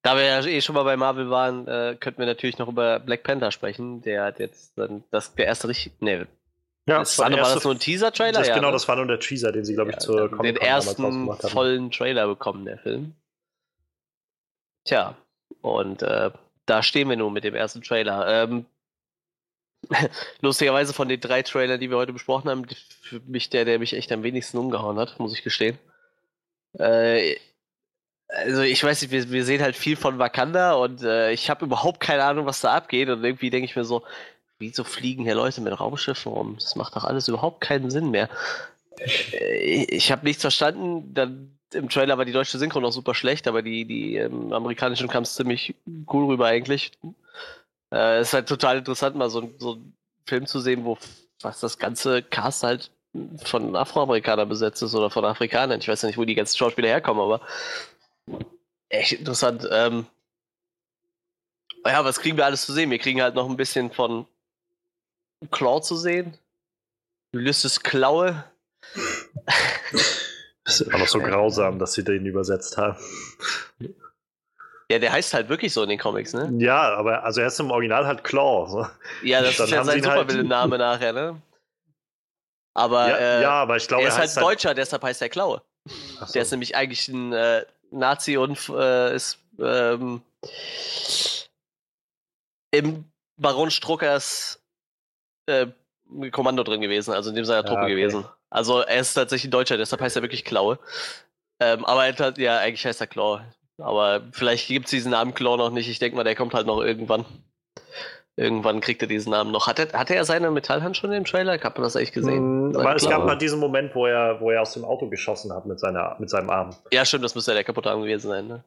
da wir ja eh schon mal bei Marvel waren, äh, könnten wir natürlich noch über Black Panther sprechen. Der hat jetzt dann das der erste richtig. Nee. Ja, das war, war, das nur ein Teaser-Trailer? Ja, genau, ne? das war nur der Teaser, den sie, glaube ich, ja, zur Comic Den ersten vollen Trailer bekommen, der Film. Tja, und äh, da stehen wir nun mit dem ersten Trailer. Ähm, lustigerweise von den drei Trailern, die wir heute besprochen haben, für mich der, der mich echt am wenigsten umgehauen hat, muss ich gestehen. Äh, also ich weiß nicht, wir, wir, sehen halt viel von Wakanda und äh, ich habe überhaupt keine Ahnung, was da abgeht und irgendwie denke ich mir so, wieso fliegen hier Leute mit Raumschiffen rum? Das macht doch alles überhaupt keinen Sinn mehr. Äh, ich habe nichts verstanden, dann im Trailer war die deutsche Synchro noch super schlecht, aber die, die ähm, amerikanischen kam es ziemlich cool rüber eigentlich. Äh, es ist halt total interessant, mal so, so einen Film zu sehen, wo was das ganze Cast halt von Afroamerikanern besetzt ist oder von Afrikanern. Ich weiß ja nicht, wo die ganzen Schauspieler herkommen, aber echt interessant. Ähm, ja, was kriegen wir alles zu sehen? Wir kriegen halt noch ein bisschen von Claw zu sehen. Ulysses Klaue. Das ist aber so grausam, dass sie den übersetzt haben. Ja, der heißt halt wirklich so in den Comics, ne? Ja, aber also er ist im Original halt Claw. So. Ja, das ist ja sein halt Supervillain-Name halt... nachher, ne? Aber, ja, äh, ja, aber ich glaube, er ist halt, halt Deutscher, deshalb heißt er Klaue. So. Der ist nämlich eigentlich ein äh, Nazi und äh, ist ähm, im Baron Struckers äh, Kommando drin gewesen, also in dem seiner Truppe ja, okay. gewesen. Also er ist tatsächlich ein Deutscher, deshalb heißt er wirklich Klaue. Ähm, aber er hat, ja, eigentlich heißt er Claw. Aber vielleicht gibt es diesen Namen Claw noch nicht. Ich denke mal, der kommt halt noch irgendwann. Irgendwann kriegt er diesen Namen noch. Hatte, hatte er seine Metallhand schon im Trailer? Hat man das echt gesehen? Mm, aber es gab mal diesen Moment, wo er, wo er aus dem Auto geschossen hat mit, seiner, mit seinem Arm. Ja, stimmt, das müsste ja der kaputte Arm gewesen sein. Ne?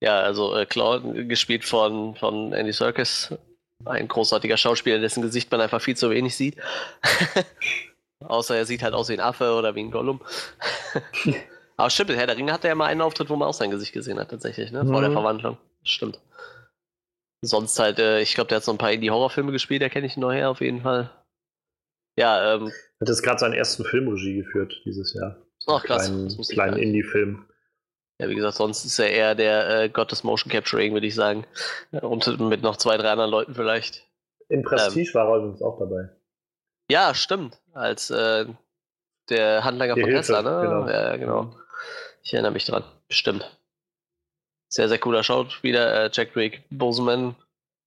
Ja, also äh, Claw, gespielt von, von Andy Serkis. Ein großartiger Schauspieler, dessen Gesicht man einfach viel zu wenig sieht. Außer er sieht halt aus wie ein Affe oder wie ein Gollum. Aber stimmt, Herr der Ringe hatte ja mal einen Auftritt, wo man auch sein Gesicht gesehen hat, tatsächlich, ne? Vor mhm. der Verwandlung. Stimmt. Sonst halt, äh, ich glaube, der hat so ein paar Indie-Horrorfilme gespielt, der kenne ich noch her auf jeden Fall. Ja, ähm. Hat jetzt gerade seinen ersten Filmregie geführt dieses Jahr. Ach, krass. Kleinen, kleinen Indie-Film. Ja, wie gesagt, sonst ist er eher der äh, Gott des Motion Capturing, würde ich sagen. Und mit noch zwei, drei anderen Leuten vielleicht. In Prestige ähm, war er übrigens auch dabei. Ja, stimmt. Als äh, der Handlanger Die von Hilfe, Tesla, ne? Genau. Ja, genau. Ich erinnere mich dran. Stimmt. Sehr, sehr cooler Schauspieler. Äh, Jack Drake Boseman.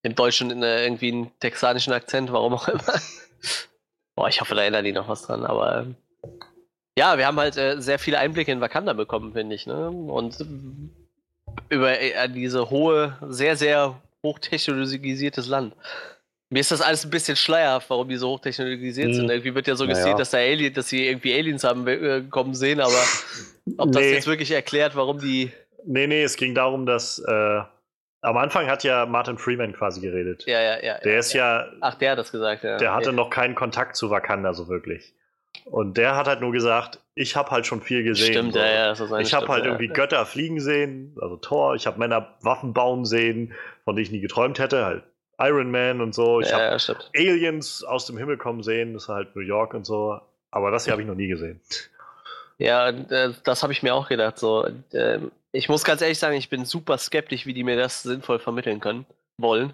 Im Deutschen in, äh, irgendwie einen texanischen Akzent, warum auch immer. Boah, ich hoffe, da erinnern die noch was dran, aber. Ähm, ja, wir haben halt äh, sehr viele Einblicke in Wakanda bekommen, finde ich. Ne? Und über äh, diese hohe, sehr, sehr hochtechnologisiertes Land. Mir ist das alles ein bisschen schleierhaft, warum die so hochtechnologisiert hm. sind. Irgendwie wird ja so naja. dass, da Alien, dass sie irgendwie Aliens haben äh, kommen sehen, aber ob das jetzt wirklich erklärt, warum die. Nee, nee, es ging darum, dass äh, am Anfang hat ja Martin Freeman quasi geredet. Ja, ja, ja. Der ja, ist ja. Ach, der hat das gesagt, ja. Der hatte noch keinen Kontakt zu Wakanda so wirklich. Und der hat halt nur gesagt, ich habe halt schon viel gesehen. Stimmt, so. ja, ja. Das ist ich habe halt ja. irgendwie Götter fliegen sehen, also Thor, ich habe Männer Waffen bauen sehen, von denen ich nie geträumt hätte, halt Iron Man und so. Ich ja, habe Aliens aus dem Himmel kommen sehen, das ist halt New York und so. Aber das hier habe ich noch nie gesehen. Ja, äh, das habe ich mir auch gedacht. So, äh, ich muss ganz ehrlich sagen, ich bin super skeptisch, wie die mir das sinnvoll vermitteln können, wollen.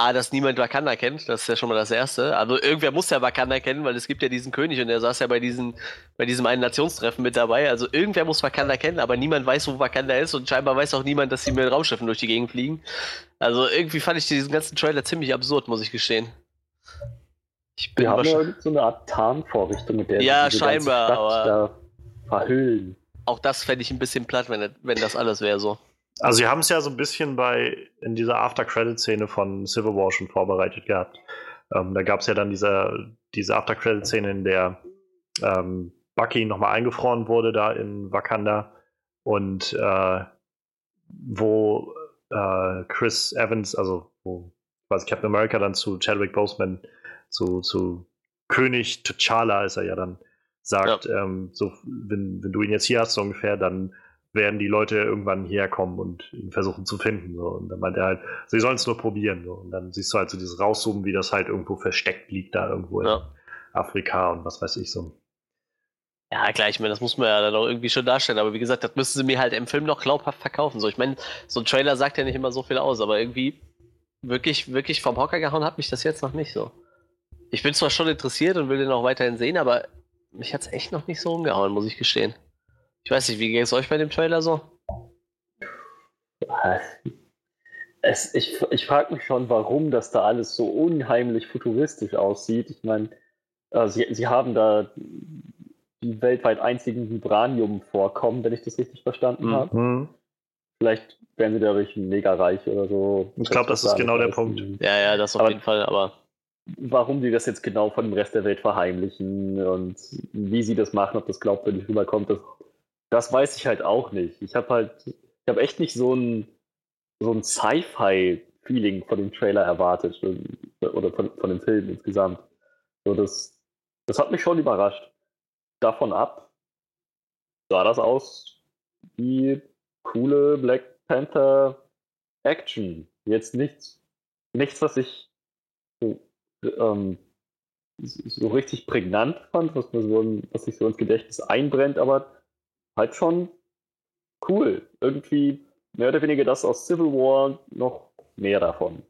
A, dass niemand Wakanda kennt, das ist ja schon mal das Erste. Also irgendwer muss ja Wakanda kennen, weil es gibt ja diesen König und der saß ja bei, diesen, bei diesem einen Nationstreffen mit dabei. Also irgendwer muss Wakanda kennen, aber niemand weiß, wo Wakanda ist und scheinbar weiß auch niemand, dass sie mit Raumschiffen durch die Gegend fliegen. Also irgendwie fand ich diesen ganzen Trailer ziemlich absurd, muss ich gestehen. Ich bin Wir haben ja so eine Art Tarnvorrichtung, mit der ja, scheinbar, aber verhüllen. Auch das fände ich ein bisschen platt, wenn, wenn das alles wäre so. Also sie haben es ja so ein bisschen bei in dieser After-Credit-Szene von Civil War schon vorbereitet gehabt. Ähm, da gab es ja dann diese, diese After-Credit-Szene, in der ähm, Bucky nochmal eingefroren wurde da in Wakanda und äh, wo äh, Chris Evans, also wo quasi Captain America dann zu Chadwick Boseman, zu, zu König T'Challa ist er ja dann, sagt, ja. ähm, so, wenn, wenn du ihn jetzt hier hast, so ungefähr, dann werden die Leute irgendwann hierher kommen und ihn versuchen zu finden. So. Und dann meint er halt, sie sollen es nur probieren. So. Und dann siehst du halt so dieses Rauszoomen, wie das halt irgendwo versteckt liegt, da irgendwo ja. in Afrika und was weiß ich so. Ja, klar, ich meine, das muss man ja dann auch irgendwie schon darstellen, aber wie gesagt, das müssen sie mir halt im Film noch glaubhaft verkaufen. So, ich meine, so ein Trailer sagt ja nicht immer so viel aus, aber irgendwie wirklich, wirklich vom Hocker gehauen hat mich das jetzt noch nicht so. Ich bin zwar schon interessiert und will den auch weiterhin sehen, aber mich hat es echt noch nicht so umgehauen, muss ich gestehen. Ich weiß nicht, wie ging es euch bei dem Trailer so? Es, ich ich frage mich schon, warum das da alles so unheimlich futuristisch aussieht. Ich meine, äh, sie, sie haben da die weltweit einzigen Vibranium-Vorkommen, wenn ich das richtig verstanden mhm. habe. Vielleicht werden sie dadurch mega reich oder so. Ich glaube, das ist genau der Punkt. Ja, ja, das auf aber jeden Fall, aber. Warum die das jetzt genau von dem Rest der Welt verheimlichen und wie sie das machen, ob das glaubwürdig rüberkommt, das, das weiß ich halt auch nicht. Ich habe halt, ich habe echt nicht so ein, so ein Sci-Fi-Feeling von dem Trailer erwartet oder von, von dem Film insgesamt. So, das, das hat mich schon überrascht davon ab sah das aus wie coole Black Panther Action. Jetzt nichts, nichts, was ich so, ähm, so richtig prägnant fand, was, mir so, was sich so ins Gedächtnis einbrennt, aber halt schon cool. Irgendwie mehr oder weniger das aus Civil War noch mehr davon.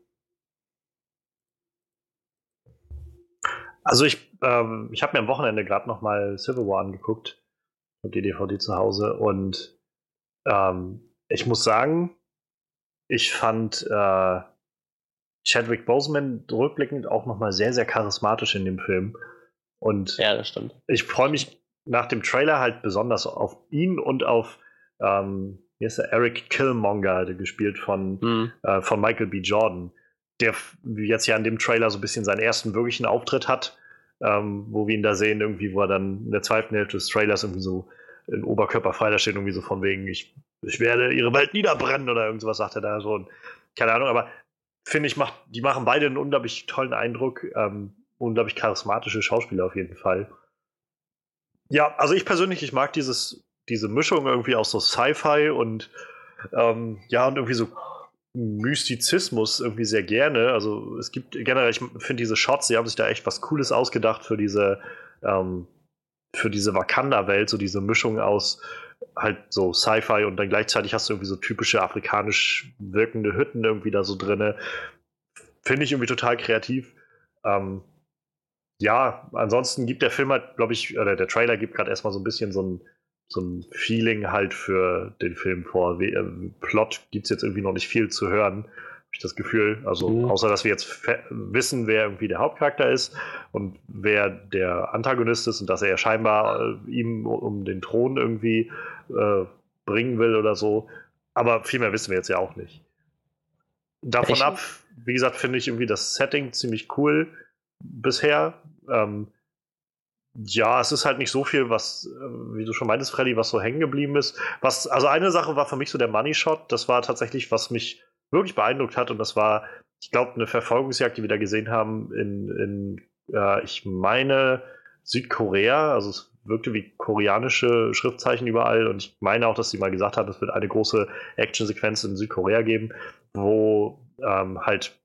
Also ich, ähm, ich habe mir am Wochenende gerade noch mal Civil War angeguckt. Ich habe die DVD zu Hause und ähm, ich muss sagen, ich fand äh, Chadwick Boseman rückblickend auch noch mal sehr, sehr charismatisch in dem Film. Und ja, das stimmt. Ich freue mich nach dem Trailer halt besonders auf ihn und auf ähm, hier ist der Eric Killmonger, gespielt von, mhm. äh, von Michael B. Jordan der jetzt ja in dem Trailer so ein bisschen seinen ersten wirklichen Auftritt hat, ähm, wo wir ihn da sehen, irgendwie, wo er dann in der zweiten Hälfte des Trailers irgendwie so in Oberkörper frei da steht, irgendwie so von wegen, ich, ich werde ihre Welt niederbrennen oder irgendwas sagt er da so. Und, keine Ahnung, aber finde ich, macht, die machen beide einen unglaublich tollen Eindruck. Ähm, unglaublich charismatische Schauspieler auf jeden Fall. Ja, also ich persönlich, ich mag dieses, diese Mischung irgendwie aus so Sci-Fi und ähm, ja, und irgendwie so Mystizismus irgendwie sehr gerne. Also es gibt generell, ich finde diese Shots, die haben sich da echt was Cooles ausgedacht für diese, ähm, für diese Wakanda-Welt, so diese Mischung aus halt so Sci-Fi und dann gleichzeitig hast du irgendwie so typische afrikanisch wirkende Hütten irgendwie da so drinne. Finde ich irgendwie total kreativ. Ähm, ja, ansonsten gibt der Film halt, glaube ich, oder der Trailer gibt gerade erstmal so ein bisschen so ein so ein Feeling halt für den Film vor. Wie, äh, Plot gibt es jetzt irgendwie noch nicht viel zu hören, habe ich das Gefühl. Also mhm. außer, dass wir jetzt wissen, wer irgendwie der Hauptcharakter ist und wer der Antagonist ist und dass er scheinbar äh, ihm um den Thron irgendwie äh, bringen will oder so. Aber viel mehr wissen wir jetzt ja auch nicht. Davon Echt? ab, wie gesagt, finde ich irgendwie das Setting ziemlich cool bisher. Ähm, ja, es ist halt nicht so viel, was, äh, wie du schon meintest, Freddy, was so hängen geblieben ist. Was, also eine Sache war für mich so der Money Shot. Das war tatsächlich, was mich wirklich beeindruckt hat. Und das war, ich glaube, eine Verfolgungsjagd, die wir da gesehen haben in, in äh, ich meine, Südkorea. Also es wirkte wie koreanische Schriftzeichen überall. Und ich meine auch, dass sie mal gesagt hat, es wird eine große Actionsequenz in Südkorea geben, wo ähm, halt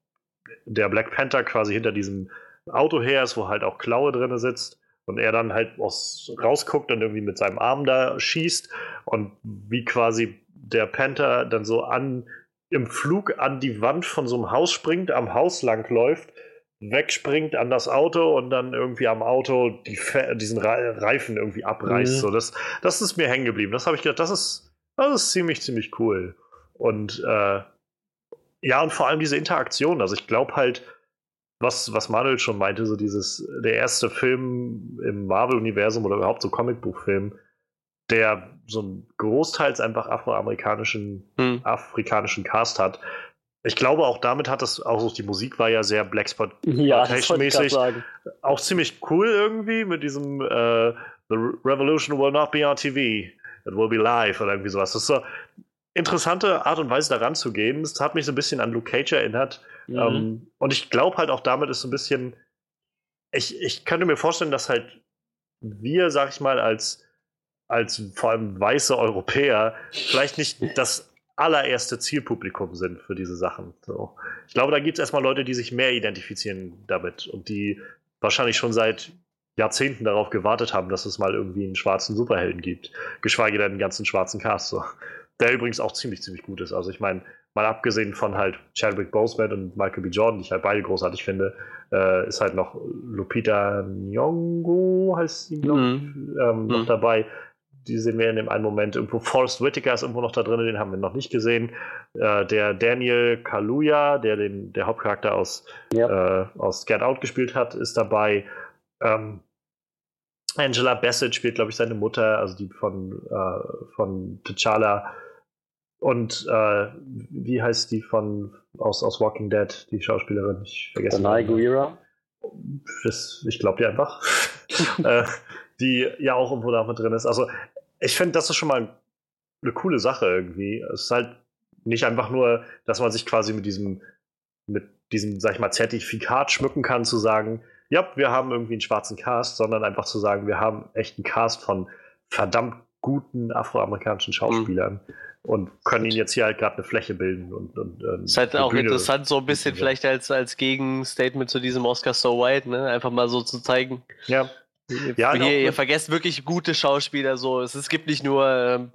der Black Panther quasi hinter diesem Auto her ist, wo halt auch Klaue drin sitzt und er dann halt aus, rausguckt und irgendwie mit seinem Arm da schießt und wie quasi der Panther dann so an im Flug an die Wand von so einem Haus springt, am Haus lang läuft, wegspringt an das Auto und dann irgendwie am Auto die diesen Reifen irgendwie abreißt. Mhm. So, das, das ist mir hängen geblieben. Das habe ich gedacht, das ist, das ist ziemlich, ziemlich cool. Und äh, ja, und vor allem diese Interaktion. Also ich glaube halt, was, was Manuel schon meinte, so dieses, der erste Film im Marvel-Universum oder überhaupt so Comicbuchfilm, der so einen großteils einfach afroamerikanischen, hm. afrikanischen Cast hat. Ich glaube, auch damit hat das, auch so die Musik war ja sehr Blackspot ja, mäßig auch ziemlich cool irgendwie mit diesem uh, The Revolution will not be on TV, it will be live oder irgendwie sowas. Das ist so interessante Art und Weise daran zu gehen. Das hat mich so ein bisschen an Luke Cage erinnert, Mhm. Ähm, und ich glaube halt auch damit ist so ein bisschen, ich, ich könnte mir vorstellen, dass halt wir, sag ich mal, als als vor allem weiße Europäer vielleicht nicht das allererste Zielpublikum sind für diese Sachen. So. Ich glaube, da gibt es erstmal Leute, die sich mehr identifizieren damit und die wahrscheinlich schon seit Jahrzehnten darauf gewartet haben, dass es mal irgendwie einen schwarzen Superhelden gibt. Geschweige denn einen ganzen schwarzen Cast. So. Der übrigens auch ziemlich, ziemlich gut ist. Also ich meine, mal abgesehen von halt Chadwick Boseman und Michael B. Jordan, die ich halt beide großartig finde, äh, ist halt noch Lupita Nyong'o, heißt sie, mhm. ähm, mhm. noch dabei. Die sehen wir in dem einen Moment irgendwo. Forrest Whitaker ist irgendwo noch da drin, den haben wir noch nicht gesehen. Äh, der Daniel Kaluuya, der den der Hauptcharakter aus, ja. äh, aus Get Out gespielt hat, ist dabei. Ähm, Angela Bassett spielt, glaube ich, seine Mutter, also die von, äh, von T'Challa. Und äh, wie heißt die von aus, aus Walking Dead, die Schauspielerin? Ich vergesse. Danai Guira? ich glaube die einfach. äh, die ja auch irgendwo da mit drin ist. Also, ich finde, das ist schon mal eine coole Sache irgendwie. Es ist halt nicht einfach nur, dass man sich quasi mit diesem, mit diesem, sag ich mal, Zertifikat schmücken kann, zu sagen, ja, wir haben irgendwie einen schwarzen Cast, sondern einfach zu sagen, wir haben echt einen Cast von verdammt guten afroamerikanischen mhm. Schauspielern. Und können ihn jetzt hier halt gerade eine Fläche bilden. Und, und, ähm, ist halt auch Bühne interessant, so ein bisschen vielleicht als, als Gegenstatement zu diesem Oscar So White, ne? Einfach mal so zu zeigen. Ja. ja hier, ihr vergesst wirklich gute Schauspieler, so. Es, es gibt nicht nur, ähm,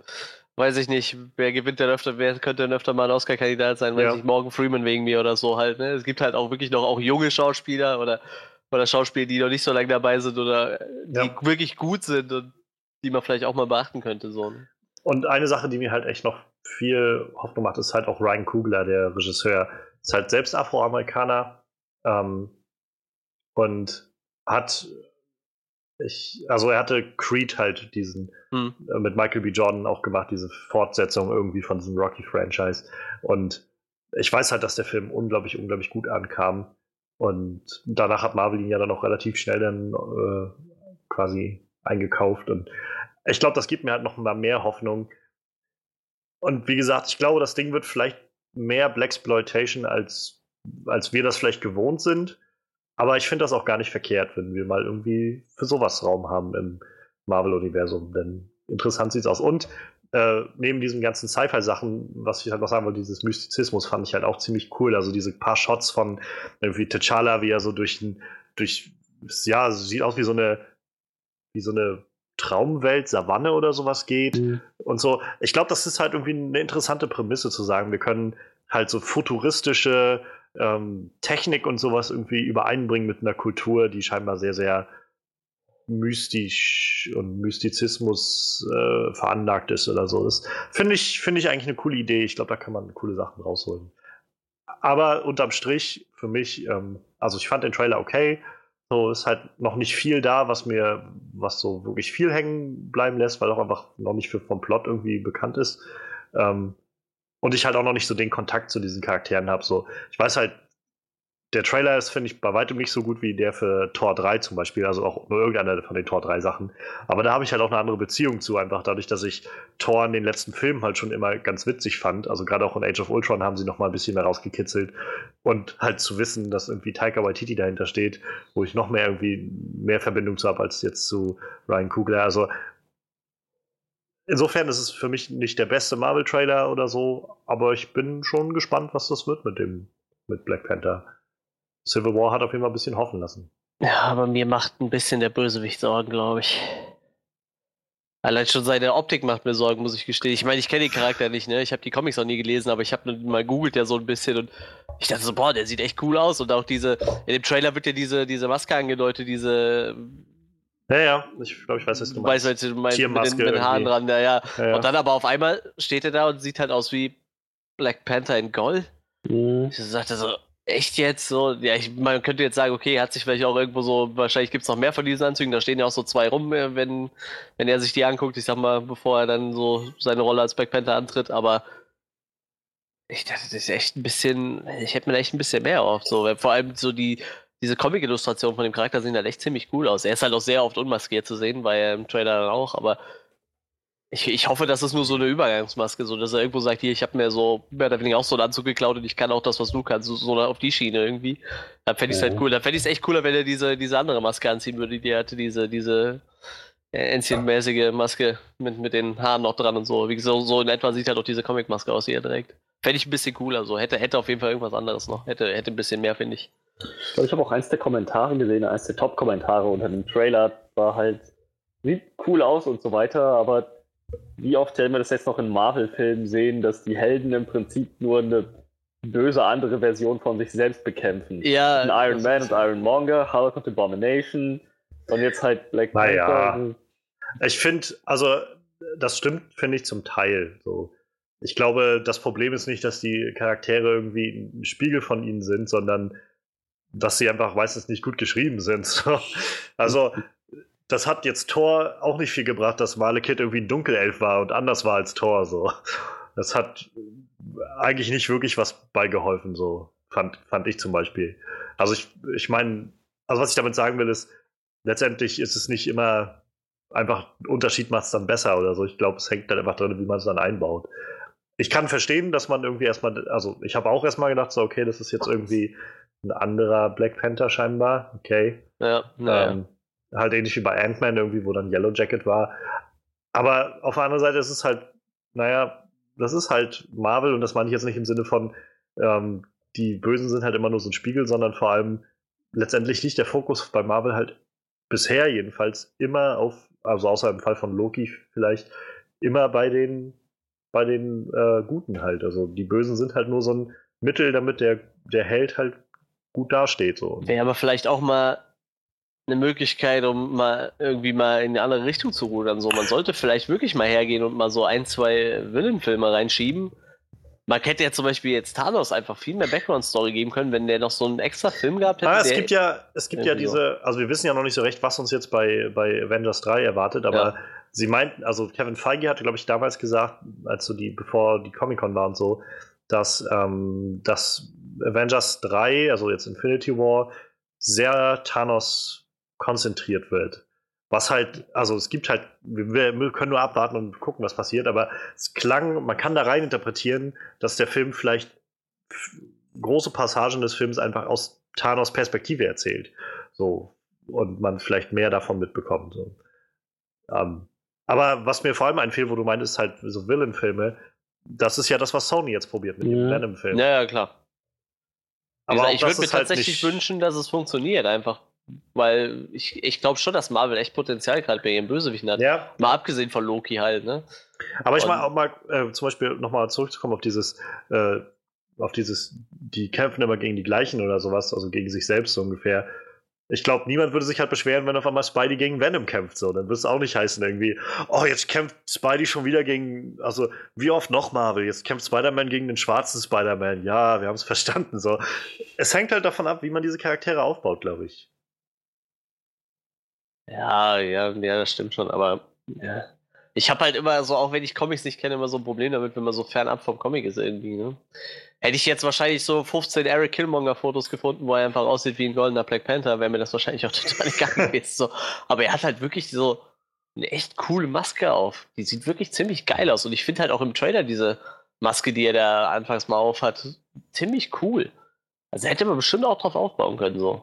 weiß ich nicht, wer gewinnt denn öfter, wer könnte denn öfter mal ein Oscar-Kandidat sein, weiß ja. ich, Morgan Freeman wegen mir oder so halt, ne? Es gibt halt auch wirklich noch auch junge Schauspieler oder oder Schauspieler, die noch nicht so lange dabei sind oder die ja. wirklich gut sind und die man vielleicht auch mal beachten könnte. So. Ne? Und eine Sache, die mir halt echt noch viel Hoffnung macht, ist halt auch Ryan Kugler, der Regisseur. Ist halt selbst Afroamerikaner ähm, und hat ich, also er hatte Creed halt diesen hm. äh, mit Michael B. Jordan auch gemacht, diese Fortsetzung irgendwie von diesem Rocky-Franchise. Und ich weiß halt, dass der Film unglaublich, unglaublich gut ankam. Und danach hat Marvel ihn ja dann auch relativ schnell dann äh, quasi eingekauft. Und ich glaube, das gibt mir halt noch mal mehr Hoffnung. Und wie gesagt, ich glaube, das Ding wird vielleicht mehr Blaxploitation, als, als wir das vielleicht gewohnt sind. Aber ich finde das auch gar nicht verkehrt, wenn wir mal irgendwie für sowas Raum haben im Marvel-Universum. Denn interessant sieht's aus. Und äh, neben diesen ganzen Sci-Fi-Sachen, was ich halt noch sagen wollte, dieses Mystizismus fand ich halt auch ziemlich cool. Also diese paar Shots von irgendwie T'Challa, wie er so durch ein, durch, ja, sieht aus wie so eine, wie so eine Traumwelt, Savanne oder sowas geht mhm. und so. Ich glaube, das ist halt irgendwie eine interessante Prämisse zu sagen. Wir können halt so futuristische ähm, Technik und sowas irgendwie übereinbringen mit einer Kultur, die scheinbar sehr, sehr mystisch und Mystizismus äh, veranlagt ist oder so. Das finde ich, find ich eigentlich eine coole Idee. Ich glaube, da kann man coole Sachen rausholen. Aber unterm Strich, für mich, ähm, also ich fand den Trailer okay. So ist halt noch nicht viel da, was mir, was so wirklich viel hängen bleiben lässt, weil auch einfach noch nicht für, vom Plot irgendwie bekannt ist. Ähm, und ich halt auch noch nicht so den Kontakt zu diesen Charakteren habe. So, ich weiß halt der Trailer ist, finde ich, bei weitem nicht so gut wie der für Tor 3 zum Beispiel, also auch nur irgendeiner von den Tor 3 Sachen. Aber da habe ich halt auch eine andere Beziehung zu, einfach dadurch, dass ich Tor in den letzten Filmen halt schon immer ganz witzig fand. Also gerade auch in Age of Ultron haben sie noch mal ein bisschen mehr rausgekitzelt. Und halt zu wissen, dass irgendwie Taika Waititi dahinter steht, wo ich noch mehr irgendwie mehr Verbindung zu habe als jetzt zu Ryan Kugler. Also insofern ist es für mich nicht der beste Marvel-Trailer oder so, aber ich bin schon gespannt, was das wird mit dem, mit Black Panther. Civil War hat auf jeden Fall ein bisschen hoffen lassen. Ja, aber mir macht ein bisschen der Bösewicht Sorgen, glaube ich. Allein schon seine Optik macht mir Sorgen, muss ich gestehen. Ich meine, ich kenne den Charakter nicht, ne? Ich habe die Comics noch nie gelesen, aber ich habe mal googelt ja so ein bisschen und ich dachte so, boah, der sieht echt cool aus. Und auch diese, in dem Trailer wird ja diese, diese Maske angedeutet, diese. Ja, ja, ich glaube, ich weiß, was du meinst. Weißt du, meinst mit den, mit den Haaren dran, ja, ja. ja, Und dann aber auf einmal steht er da und sieht halt aus wie Black Panther in Gold. Mhm. Ich sagte so, Echt jetzt so? Ja, ich, man könnte jetzt sagen, okay, hat sich vielleicht auch irgendwo so, wahrscheinlich gibt es noch mehr von diesen Anzügen, da stehen ja auch so zwei rum, äh, wenn, wenn er sich die anguckt, ich sag mal, bevor er dann so seine Rolle als Black Panther antritt, aber ich dachte, das ist echt ein bisschen, ich hätte mir echt ein bisschen mehr auf, so, vor allem so die, diese Comic-Illustrationen von dem Charakter sehen halt echt ziemlich cool aus. Er ist halt auch sehr oft unmaskiert zu sehen, weil er im Trailer dann auch, aber ich, ich hoffe, das ist nur so eine Übergangsmaske, so dass er irgendwo sagt, hier, ich habe mir so mehr oder weniger auch so einen Anzug geklaut und ich kann auch das, was du kannst, so, so auf die Schiene irgendwie. Dann fände ich es halt halt cool. Dann fände ich es echt cooler, wenn er diese, diese andere Maske anziehen würde, die er hatte, diese, diese, Ancient-mäßige Maske mit, mit den Haaren noch dran und so. Wie gesagt, so in etwa sieht halt auch diese Comic-Maske aus, die er trägt. Fände ich ein bisschen cooler. So. Hätte, hätte auf jeden Fall irgendwas anderes noch. Hätte, hätte ein bisschen mehr, finde ich. Ich glaube, ich habe auch eins der Kommentare gesehen, eins der Top-Kommentare unter dem Trailer war halt, sieht cool aus und so weiter, aber wie oft werden wir das jetzt noch in Marvel-Filmen sehen, dass die Helden im Prinzip nur eine böse andere Version von sich selbst bekämpfen? Ja. Ein Iron Man und Iron Monger, Hulk und Abomination und jetzt halt Black Panther. Naja. Ich finde, also das stimmt, finde ich zum Teil so. Ich glaube, das Problem ist nicht, dass die Charaktere irgendwie ein Spiegel von ihnen sind, sondern dass sie einfach meistens nicht gut geschrieben sind. also, das hat jetzt Thor auch nicht viel gebracht, dass Malekith irgendwie ein Dunkelelf war und anders war als Thor. So. Das hat eigentlich nicht wirklich was beigeholfen, so fand, fand ich zum Beispiel. Also ich, ich meine, also was ich damit sagen will, ist, letztendlich ist es nicht immer einfach ein Unterschied macht es dann besser oder so. Ich glaube, es hängt dann einfach drin, wie man es dann einbaut. Ich kann verstehen, dass man irgendwie erstmal, also ich habe auch erstmal gedacht, so, okay, das ist jetzt irgendwie ein anderer Black Panther scheinbar. Okay. Ja, naja. ähm, halt ähnlich wie bei Ant-Man irgendwie, wo dann Yellow Jacket war. Aber auf der anderen Seite ist es halt, naja, das ist halt Marvel und das meine ich jetzt nicht im Sinne von, ähm, die Bösen sind halt immer nur so ein Spiegel, sondern vor allem letztendlich liegt der Fokus bei Marvel halt bisher jedenfalls immer auf, also außer im Fall von Loki vielleicht, immer bei den, bei den äh, Guten halt. Also die Bösen sind halt nur so ein Mittel, damit der, der Held halt gut dasteht. So. Wäre aber vielleicht auch mal eine Möglichkeit, um mal irgendwie mal in eine andere Richtung zu rudern. So, man sollte vielleicht wirklich mal hergehen und mal so ein, zwei Villain-Filme reinschieben. Man hätte ja zum Beispiel jetzt Thanos einfach viel mehr Background-Story geben können, wenn der noch so einen extra Film gehabt hätte. Ah, es gibt ja, es gibt ja diese, also wir wissen ja noch nicht so recht, was uns jetzt bei, bei Avengers 3 erwartet, aber ja. sie meinten, also Kevin Feige hatte, glaube ich, damals gesagt, als so die, bevor die Comic-Con war und so, dass, ähm, dass Avengers 3, also jetzt Infinity War, sehr Thanos konzentriert wird. Was halt, also es gibt halt, wir, können nur abwarten und gucken, was passiert, aber es klang, man kann da rein interpretieren, dass der Film vielleicht große Passagen des Films einfach aus Thanos Perspektive erzählt. So. Und man vielleicht mehr davon mitbekommt. So. Ähm, aber was mir vor allem einfiel, wo du meintest, halt so Villain-Filme, das ist ja das, was Sony jetzt probiert mit ja. dem Venom-Film. Ja, ja, klar. Aber ich würde mir halt tatsächlich wünschen, dass es funktioniert, einfach. Weil ich, ich glaube schon, dass Marvel echt Potenzial gerade bei ihren Bösewichten hat. Ja. Mal abgesehen von Loki halt, ne? Aber ich meine auch mal äh, zum Beispiel nochmal zurückzukommen auf dieses, äh, auf dieses, die kämpfen immer gegen die gleichen oder sowas, also gegen sich selbst so ungefähr ich glaube, niemand würde sich halt beschweren, wenn auf einmal Spidey gegen Venom kämpft. So, dann würde es auch nicht heißen irgendwie, oh, jetzt kämpft Spidey schon wieder gegen, also wie oft noch Marvel? Jetzt kämpft Spider-Man gegen den schwarzen Spider-Man. Ja, wir haben es verstanden. So, es hängt halt davon ab, wie man diese Charaktere aufbaut, glaube ich. Ja, ja, ja, das stimmt schon. Aber ja. ich habe halt immer so, auch wenn ich Comics nicht kenne, immer so ein Problem damit, wenn man so fernab vom Comic ist irgendwie. Ne? Hätte ich jetzt wahrscheinlich so 15 Eric Killmonger-Fotos gefunden, wo er einfach aussieht wie ein goldener Black Panther, wäre mir das wahrscheinlich auch total egal gewesen. So. Aber er hat halt wirklich so eine echt coole Maske auf. Die sieht wirklich ziemlich geil aus. Und ich finde halt auch im Trailer diese Maske, die er da anfangs mal auf hat, ziemlich cool. Also hätte man bestimmt auch drauf aufbauen können, so.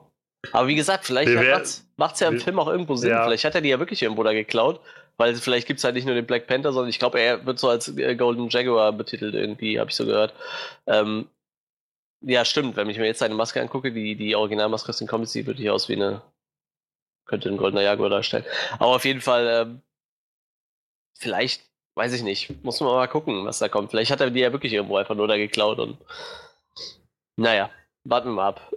Aber wie gesagt, vielleicht macht es ja im Film auch irgendwo Sinn. Ja. Vielleicht hat er die ja wirklich irgendwo da geklaut. Weil vielleicht gibt es halt nicht nur den Black Panther, sondern ich glaube, er wird so als äh, Golden Jaguar betitelt irgendwie, habe ich so gehört. Ähm, ja, stimmt. Wenn ich mir jetzt seine Maske angucke, die, die Originalmaske aus den Comics sieht wirklich aus wie eine. Könnte ein goldener Jaguar darstellen. Aber auf jeden Fall, ähm, vielleicht, weiß ich nicht. Muss man mal gucken, was da kommt. Vielleicht hat er die ja wirklich irgendwo einfach nur da geklaut und. Naja, warten wir mal ab.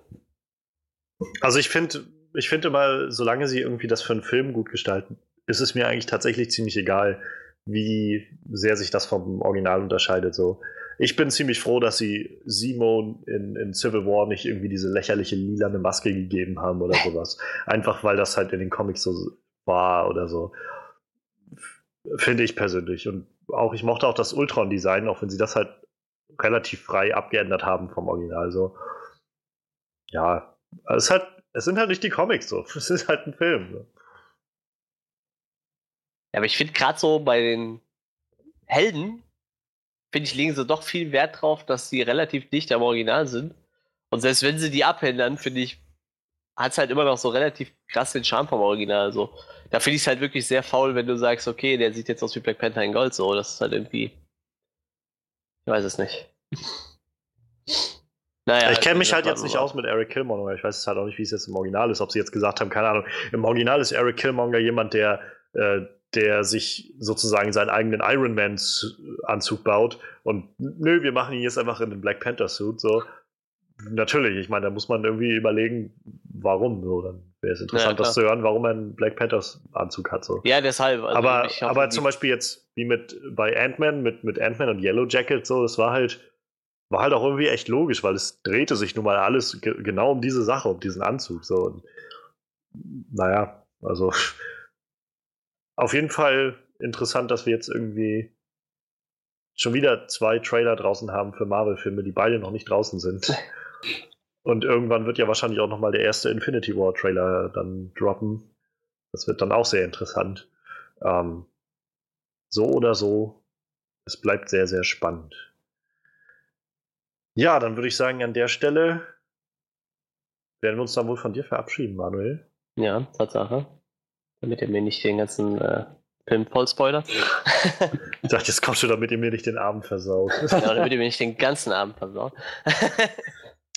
Also ich finde, ich finde mal, solange sie irgendwie das für einen Film gut gestalten, ist es mir eigentlich tatsächlich ziemlich egal, wie sehr sich das vom Original unterscheidet. So. Ich bin ziemlich froh, dass sie Simon in, in Civil War nicht irgendwie diese lächerliche lilane Maske gegeben haben oder sowas. Einfach weil das halt in den Comics so war oder so. Finde ich persönlich. Und auch, ich mochte auch das Ultron-Design, auch wenn sie das halt relativ frei abgeändert haben vom Original. So. Ja, es, halt, es sind halt nicht die Comics so. Es ist halt ein Film. So. Ja, aber ich finde gerade so bei den Helden, finde ich, legen sie doch viel Wert drauf, dass sie relativ dicht am Original sind. Und selbst wenn sie die abändern, finde ich, hat es halt immer noch so relativ krass den Charme vom Original. So. Da finde ich es halt wirklich sehr faul, wenn du sagst, okay, der sieht jetzt aus wie Black Panther in Gold. So, das ist halt irgendwie. Ich weiß es nicht. Naja, ich kenne mich halt jetzt nicht aus mit Eric Killmonger. Ich weiß es halt auch nicht, wie es jetzt im Original ist. Ob sie jetzt gesagt haben, keine Ahnung. Im Original ist Eric Killmonger jemand, der, äh, der sich sozusagen seinen eigenen Iron Man-Anzug baut. Und nö, wir machen ihn jetzt einfach in den Black Panther-Suit. So. Natürlich, ich meine, da muss man irgendwie überlegen, warum. So. Dann wäre es interessant, ja, das zu hören, warum er einen Black Panthers-Anzug hat. So. Ja, deshalb. Also aber aber zum Beispiel jetzt, wie mit bei Ant-Man, mit, mit Ant-Man und Yellow Jacket, so, das war halt war halt auch irgendwie echt logisch, weil es drehte sich nun mal alles ge genau um diese Sache, um diesen Anzug. So. Und, naja, also auf jeden Fall interessant, dass wir jetzt irgendwie schon wieder zwei Trailer draußen haben für Marvel-Filme, die beide noch nicht draußen sind. Und irgendwann wird ja wahrscheinlich auch nochmal der erste Infinity War-Trailer dann droppen. Das wird dann auch sehr interessant. Ähm, so oder so, es bleibt sehr, sehr spannend. Ja, dann würde ich sagen, an der Stelle werden wir uns dann wohl von dir verabschieden, Manuel. Ja, Tatsache. Damit ihr mir nicht den ganzen äh, Film voll spoilert. ich dachte, jetzt kommst du, damit ihr mir nicht den Abend versaut. genau, damit ihr mir nicht den ganzen Abend versaut.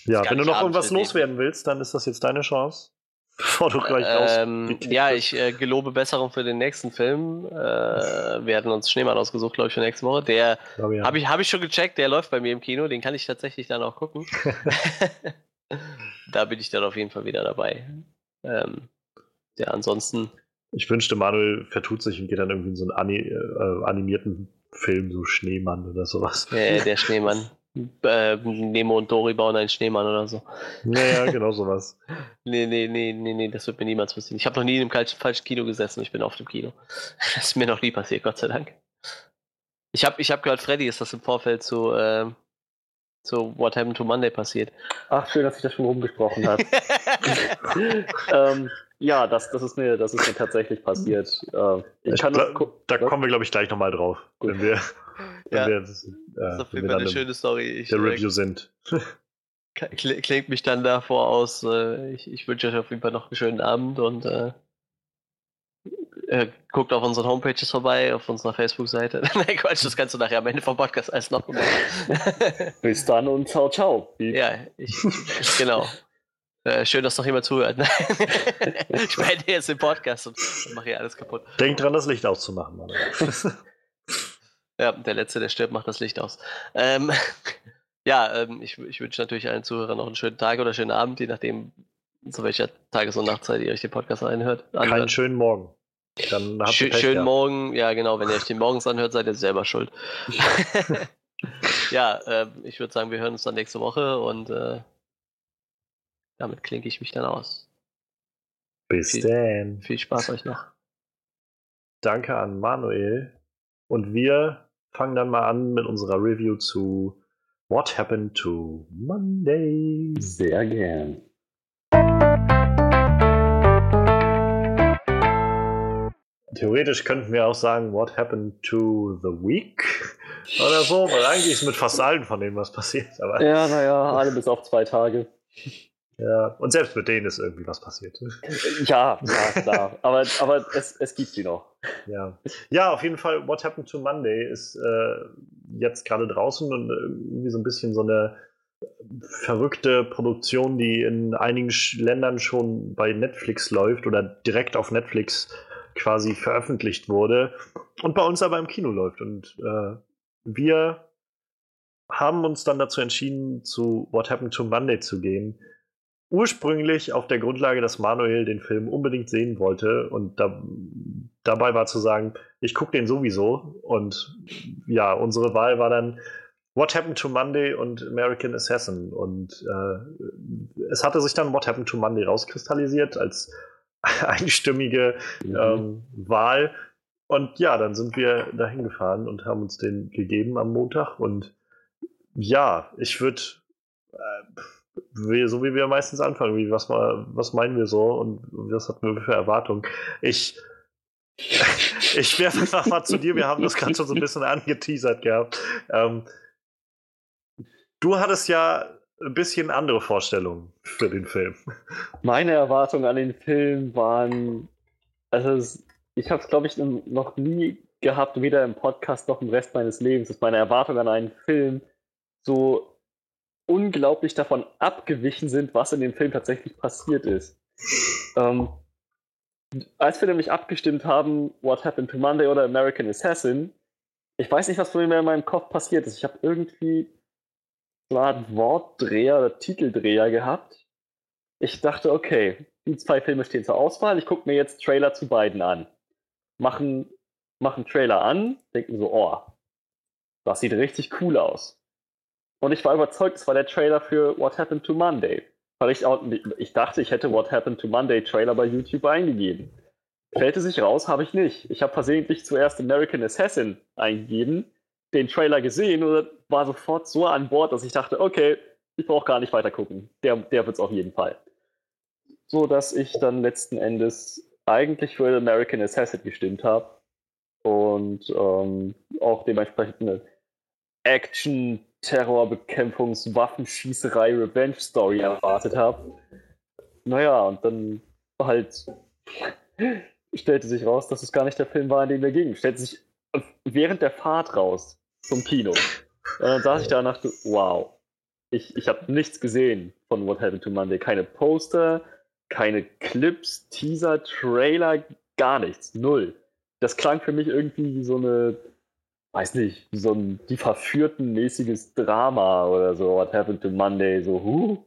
ja, wenn du noch irgendwas loswerden willst, dann ist das jetzt deine Chance. Bevor du gleich ähm, Ja, ich äh, gelobe Besserung für den nächsten Film. Äh, wir hatten uns Schneemann ausgesucht, glaube ich, für nächste Woche. Der ja. habe ich, hab ich schon gecheckt, der läuft bei mir im Kino, den kann ich tatsächlich dann auch gucken. da bin ich dann auf jeden Fall wieder dabei. Ähm, ja, ansonsten. Ich wünschte, Manuel vertut sich und geht dann irgendwie in so einen äh, animierten Film, so Schneemann oder sowas. Ja, der Schneemann äh, Nemo und Dori bauen einen Schneemann oder so. Naja, genau sowas. nee, nee, nee, nee, nee, das wird mir niemals passieren. Ich habe noch nie in einem falschen Kino gesessen, ich bin auf dem Kino. Das ist mir noch nie passiert, Gott sei Dank. Ich habe ich hab gehört, Freddy ist das im Vorfeld zu, äh, zu What Happened to Monday passiert. Ach, schön, dass ich das schon rumgesprochen habe. ähm, ja, das, das, ist mir, das ist mir tatsächlich passiert. Äh, ich kann da, da kommen wir, glaube ich, gleich nochmal drauf, Gut. wenn wir ja, wir, das, äh, das ist auf jeden Fall eine schöne Story. Ich, der Review sind. Klingt mich dann davor aus. Äh, ich, ich wünsche euch auf jeden Fall noch einen schönen Abend und äh, äh, guckt auf unseren Homepages vorbei, auf unserer Facebook-Seite. Nein, Quatsch, das kannst du nachher am Ende vom Podcast alles noch machen. Bis dann und ciao, ciao. Ja, ich, ich genau. Äh, schön, dass noch jemand zuhört. ich beende jetzt den Podcast und mache hier alles kaputt. Denk dran, das Licht auszumachen, Mann. Ja, der Letzte, der stirbt, macht das Licht aus. Ähm, ja, ähm, ich, ich wünsche natürlich allen Zuhörern noch einen schönen Tag oder schönen Abend, je nachdem, zu welcher Tages- und Nachtzeit ihr euch den Podcast anhört. anhört. Keinen schönen Morgen. Dann habt ihr Pech, schönen ja. Morgen, ja genau, wenn ihr euch den morgens anhört, seid ihr selber schuld. ja, äh, ich würde sagen, wir hören uns dann nächste Woche und äh, damit klinke ich mich dann aus. Bis viel, dann. Viel Spaß euch noch. Danke an Manuel. Und wir fangen dann mal an mit unserer Review zu What Happened to Monday. Sehr gern. Theoretisch könnten wir auch sagen, What Happened to the Week oder so, weil eigentlich ist mit fast allen von denen was passiert. Ja, naja, alle bis auf zwei Tage. Ja, und selbst mit denen ist irgendwie was passiert. Ja, ja klar. aber aber es, es gibt sie noch. Ja. ja, auf jeden Fall, What Happened to Monday ist äh, jetzt gerade draußen und irgendwie so ein bisschen so eine verrückte Produktion, die in einigen Ländern schon bei Netflix läuft oder direkt auf Netflix quasi veröffentlicht wurde und bei uns aber im Kino läuft. Und äh, wir haben uns dann dazu entschieden, zu What Happened to Monday zu gehen ursprünglich auf der Grundlage, dass Manuel den Film unbedingt sehen wollte und da, dabei war zu sagen, ich gucke den sowieso. Und ja, unsere Wahl war dann What Happened to Monday und American Assassin. Und äh, es hatte sich dann What Happened to Monday rauskristallisiert als einstimmige mhm. ähm, Wahl. Und ja, dann sind wir dahin gefahren und haben uns den gegeben am Montag. Und ja, ich würde äh, wie, so wie wir meistens anfangen, wie was, mal, was meinen wir so und was hatten wir für Erwartungen. Ich, ich werfe einfach mal zu dir, wir haben das gerade schon so ein bisschen angeteasert gehabt. Ähm, du hattest ja ein bisschen andere Vorstellungen für den Film. Meine Erwartungen an den Film waren, also ich habe es glaube ich noch nie gehabt, weder im Podcast noch im Rest meines Lebens, dass meine Erwartungen an einen Film so unglaublich davon abgewichen sind, was in dem Film tatsächlich passiert ist. Ähm, als wir nämlich abgestimmt haben, What Happened to Monday oder American Assassin, ich weiß nicht, was von mir in meinem Kopf passiert ist. Ich habe irgendwie so eine Art Wortdreher oder Titeldreher gehabt. Ich dachte, okay, die zwei Filme stehen zur Auswahl. Ich gucke mir jetzt Trailer zu beiden an. Machen, machen Trailer an, denken so, oh, das sieht richtig cool aus. Und ich war überzeugt, es war der Trailer für What Happened to Monday. Weil ich, auch, ich dachte, ich hätte What Happened to Monday Trailer bei YouTube eingegeben. Stellte sich raus, habe ich nicht. Ich habe versehentlich zuerst American Assassin eingegeben, den Trailer gesehen und war sofort so an Bord, dass ich dachte, okay, ich brauche gar nicht weiter gucken. Der, der wird es auf jeden Fall. So dass ich dann letzten Endes eigentlich für American Assassin gestimmt habe und ähm, auch dementsprechend eine Action, Terrorbekämpfungs-, Waffenschießerei, Revenge-Story erwartet habe. Naja, und dann halt stellte sich raus, dass es gar nicht der Film war, in dem wir gingen. Stellte sich während der Fahrt raus zum Kino. Und dann saß ich da und dachte, wow, ich, ich habe nichts gesehen von What Happened to Monday. Keine Poster, keine Clips, Teaser, Trailer, gar nichts. Null. Das klang für mich irgendwie wie so eine, weiß nicht, wie so ein die verführten mäßiges Drama oder so. What Happened to Monday? So, huh,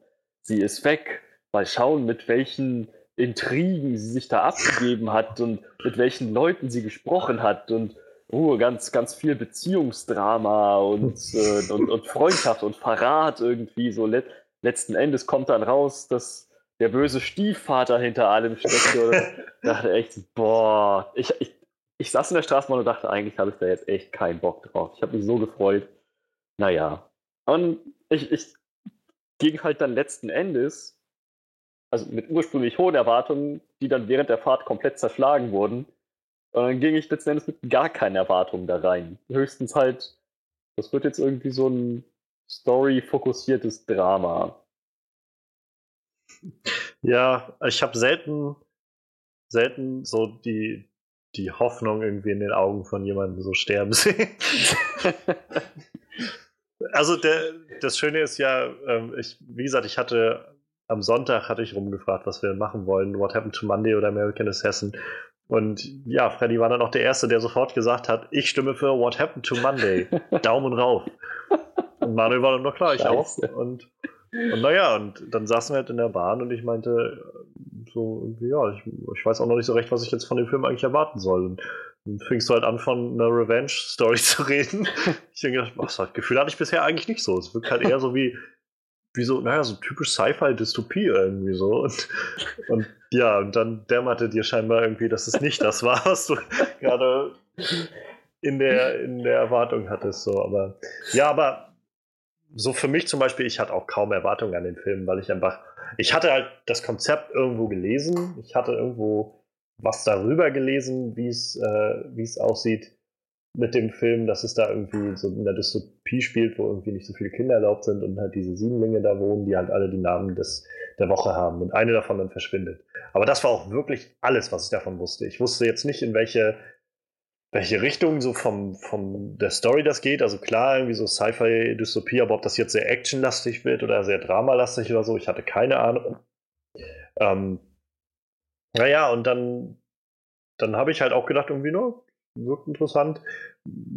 sie ist weg. Mal schauen, mit welchen Intrigen sie sich da abgegeben hat und mit welchen Leuten sie gesprochen hat und oh, ganz, ganz viel Beziehungsdrama und, äh, und, und, Freundschaft und Verrat irgendwie. So let, letzten Endes kommt dann raus, dass der böse Stiefvater hinter allem steckt. Und dachte echt, boah, ich, ich, ich saß in der Straßenbahn und dachte, eigentlich habe ich da jetzt echt keinen Bock drauf. Ich habe mich so gefreut. Naja. Und ich, ich ging halt dann letzten Endes also mit ursprünglich hohen Erwartungen, die dann während der Fahrt komplett zerschlagen wurden. Und dann ging ich letzten Endes mit gar keinen Erwartungen da rein. Höchstens halt, das wird jetzt irgendwie so ein story-fokussiertes Drama. Ja, ich habe selten, selten so die, die Hoffnung irgendwie in den Augen von jemandem so sterben sehen. also der, das Schöne ist ja, ähm, ich, wie gesagt, ich hatte am Sonntag hatte ich rumgefragt, was wir machen wollen, What Happened to Monday oder American Assassin. Und ja, Freddy war dann auch der Erste, der sofort gesagt hat, ich stimme für What Happened to Monday. Daumen rauf. Und Manuel war dann noch klar, ich Scheiße. auch. Und, und naja, und dann saßen wir halt in der Bahn und ich meinte so, irgendwie, ja, ich, ich weiß auch noch nicht so recht, was ich jetzt von dem Film eigentlich erwarten soll. Und dann fingst du halt an, von einer Revenge-Story zu reden. Ich denke, das Gefühl hatte ich bisher eigentlich nicht so. Es wirkt halt eher so wie, wie so, naja, so typisch Sci-Fi-Dystopie irgendwie so. Und, und ja, und dann dämmerte dir scheinbar irgendwie, dass es nicht das war, was du gerade in der, in der Erwartung hattest. So. Aber ja, aber so für mich zum Beispiel, ich hatte auch kaum Erwartungen an den Film, weil ich einfach, ich hatte halt das Konzept irgendwo gelesen, ich hatte irgendwo was darüber gelesen, wie es, äh, wie es aussieht mit dem Film, dass es da irgendwie so in der Dystopie spielt, wo irgendwie nicht so viele Kinder erlaubt sind und halt diese Siebenlinge da wohnen, die halt alle die Namen des, der Woche haben und eine davon dann verschwindet. Aber das war auch wirklich alles, was ich davon wusste. Ich wusste jetzt nicht, in welche, welche Richtung so vom, vom der Story das geht. Also klar, irgendwie so Sci-Fi-Dystopie, aber ob das jetzt sehr actionlastig wird oder sehr dramalastig oder so, ich hatte keine Ahnung. Ähm, naja, und dann, dann habe ich halt auch gedacht, irgendwie nur, wirkt interessant.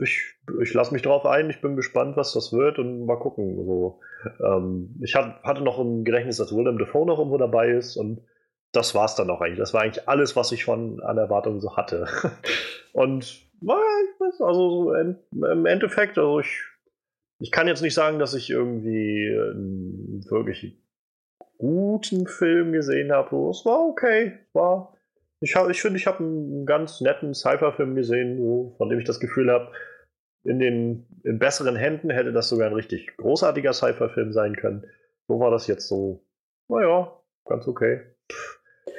Ich, ich lasse mich drauf ein, ich bin gespannt, was das wird und mal gucken. So, ähm, ich hat, hatte noch im Gedächtnis, dass Willem Dafoe noch irgendwo dabei ist und das war es dann auch eigentlich. Das war eigentlich alles, was ich von an Erwartungen so hatte. und also so im Endeffekt, also ich, ich kann jetzt nicht sagen, dass ich irgendwie einen wirklich guten Film gesehen habe. Es war okay, war ich, hab, ich finde, ich habe einen ganz netten Cypher-Film gesehen, von dem ich das Gefühl habe, in den in besseren Händen hätte das sogar ein richtig großartiger Cypher-Film sein können. So war das jetzt so, naja, ganz okay.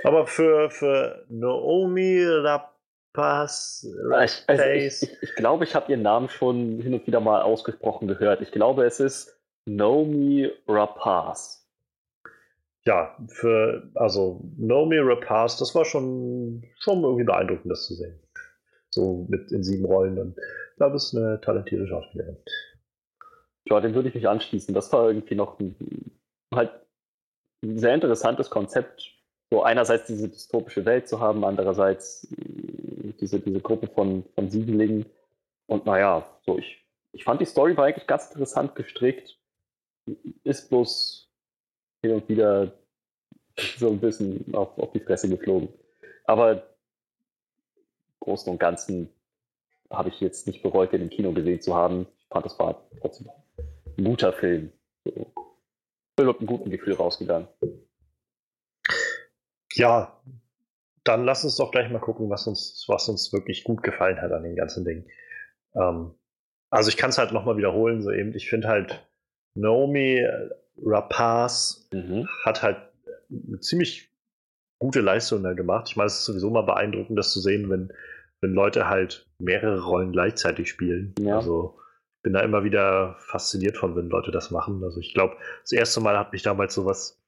Aber für, für Naomi Rapace. Ich, also ich, ich, ich, glaube, ich habe ihren Namen schon hin und wieder mal ausgesprochen gehört. Ich glaube, es ist Nomi Rapaz. Ja, für, also Nomi Rapaz, das war schon, schon irgendwie beeindruckend, das zu sehen. So mit in sieben Rollen. Und ich glaube, es ist eine talentierte Schauspielerin. Ja, dem würde ich mich anschließen. Das war irgendwie noch ein, halt ein sehr interessantes Konzept. So einerseits diese dystopische Welt zu haben, andererseits äh, diese, diese Gruppe von, von Siebenlingen. Und naja, so ich, ich fand die Story war eigentlich ganz interessant gestrickt. Ist bloß hin und wieder so ein bisschen auf, auf die Fresse geflogen. Aber im Großen und Ganzen habe ich jetzt nicht bereut, den im Kino gesehen zu haben. Ich fand, das war trotzdem ein guter Film. So. Bin mit einem guten Gefühl rausgegangen. Ja, dann lass uns doch gleich mal gucken, was uns, was uns wirklich gut gefallen hat an den ganzen Dingen. Ähm, also ich kann es halt nochmal wiederholen, so eben, ich finde halt Naomi Rapaz mhm. hat halt eine ziemlich gute Leistung da gemacht. Ich meine, es ist sowieso mal beeindruckend, das zu sehen, wenn, wenn Leute halt mehrere Rollen gleichzeitig spielen. Ja. Also bin da immer wieder fasziniert von, wenn Leute das machen. Also ich glaube, das erste Mal hat mich damals sowas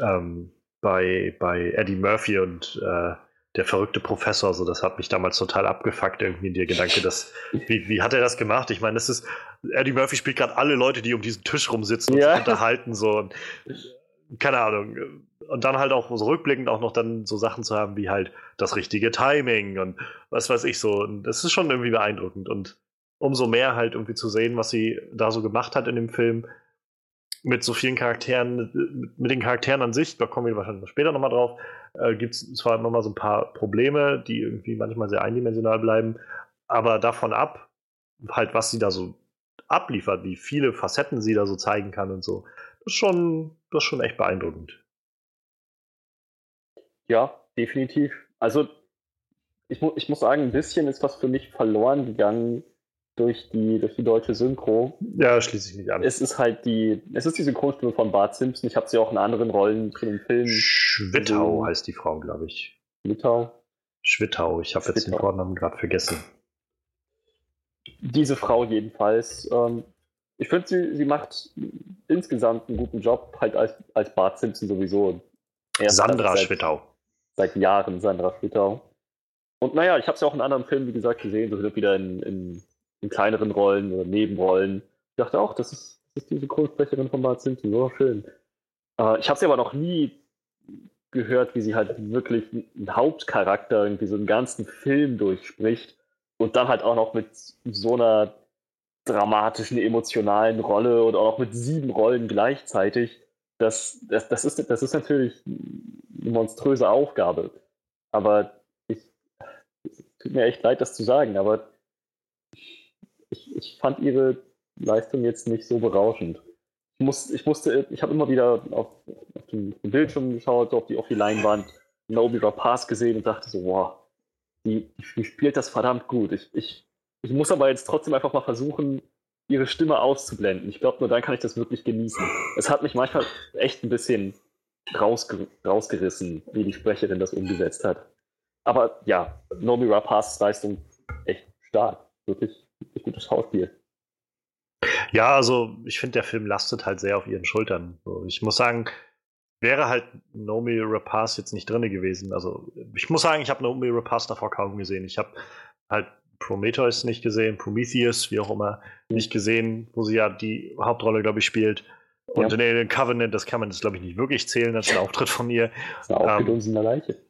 ähm, bei, bei Eddie Murphy und äh, der verrückte Professor, so das hat mich damals total abgefuckt, irgendwie der Gedanke, dass, wie, wie hat er das gemacht? Ich meine, das ist, Eddie Murphy spielt gerade alle Leute, die um diesen Tisch rumsitzen und ja. sich unterhalten, so und, keine Ahnung. Und dann halt auch so rückblickend auch noch dann so Sachen zu haben, wie halt das richtige Timing und was weiß ich so. Und das ist schon irgendwie beeindruckend. Und umso mehr halt irgendwie zu sehen, was sie da so gemacht hat in dem Film, mit so vielen Charakteren, mit den Charakteren an sich, da kommen wir wahrscheinlich später nochmal drauf, äh, gibt es zwar immer mal so ein paar Probleme, die irgendwie manchmal sehr eindimensional bleiben, aber davon ab, halt, was sie da so abliefert, wie viele Facetten sie da so zeigen kann und so, das ist schon, das ist schon echt beeindruckend. Ja, definitiv. Also, ich, mu ich muss sagen, ein bisschen ist was für mich verloren gegangen durch die, durch die deutsche Synchro. Ja, schließe ich nicht an. Es ist halt die, es ist die Synchronstimme von Bart Simpson. Ich habe sie auch in anderen Rollen für den Film. Schwittau gesehen. heißt die Frau, glaube ich. Schwittau? Schwittau, ich habe jetzt den Vornamen gerade vergessen. Diese Frau jedenfalls. Ähm, ich finde, sie, sie macht insgesamt einen guten Job, halt als, als Bart Simpson sowieso. Erst Sandra seit, Schwittau. Seit Jahren Sandra Schwittau. Und naja, ich habe sie auch in anderen Filmen, wie gesagt, gesehen, so wieder in, in in kleineren Rollen oder Nebenrollen. Ich dachte auch, das ist, das ist die Synchronsprecherin von Bart Simpson, so schön. Äh, ich habe sie aber noch nie gehört, wie sie halt wirklich einen Hauptcharakter irgendwie so einen ganzen Film durchspricht und dann halt auch noch mit so einer dramatischen, emotionalen Rolle und auch noch mit sieben Rollen gleichzeitig. Das, das, das, ist, das ist natürlich eine monströse Aufgabe. Aber ich, es tut mir echt leid, das zu sagen, aber ich, ich fand ihre Leistung jetzt nicht so berauschend. Ich, muss, ich musste, ich habe immer wieder auf, auf den Bildschirm geschaut, auf die, auf die Leinwand, Naomi Rapaz gesehen und dachte so, wow, die, die spielt das verdammt gut. Ich, ich, ich muss aber jetzt trotzdem einfach mal versuchen, ihre Stimme auszublenden. Ich glaube, nur dann kann ich das wirklich genießen. Es hat mich manchmal echt ein bisschen rausger rausgerissen, wie die Sprecherin das umgesetzt hat. Aber ja, Naomi Rapaz Leistung echt stark. Wirklich gutes Schauspiel. Ja, also ich finde, der Film lastet halt sehr auf ihren Schultern. Ich muss sagen, wäre halt Naomi Rapaz jetzt nicht drin gewesen. Also ich muss sagen, ich habe Naomi Rapaz davor kaum gesehen. Ich habe halt Prometheus nicht gesehen, Prometheus, wie auch immer, nicht gesehen, wo sie ja die Hauptrolle, glaube ich, spielt. Und ja. in Alien Covenant, das kann man jetzt, glaube ich, nicht wirklich zählen, das ist ein Auftritt von ihr. Das ist ein Auftritt ähm, uns in der Leiche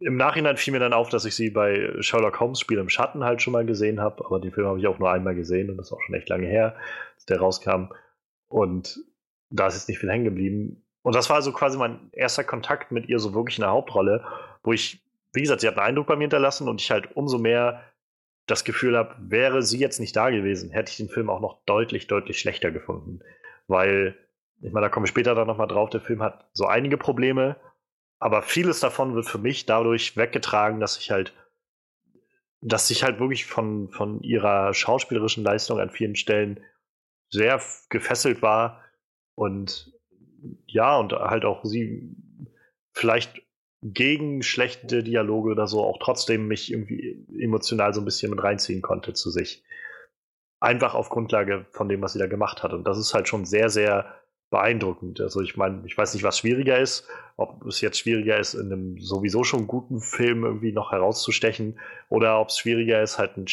im Nachhinein fiel mir dann auf, dass ich sie bei Sherlock Holmes Spiel im Schatten halt schon mal gesehen habe, aber den Film habe ich auch nur einmal gesehen und das ist auch schon echt lange her, dass der rauskam. Und da ist jetzt nicht viel hängen geblieben. Und das war so quasi mein erster Kontakt mit ihr so wirklich in der Hauptrolle, wo ich, wie gesagt, sie hat einen Eindruck bei mir hinterlassen und ich halt umso mehr das Gefühl habe, wäre sie jetzt nicht da gewesen, hätte ich den Film auch noch deutlich, deutlich schlechter gefunden. Weil, ich meine, da komme ich später dann nochmal drauf, der Film hat so einige Probleme, aber vieles davon wird für mich dadurch weggetragen, dass ich halt, dass ich halt wirklich von, von ihrer schauspielerischen Leistung an vielen Stellen sehr gefesselt war und ja, und halt auch sie vielleicht gegen schlechte Dialoge oder so auch trotzdem mich irgendwie emotional so ein bisschen mit reinziehen konnte zu sich. einfach auf Grundlage von dem, was sie da gemacht hat. Und das ist halt schon sehr, sehr beeindruckend. Also ich meine, ich weiß nicht, was schwieriger ist, ob es jetzt schwieriger ist, in einem sowieso schon guten Film irgendwie noch herauszustechen oder ob es schwieriger ist, halt einen,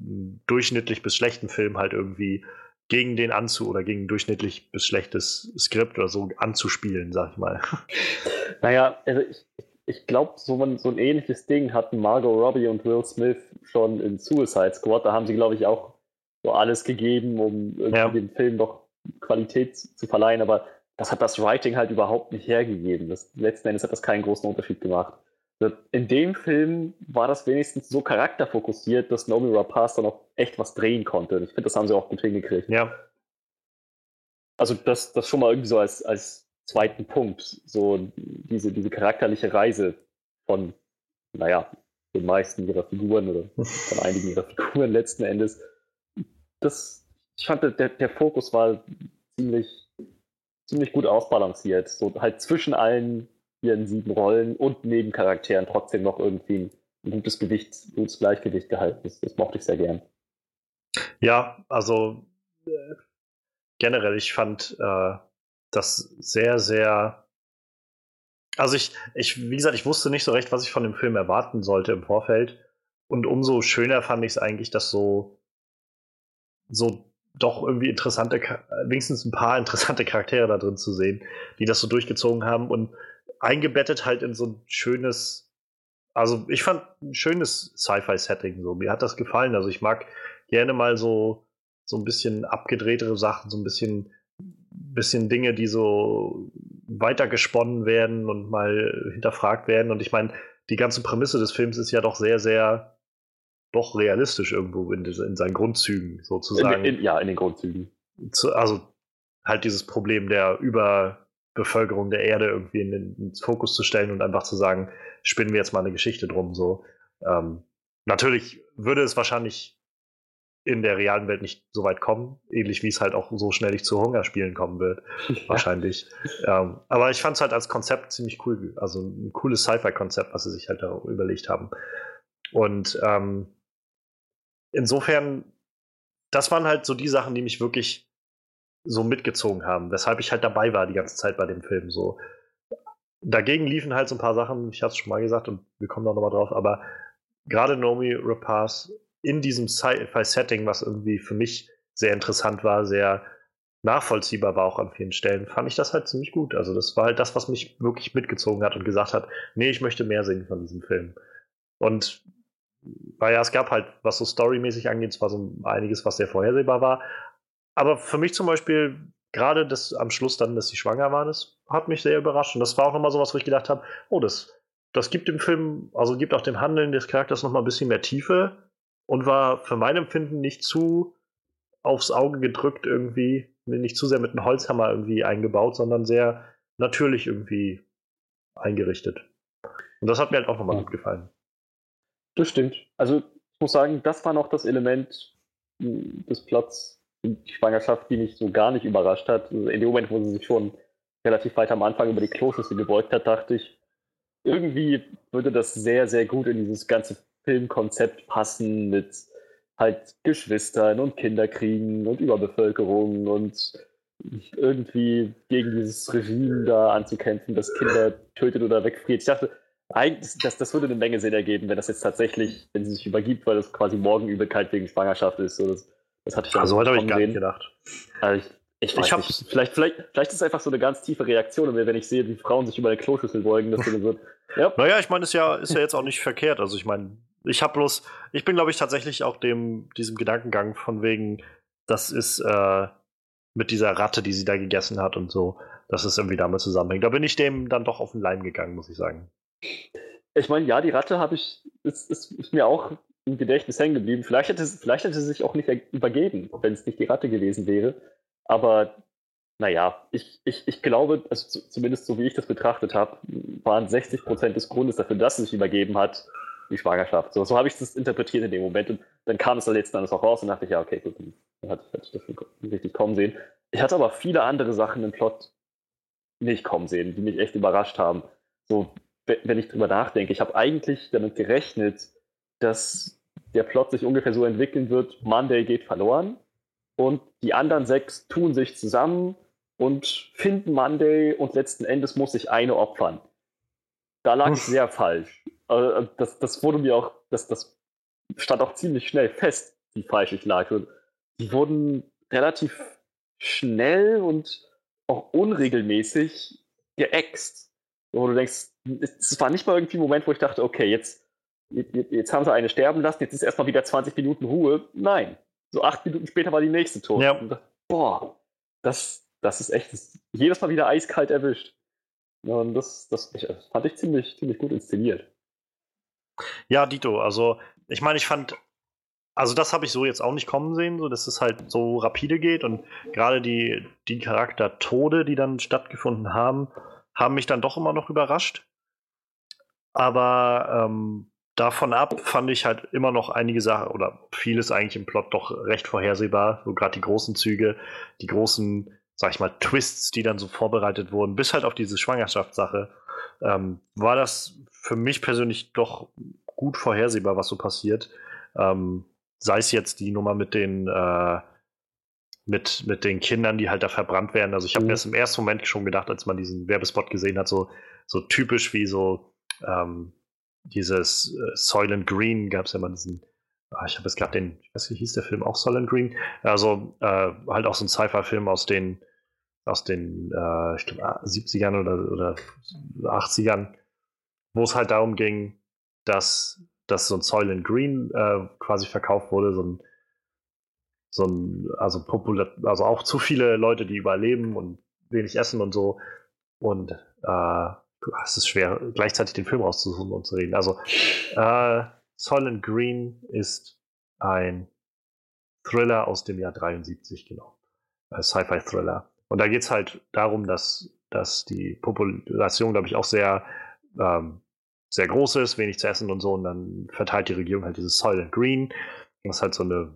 einen durchschnittlich bis schlechten Film halt irgendwie gegen den anzu oder gegen ein durchschnittlich bis schlechtes Skript oder so anzuspielen, sag ich mal. Naja, also ich, ich glaube, so, ein, so ein ähnliches Ding hatten Margot Robbie und Will Smith schon in Suicide Squad. Da haben sie, glaube ich, auch so alles gegeben, um ja. dem Film noch Qualität zu verleihen, aber das hat das Writing halt überhaupt nicht hergegeben. Das, letzten Endes hat das keinen großen Unterschied gemacht. In dem Film war das wenigstens so charakterfokussiert, dass Nomi Rapaz dann auch echt was drehen konnte. Ich finde, das haben sie auch gut hingekriegt. Ja. Also das, das schon mal irgendwie so als, als zweiten Punkt. So diese, diese charakterliche Reise von, naja, den meisten ihrer Figuren oder von einigen ihrer Figuren letzten Endes. Das, ich fand, der, der Fokus war ziemlich, ziemlich gut ausbalanciert. So halt zwischen allen ihren sieben Rollen und Nebencharakteren trotzdem noch irgendwie ein gutes Gewicht, gutes Gleichgewicht gehalten. Das, das mochte ich sehr gern. Ja, also äh, generell, ich fand äh, das sehr, sehr. Also ich, ich, wie gesagt, ich wusste nicht so recht, was ich von dem Film erwarten sollte im Vorfeld. Und umso schöner fand ich es eigentlich, dass so, so doch irgendwie interessante, wenigstens ein paar interessante Charaktere da drin zu sehen, die das so durchgezogen haben und eingebettet halt in so ein schönes, also ich fand ein schönes Sci-Fi-Setting so. Mir hat das gefallen. Also ich mag gerne mal so, so ein bisschen abgedrehtere Sachen, so ein bisschen, bisschen Dinge, die so weitergesponnen werden und mal hinterfragt werden. Und ich meine, die ganze Prämisse des Films ist ja doch sehr, sehr doch realistisch irgendwo in, in seinen Grundzügen sozusagen. In, in, ja, in den Grundzügen. Zu, also halt dieses Problem der Überbevölkerung der Erde irgendwie in den, ins Fokus zu stellen und einfach zu sagen, spinnen wir jetzt mal eine Geschichte drum. So. Ähm, natürlich würde es wahrscheinlich in der realen Welt nicht so weit kommen, ähnlich wie es halt auch so schnell nicht zu Hungerspielen kommen wird, wahrscheinlich. Ähm, aber ich fand es halt als Konzept ziemlich cool, also ein cooles Sci-Fi-Konzept, was sie sich halt da überlegt haben. Und ähm, insofern, das waren halt so die Sachen, die mich wirklich so mitgezogen haben, weshalb ich halt dabei war die ganze Zeit bei dem Film. So. Dagegen liefen halt so ein paar Sachen, ich hatte es schon mal gesagt und wir kommen da nochmal drauf, aber gerade Nomi Rapaz in diesem Sci-Fi-Setting, was irgendwie für mich sehr interessant war, sehr nachvollziehbar war auch an vielen Stellen, fand ich das halt ziemlich gut. Also das war halt das, was mich wirklich mitgezogen hat und gesagt hat, nee, ich möchte mehr sehen von diesem Film. Und weil ja, es gab halt, was so storymäßig angeht, zwar so einiges, was sehr vorhersehbar war. Aber für mich zum Beispiel, gerade das am Schluss dann, dass sie schwanger war, das hat mich sehr überrascht. Und das war auch nochmal so was, wo ich gedacht habe, oh, das, das gibt dem Film, also gibt auch dem Handeln des Charakters nochmal ein bisschen mehr Tiefe und war für mein Empfinden nicht zu aufs Auge gedrückt irgendwie, nicht zu sehr mit einem Holzhammer irgendwie eingebaut, sondern sehr natürlich irgendwie eingerichtet. Und das hat mir halt auch nochmal gut gefallen. Das stimmt. Also ich muss sagen, das war noch das Element hm, des Plots, die Schwangerschaft, die mich so gar nicht überrascht hat. Also in dem Moment, wo sie sich schon relativ weit am Anfang über die Kloschüssel gebeugt hat, dachte ich, irgendwie würde das sehr, sehr gut in dieses ganze Filmkonzept passen mit halt Geschwistern und Kinderkriegen und Überbevölkerung und irgendwie gegen dieses Regime da anzukämpfen, das Kinder tötet oder wegfriert. Ich dachte, eigentlich, das, das würde eine Menge Sinn ergeben, wenn das jetzt tatsächlich, wenn sie sich übergibt, weil das quasi Morgenübelkeit wegen Schwangerschaft ist. So, das, das hatte ich also heute habe ich gar nicht gedacht. Also ich, ich, ich nicht. Vielleicht, vielleicht, vielleicht ist es einfach so eine ganz tiefe Reaktion, wenn ich sehe, wie Frauen sich über eine Kloschüssel beugen, dass so, ja. Naja, ich meine, ist ja, ist ja jetzt auch nicht verkehrt. Also ich meine, ich habe bloß, ich bin, glaube ich, tatsächlich auch dem, diesem Gedankengang von wegen, das ist äh, mit dieser Ratte, die sie da gegessen hat und so, dass es irgendwie damit zusammenhängt. Da bin ich dem dann doch auf den Leim gegangen, muss ich sagen. Ich meine, ja, die Ratte habe ich, ist, ist, ist, mir auch im Gedächtnis hängen geblieben. Vielleicht hätte, vielleicht hätte sie sich auch nicht übergeben, wenn es nicht die Ratte gewesen wäre. Aber naja, ich, ich, ich glaube, also zumindest so wie ich das betrachtet habe, waren 60 Prozent des Grundes dafür, dass sie sich übergeben hat, die Schwangerschaft. So, so habe ich das interpretiert in dem Moment. Und dann kam es dann letzten Endes auch raus und dachte ich, ja, okay, gut, dann hatte ich das richtig kommen sehen. Ich hatte aber viele andere Sachen im Plot nicht kommen sehen, die mich echt überrascht haben. So, wenn ich drüber nachdenke, ich habe eigentlich damit gerechnet, dass der Plot sich ungefähr so entwickeln wird, Monday geht verloren und die anderen sechs tun sich zusammen und finden Monday und letzten Endes muss sich eine opfern. Da lag ich sehr falsch. Also, das, das wurde mir auch, das, das stand auch ziemlich schnell fest, wie falsch ich lag. Und die wurden relativ schnell und auch unregelmäßig geäxt. Wo du denkst, es war nicht mal irgendwie ein Moment, wo ich dachte, okay, jetzt, jetzt, haben sie eine sterben lassen, jetzt ist erstmal wieder 20 Minuten Ruhe. Nein. So acht Minuten später war die nächste tot. Ja. Dachte, boah, das, das ist echt das, jedes Mal wieder eiskalt erwischt. Und das, das, das fand ich ziemlich, ziemlich gut inszeniert. Ja, Dito, also ich meine, ich fand, also das habe ich so jetzt auch nicht kommen sehen, so dass es halt so rapide geht und gerade die, die Charaktertode, die dann stattgefunden haben, haben mich dann doch immer noch überrascht. Aber ähm, davon ab fand ich halt immer noch einige Sachen oder vieles eigentlich im Plot doch recht vorhersehbar. So gerade die großen Züge, die großen, sag ich mal, Twists, die dann so vorbereitet wurden, bis halt auf diese Schwangerschaftssache, ähm, war das für mich persönlich doch gut vorhersehbar, was so passiert. Ähm, sei es jetzt die Nummer mit den äh, mit, mit den Kindern, die halt da verbrannt werden. Also ich habe mhm. mir das im ersten Moment schon gedacht, als man diesen Werbespot gesehen hat, so, so typisch wie so ähm, dieses äh, Soylent Green gab es ja mal diesen, ah, ich habe jetzt gerade den, ich weiß nicht, hieß der Film auch Soylent Green? Also äh, halt auch so ein Sci-Fi-Film aus den, aus den, äh, ich glaube, 70ern oder, oder 80ern, wo es halt darum ging, dass, dass so ein Soylent Green äh, quasi verkauft wurde, so ein, so ein, also populär, also auch zu viele Leute, die überleben und wenig essen und so. Und äh, es ist schwer, gleichzeitig den Film rauszusuchen und zu reden. Also, äh, Soylent Green ist ein Thriller aus dem Jahr 73, genau. Ein Sci-Fi-Thriller. Und da geht es halt darum, dass, dass die Population, glaube ich, auch sehr, ähm, sehr groß ist, wenig zu essen und so. Und dann verteilt die Regierung halt dieses Soylent Green, was halt so eine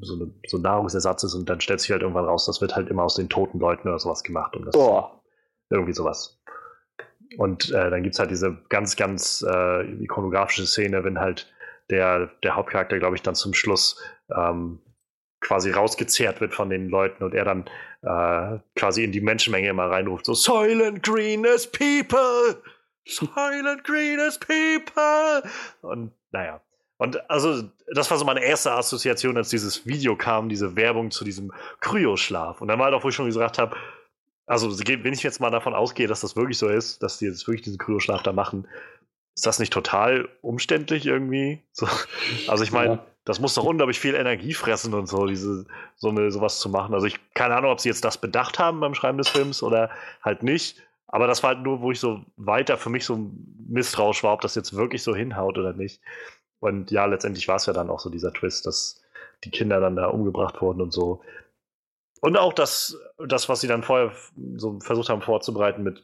so, eine, so ein Nahrungsersatz ist und dann stellt sich halt irgendwann raus, das wird halt immer aus den toten Leuten oder sowas gemacht. Und das Boah. irgendwie sowas. Und äh, dann gibt es halt diese ganz, ganz äh, ikonografische Szene, wenn halt der, der Hauptcharakter, glaube ich, dann zum Schluss ähm, quasi rausgezehrt wird von den Leuten und er dann äh, quasi in die Menschenmenge immer reinruft, so Silent Green as People! Silent Green as People! Und naja. Und also, das war so meine erste Assoziation, als dieses Video kam, diese Werbung zu diesem Kryoschlaf. Und dann war halt auch, wo ich schon gesagt habe, also wenn ich jetzt mal davon ausgehe, dass das wirklich so ist, dass die jetzt wirklich diesen Kryoschlaf da machen, ist das nicht total umständlich irgendwie? So, also ich meine, ja. das muss doch unglaublich viel Energie fressen und so, diese, so eine, sowas zu machen. Also ich keine Ahnung, ob sie jetzt das bedacht haben beim Schreiben des Films oder halt nicht. Aber das war halt nur, wo ich so weiter für mich so misstrauisch war, ob das jetzt wirklich so hinhaut oder nicht. Und ja, letztendlich war es ja dann auch so dieser Twist, dass die Kinder dann da umgebracht wurden und so. Und auch das, das, was sie dann vorher so versucht haben vorzubereiten mit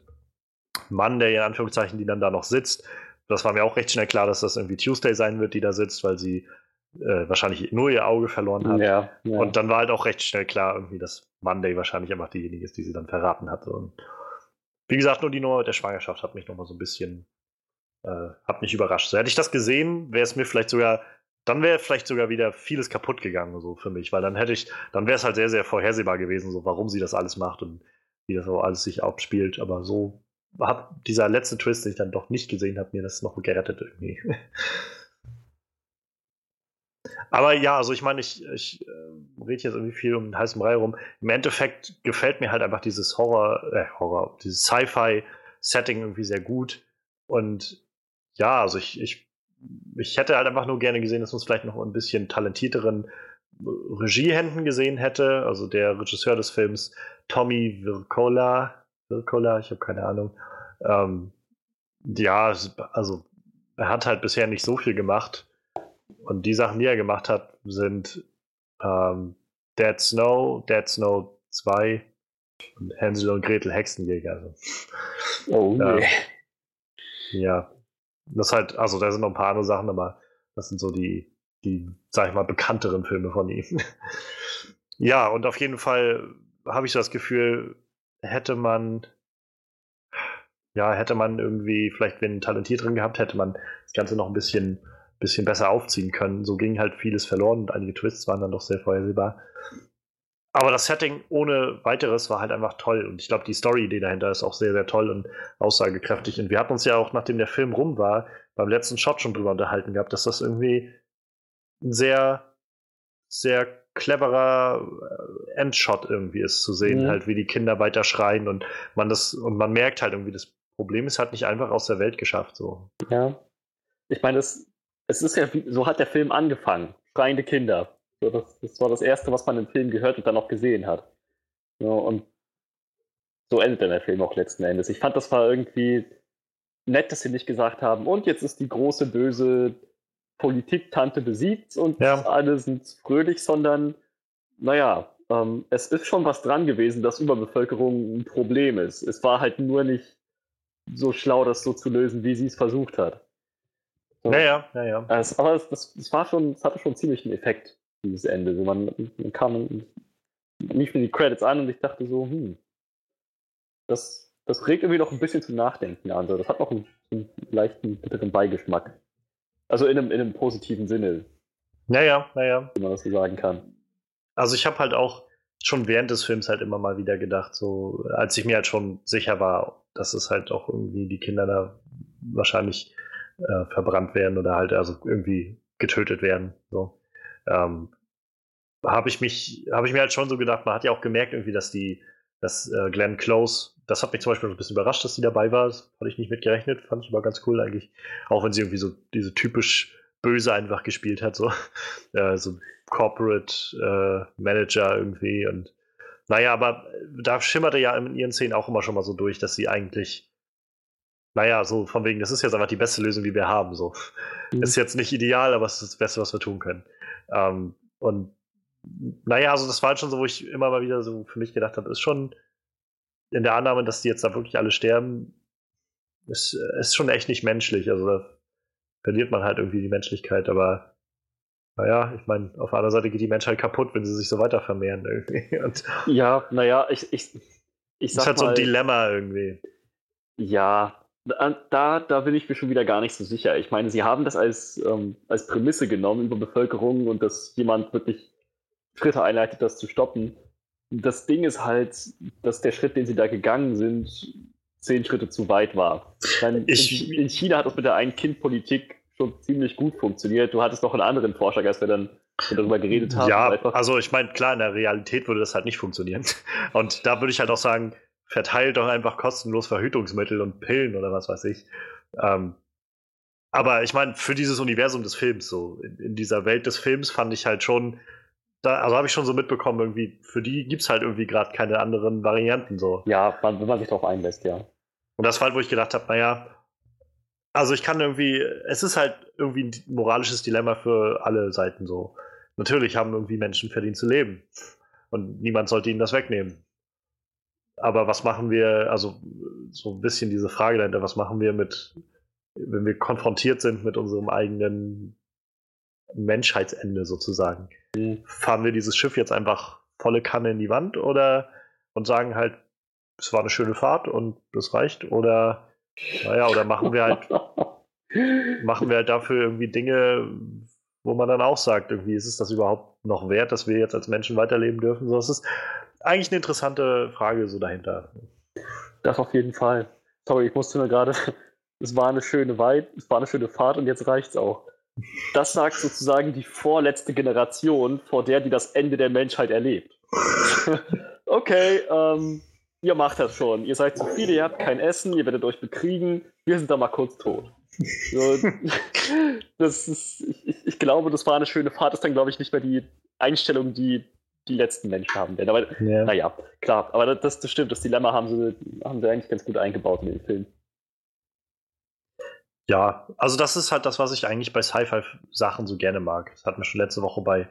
Mann, der in Anführungszeichen, die dann da noch sitzt. Das war mir auch recht schnell klar, dass das irgendwie Tuesday sein wird, die da sitzt, weil sie äh, wahrscheinlich nur ihr Auge verloren hat. Ja, ja. Und dann war halt auch recht schnell klar, irgendwie, dass Monday wahrscheinlich einfach diejenige ist, die sie dann verraten hatte. Und wie gesagt, nur die Nummer der Schwangerschaft hat mich nochmal so ein bisschen, äh, hat mich überrascht. So hätte ich das gesehen, wäre es mir vielleicht sogar dann wäre vielleicht sogar wieder vieles kaputt gegangen, so für mich, weil dann hätte ich, dann wäre es halt sehr, sehr vorhersehbar gewesen, so warum sie das alles macht und wie das auch alles sich abspielt. Aber so hat dieser letzte Twist, den ich dann doch nicht gesehen habe, mir das noch gerettet irgendwie. Aber ja, also ich meine, ich, ich äh, rede jetzt irgendwie viel um den heißen Brei rum. Im Endeffekt gefällt mir halt einfach dieses Horror, äh, Horror, dieses Sci-Fi-Setting irgendwie sehr gut. Und ja, also ich, ich ich hätte halt einfach nur gerne gesehen, dass man es vielleicht noch ein bisschen talentierteren Regiehänden gesehen hätte. Also der Regisseur des Films, Tommy Vircola, Vircola, ich habe keine Ahnung. Ähm, ja, also er hat halt bisher nicht so viel gemacht. Und die Sachen, die er gemacht hat, sind ähm, Dead Snow, Dead Snow 2 und Hänsel und Gretel Hexenjäger. Also, oh, ähm, ja, das halt, also da sind noch ein paar andere Sachen, aber das sind so die, die, sag ich mal, bekannteren Filme von ihm. ja, und auf jeden Fall habe ich das Gefühl, hätte man, ja, hätte man irgendwie vielleicht wenn talentiert drin gehabt, hätte man das Ganze noch ein bisschen, bisschen besser aufziehen können. So ging halt vieles verloren und einige Twists waren dann doch sehr vorhersehbar. Aber das Setting ohne weiteres war halt einfach toll. Und ich glaube, die Story-Idee dahinter ist auch sehr, sehr toll und aussagekräftig. Und wir hatten uns ja auch, nachdem der Film rum war, beim letzten Shot schon drüber unterhalten gehabt, dass das irgendwie ein sehr, sehr cleverer äh, Endshot irgendwie ist zu sehen, mhm. halt wie die Kinder weiter schreien und man das und man merkt halt irgendwie, das Problem ist halt nicht einfach aus der Welt geschafft so. Ja. Ich meine, es, es ist ja, so hat der Film angefangen. Schreiende Kinder. So, das, das war das Erste, was man im Film gehört und dann auch gesehen hat. Ja, und so endet dann der Film auch letzten Endes. Ich fand, das war irgendwie nett, dass sie nicht gesagt haben, und jetzt ist die große böse Politik-Tante besiegt und ja. alle sind fröhlich, sondern naja, ähm, es ist schon was dran gewesen, dass Überbevölkerung ein Problem ist. Es war halt nur nicht so schlau, das so zu lösen, wie sie es versucht hat. So. Naja, naja. Es, aber es, das, das, war schon, es hatte schon ziemlich einen Effekt, dieses Ende. So, man, man kam, lief mir die Credits an und ich dachte so, hm, das, das regt irgendwie noch ein bisschen zum Nachdenken an. So. Das hat noch einen, einen leichten, bitteren Beigeschmack. Also in einem, in einem positiven Sinne. Naja, naja. Wie man das so sagen kann. Also ich habe halt auch schon während des Films halt immer mal wieder gedacht, so als ich mir halt schon sicher war, dass es halt auch irgendwie die Kinder da wahrscheinlich äh, verbrannt werden oder halt also irgendwie getötet werden. So. Ähm, habe ich mich, habe ich mir halt schon so gedacht, man hat ja auch gemerkt irgendwie, dass die, dass äh, Glenn Close das hat mich zum Beispiel ein bisschen überrascht, dass sie dabei war. Das hatte ich nicht mitgerechnet, fand ich aber ganz cool eigentlich. Auch wenn sie irgendwie so diese typisch böse einfach gespielt hat, so, äh, so Corporate äh, Manager irgendwie. Und naja, aber da schimmerte ja in ihren Szenen auch immer schon mal so durch, dass sie eigentlich, naja, so von wegen, das ist jetzt einfach die beste Lösung, die wir haben. So. Mhm. Ist jetzt nicht ideal, aber es ist das Beste, was wir tun können. Ähm, und naja, also das war halt schon so, wo ich immer mal wieder so für mich gedacht habe, ist schon in der Annahme, dass die jetzt da wirklich alle sterben, ist, ist schon echt nicht menschlich. Also da verliert man halt irgendwie die Menschlichkeit, aber naja, ich meine, auf der anderen Seite geht die Menschheit kaputt, wenn sie sich so weiter vermehren irgendwie. Und ja, naja, ich, ich, ich sag ist halt mal, so ein Dilemma irgendwie. Ja, da, da bin ich mir schon wieder gar nicht so sicher. Ich meine, sie haben das als, ähm, als Prämisse genommen über Bevölkerung und dass jemand wirklich Schritte einleitet, das zu stoppen das Ding ist halt, dass der Schritt, den sie da gegangen sind, zehn Schritte zu weit war. Ich, in, in, China hat das mit der Ein-Kind-Politik schon ziemlich gut funktioniert. Du hattest noch einen anderen Vorschlag, als wir dann darüber geredet haben. Ja, also ich meine, klar, in der Realität würde das halt nicht funktionieren. Und da würde ich halt auch sagen, verteilt doch einfach kostenlos Verhütungsmittel und Pillen oder was weiß ich. Ähm, aber ich meine, für dieses Universum des Films, so in, in, dieser Welt des Films, fand ich halt schon, da, also habe ich schon so mitbekommen, irgendwie, für die gibt es halt irgendwie gerade keine anderen Varianten so. Ja, man, wenn man sich darauf einlässt, ja. Und das war halt, wo ich gedacht habe, naja, also ich kann irgendwie, es ist halt irgendwie ein moralisches Dilemma für alle Seiten so. Natürlich haben irgendwie Menschen verdient zu leben. Und niemand sollte ihnen das wegnehmen. Aber was machen wir, also so ein bisschen diese Frage dahinter, was machen wir mit, wenn wir konfrontiert sind mit unserem eigenen Menschheitsende sozusagen? fahren wir dieses Schiff jetzt einfach volle Kanne in die Wand oder und sagen halt, es war eine schöne Fahrt und das reicht oder naja, oder machen wir halt machen wir halt dafür irgendwie Dinge, wo man dann auch sagt, irgendwie ist es das überhaupt noch wert, dass wir jetzt als Menschen weiterleben dürfen? So, das ist eigentlich eine interessante Frage so dahinter. Das auf jeden Fall. Sorry, ich musste mir gerade, es war eine schöne Weit, es war eine schöne Fahrt und jetzt reicht's auch. Das sagt sozusagen die vorletzte Generation, vor der die das Ende der Menschheit erlebt. okay, ähm, ihr macht das schon. Ihr seid zu viele, ihr habt kein Essen, ihr werdet euch bekriegen. Wir sind da mal kurz tot. So, das ist, ich, ich, glaube, das war eine schöne Fahrt. Das ist dann, glaube ich, nicht mehr die Einstellung, die die letzten Menschen haben werden. Aber ja. naja, klar. Aber das, das stimmt, das Dilemma haben sie, haben sie eigentlich ganz gut eingebaut in den Film. Ja, also das ist halt das, was ich eigentlich bei Sci-Fi-Sachen so gerne mag. Das hatten wir schon letzte Woche bei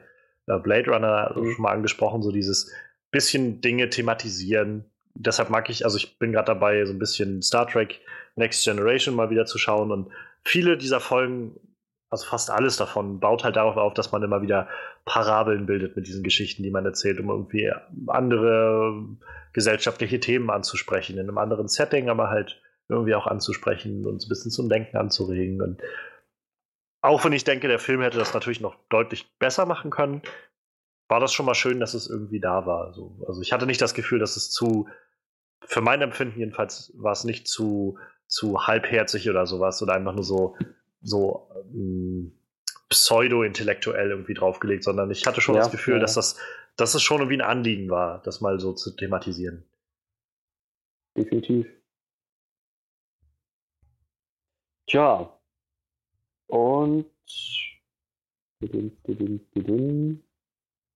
äh, Blade Runner mhm. schon mal angesprochen, so dieses bisschen Dinge thematisieren. Deshalb mag ich, also ich bin gerade dabei, so ein bisschen Star Trek Next Generation mal wieder zu schauen und viele dieser Folgen, also fast alles davon, baut halt darauf auf, dass man immer wieder Parabeln bildet mit diesen Geschichten, die man erzählt, um irgendwie andere gesellschaftliche Themen anzusprechen, in einem anderen Setting, aber halt irgendwie auch anzusprechen und ein bisschen zum Denken anzuregen. Und auch wenn ich denke, der Film hätte das natürlich noch deutlich besser machen können, war das schon mal schön, dass es irgendwie da war. Also, also ich hatte nicht das Gefühl, dass es zu, für mein Empfinden jedenfalls, war es nicht zu, zu halbherzig oder sowas oder einfach nur so, so ähm, pseudo-intellektuell irgendwie draufgelegt, sondern ich hatte schon ja, das Gefühl, ja. dass das, dass es schon irgendwie ein Anliegen war, das mal so zu thematisieren. Definitiv. Tja. Und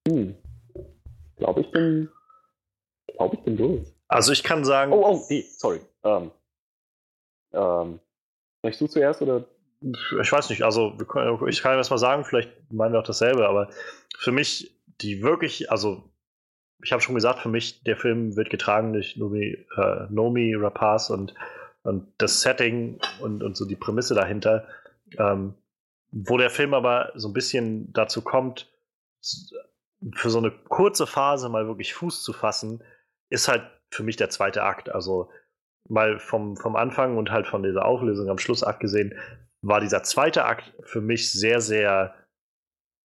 hm. Glaube ich bin. Glaube ich bin durch. Also ich kann sagen. Oh, oh, nee, sorry. Ähm, ähm, möchtest du zuerst oder? Ich weiß nicht, also ich kann erst mal sagen, vielleicht meinen wir auch dasselbe, aber für mich, die wirklich, also ich habe schon gesagt, für mich, der Film wird getragen durch Nomi, äh, Nomi Rapaz und, und das Setting und, und so die Prämisse dahinter. Ähm, wo der Film aber so ein bisschen dazu kommt, für so eine kurze Phase mal wirklich Fuß zu fassen, ist halt für mich der zweite Akt. Also mal vom, vom Anfang und halt von dieser Auflösung am Schluss abgesehen, war dieser zweite Akt für mich sehr, sehr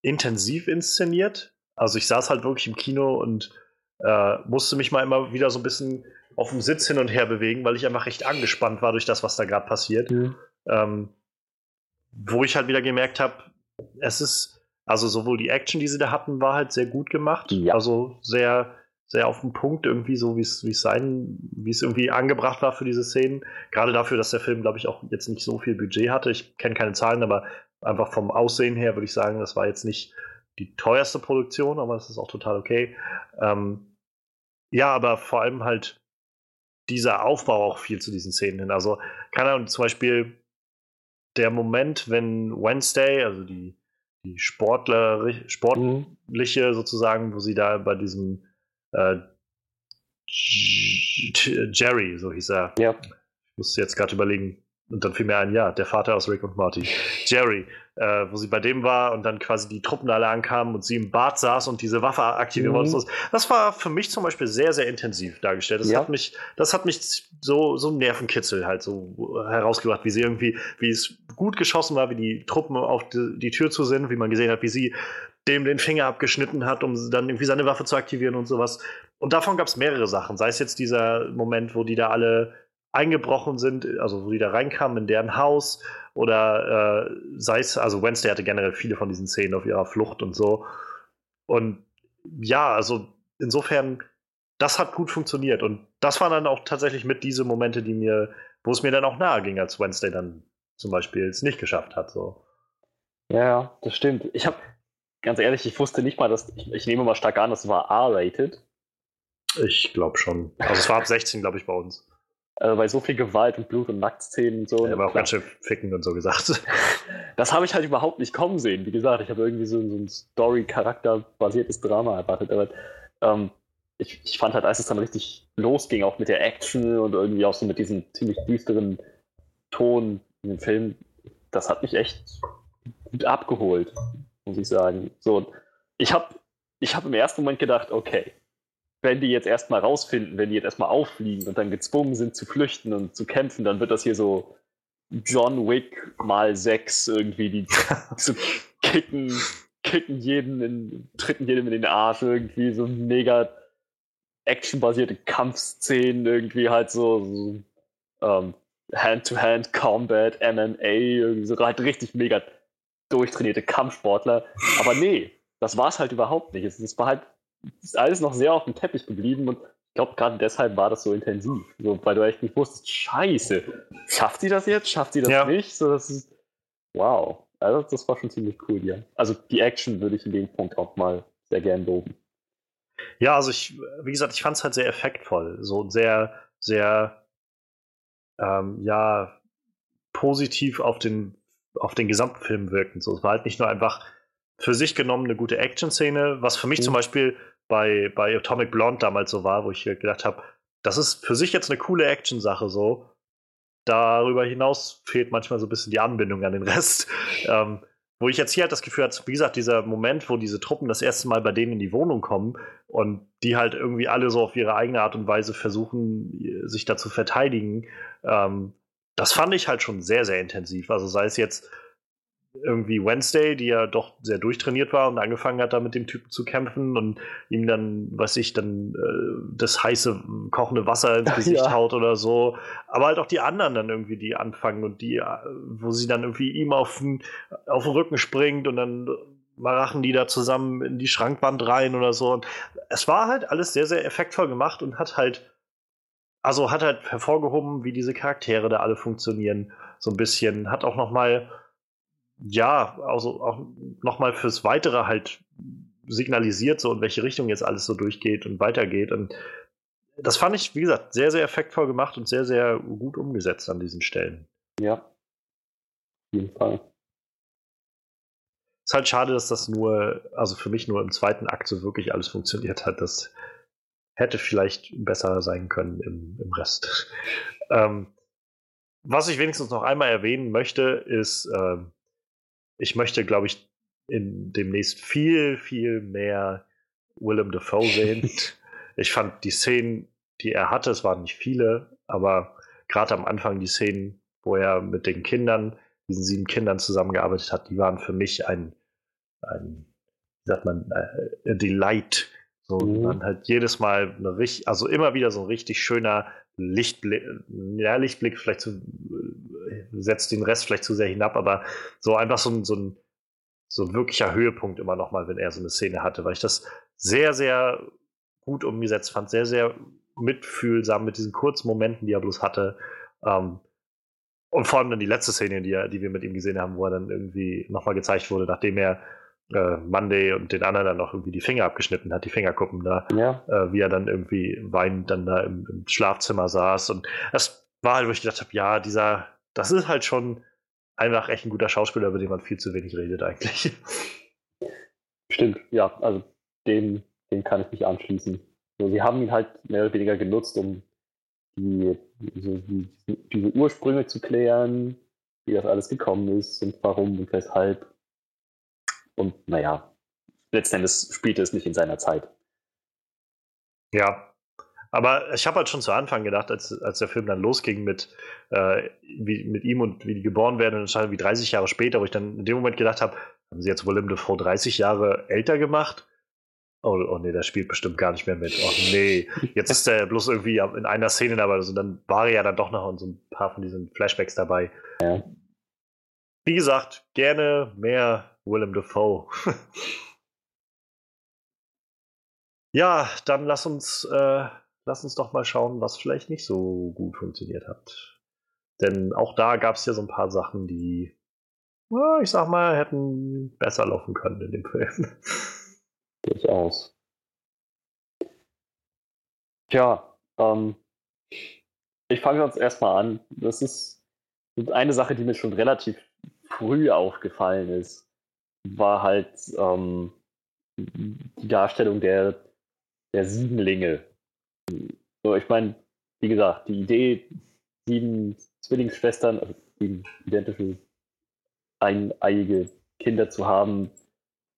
intensiv inszeniert. Also ich saß halt wirklich im Kino und äh, musste mich mal immer wieder so ein bisschen auf dem Sitz hin und her bewegen, weil ich einfach recht angespannt war durch das, was da gerade passiert. Mhm. Ähm, wo ich halt wieder gemerkt habe, es ist, also sowohl die Action, die sie da hatten, war halt sehr gut gemacht. Ja. Also sehr, sehr auf den Punkt, irgendwie so, wie es sein, wie es irgendwie angebracht war für diese Szenen. Gerade dafür, dass der Film, glaube ich, auch jetzt nicht so viel Budget hatte. Ich kenne keine Zahlen, aber einfach vom Aussehen her würde ich sagen, das war jetzt nicht die teuerste Produktion, aber das ist auch total okay. Ähm, ja, aber vor allem halt dieser Aufbau auch viel zu diesen Szenen hin. Also, keine Ahnung, zum Beispiel der Moment, wenn Wednesday, also die, die Sportler, sportliche mhm. sozusagen, wo sie da bei diesem äh, Jerry, so hieß er. Ja. Ich musste jetzt gerade überlegen. Und dann fiel mir ein, ja, der Vater aus Rick und Morty. Jerry, äh, wo sie bei dem war und dann quasi die Truppen alle ankamen und sie im Bad saß und diese Waffe aktivieren mhm. wollte. Das war für mich zum Beispiel sehr, sehr intensiv dargestellt. Das ja. hat mich, das hat mich so, so Nervenkitzel halt so herausgebracht, wie sie irgendwie, wie es gut geschossen war, wie die Truppen auf die, die Tür zu sind, wie man gesehen hat, wie sie dem den Finger abgeschnitten hat, um dann irgendwie seine Waffe zu aktivieren und sowas. Und davon gab es mehrere Sachen. Sei es jetzt dieser Moment, wo die da alle eingebrochen sind, also wo die da reinkamen in deren Haus oder äh, sei es, also Wednesday hatte generell viele von diesen Szenen auf ihrer Flucht und so. Und ja, also insofern, das hat gut funktioniert. Und das waren dann auch tatsächlich mit diese Momente, die mir, wo es mir dann auch nahe ging, als Wednesday dann zum Beispiel es nicht geschafft hat. So. Ja, das stimmt. Ich habe, ganz ehrlich, ich wusste nicht mal, dass, ich, ich nehme mal stark an, das war R-rated. Ich glaube schon. Also es war ab 16, glaube ich, bei uns. Äh, bei so viel Gewalt und Blut und Nacktszenen und so. Ja, aber auch ganz schön ficken und so gesagt. Das habe ich halt überhaupt nicht kommen sehen. Wie gesagt, ich habe irgendwie so, so ein Story-Charakter-basiertes Drama erwartet. Aber ähm, ich, ich fand halt, als es dann richtig losging, auch mit der Action und irgendwie auch so mit diesem ziemlich düsteren Ton in dem Film, das hat mich echt gut abgeholt, muss ich sagen. So, ich habe ich hab im ersten Moment gedacht, okay, wenn die jetzt erstmal rausfinden, wenn die jetzt erstmal auffliegen und dann gezwungen sind zu flüchten und zu kämpfen, dann wird das hier so John Wick mal sechs irgendwie, die zu kicken, kicken jeden in, tritten jedem in den Arsch irgendwie, so mega actionbasierte Kampfszenen, irgendwie halt so, so ähm, Hand-to-Hand Combat, MMA, irgendwie so halt richtig mega durchtrainierte Kampfsportler. Aber nee, das war es halt überhaupt nicht. Es, war halt ist alles noch sehr auf dem Teppich geblieben und ich glaube, gerade deshalb war das so intensiv. So, weil du echt nicht wusstest, scheiße, schafft sie das jetzt? Schafft sie das ja. nicht? So, das ist, wow. Also das war schon ziemlich cool, ja. Also die Action würde ich in dem Punkt auch mal sehr gern loben. Ja, also ich, wie gesagt, ich fand es halt sehr effektvoll. So sehr, sehr, ähm, ja, positiv auf den, auf den gesamten Film wirkend. So, es war halt nicht nur einfach für sich genommen eine gute Action-Szene, was für mich mhm. zum Beispiel bei, bei Atomic Blonde damals so war, wo ich gedacht habe, das ist für sich jetzt eine coole Action-Sache so. Darüber hinaus fehlt manchmal so ein bisschen die Anbindung an den Rest. Ähm, wo ich jetzt hier halt das Gefühl habe, wie gesagt, dieser Moment, wo diese Truppen das erste Mal bei denen in die Wohnung kommen und die halt irgendwie alle so auf ihre eigene Art und Weise versuchen, sich da zu verteidigen, ähm, das fand ich halt schon sehr, sehr intensiv. Also sei es jetzt irgendwie Wednesday, die ja doch sehr durchtrainiert war und angefangen hat, da mit dem Typen zu kämpfen und ihm dann, was ich, dann äh, das heiße, kochende Wasser ins Gesicht ja. haut oder so. Aber halt auch die anderen dann irgendwie, die anfangen und die, äh, wo sie dann irgendwie ihm auf den, auf den Rücken springt und dann marachen die da zusammen in die Schrankwand rein oder so. Und es war halt alles sehr, sehr effektvoll gemacht und hat halt, also hat halt hervorgehoben, wie diese Charaktere da alle funktionieren. So ein bisschen. Hat auch noch mal ja, also auch nochmal fürs Weitere halt signalisiert, so in welche Richtung jetzt alles so durchgeht und weitergeht. Und das fand ich, wie gesagt, sehr, sehr effektvoll gemacht und sehr, sehr gut umgesetzt an diesen Stellen. Ja. Auf jeden Fall. Ist halt schade, dass das nur, also für mich nur im zweiten Akt so wirklich alles funktioniert hat. Das hätte vielleicht besser sein können im, im Rest. ähm, was ich wenigstens noch einmal erwähnen möchte, ist, ähm, ich möchte, glaube ich, in demnächst viel, viel mehr Willem Dafoe sehen. ich fand die Szenen, die er hatte, es waren nicht viele, aber gerade am Anfang die Szenen, wo er mit den Kindern, diesen sieben Kindern zusammengearbeitet hat, die waren für mich ein, ein wie sagt man, äh, ein Delight. So, mhm. man halt jedes Mal eine richtig, also immer wieder so ein richtig schöner Lichtblick, ja, Lichtblick vielleicht zu, setzt den Rest vielleicht zu sehr hinab, aber so einfach so ein, so ein, so ein wirklicher Höhepunkt immer nochmal, wenn er so eine Szene hatte, weil ich das sehr, sehr gut umgesetzt fand, sehr, sehr mitfühlsam mit diesen kurzen Momenten, die er bloß hatte. Ähm, und vor allem dann die letzte Szene, die, er, die wir mit ihm gesehen haben, wo er dann irgendwie nochmal gezeigt wurde, nachdem er äh, Monday und den anderen dann noch irgendwie die Finger abgeschnitten hat, die Fingerkuppen da, ja. äh, wie er dann irgendwie weinend dann da im, im, Schlafzimmer saß. Und das war halt, wo ich gedacht habe, ja, dieser, das ist halt schon einfach echt ein guter Schauspieler, über den man viel zu wenig redet eigentlich. Stimmt, ja, also dem, dem kann ich mich anschließen. So, sie haben ihn halt mehr oder weniger genutzt, um die, so, die, diese Ursprünge zu klären, wie das alles gekommen ist und warum und weshalb. Und naja, letzten Endes spielte es nicht in seiner Zeit. Ja, aber ich habe halt schon zu Anfang gedacht, als, als der Film dann losging mit, äh, wie, mit ihm und wie die geboren werden, und es wie 30 Jahre später, wo ich dann in dem Moment gedacht habe, haben sie jetzt Willem Dafoe 30 Jahre älter gemacht? Oh, oh nee, der spielt bestimmt gar nicht mehr mit. Oh nee, jetzt ist er bloß irgendwie in einer Szene dabei. Also dann war er ja dann doch noch in so ein paar von diesen Flashbacks dabei. Ja. Wie gesagt, gerne mehr Willem Dafoe. ja, dann lass uns, äh, lass uns doch mal schauen, was vielleicht nicht so gut funktioniert hat. Denn auch da gab es ja so ein paar Sachen, die, ich sag mal, hätten besser laufen können in dem Film. Durchaus. Tja, ähm, ich fange jetzt erstmal an. Das ist eine Sache, die mir schon relativ früh aufgefallen ist war halt ähm, die Darstellung der, der Siebenlinge. So, ich meine, wie gesagt, die Idee, sieben Zwillingsschwestern, also sieben identische eineiige Kinder zu haben,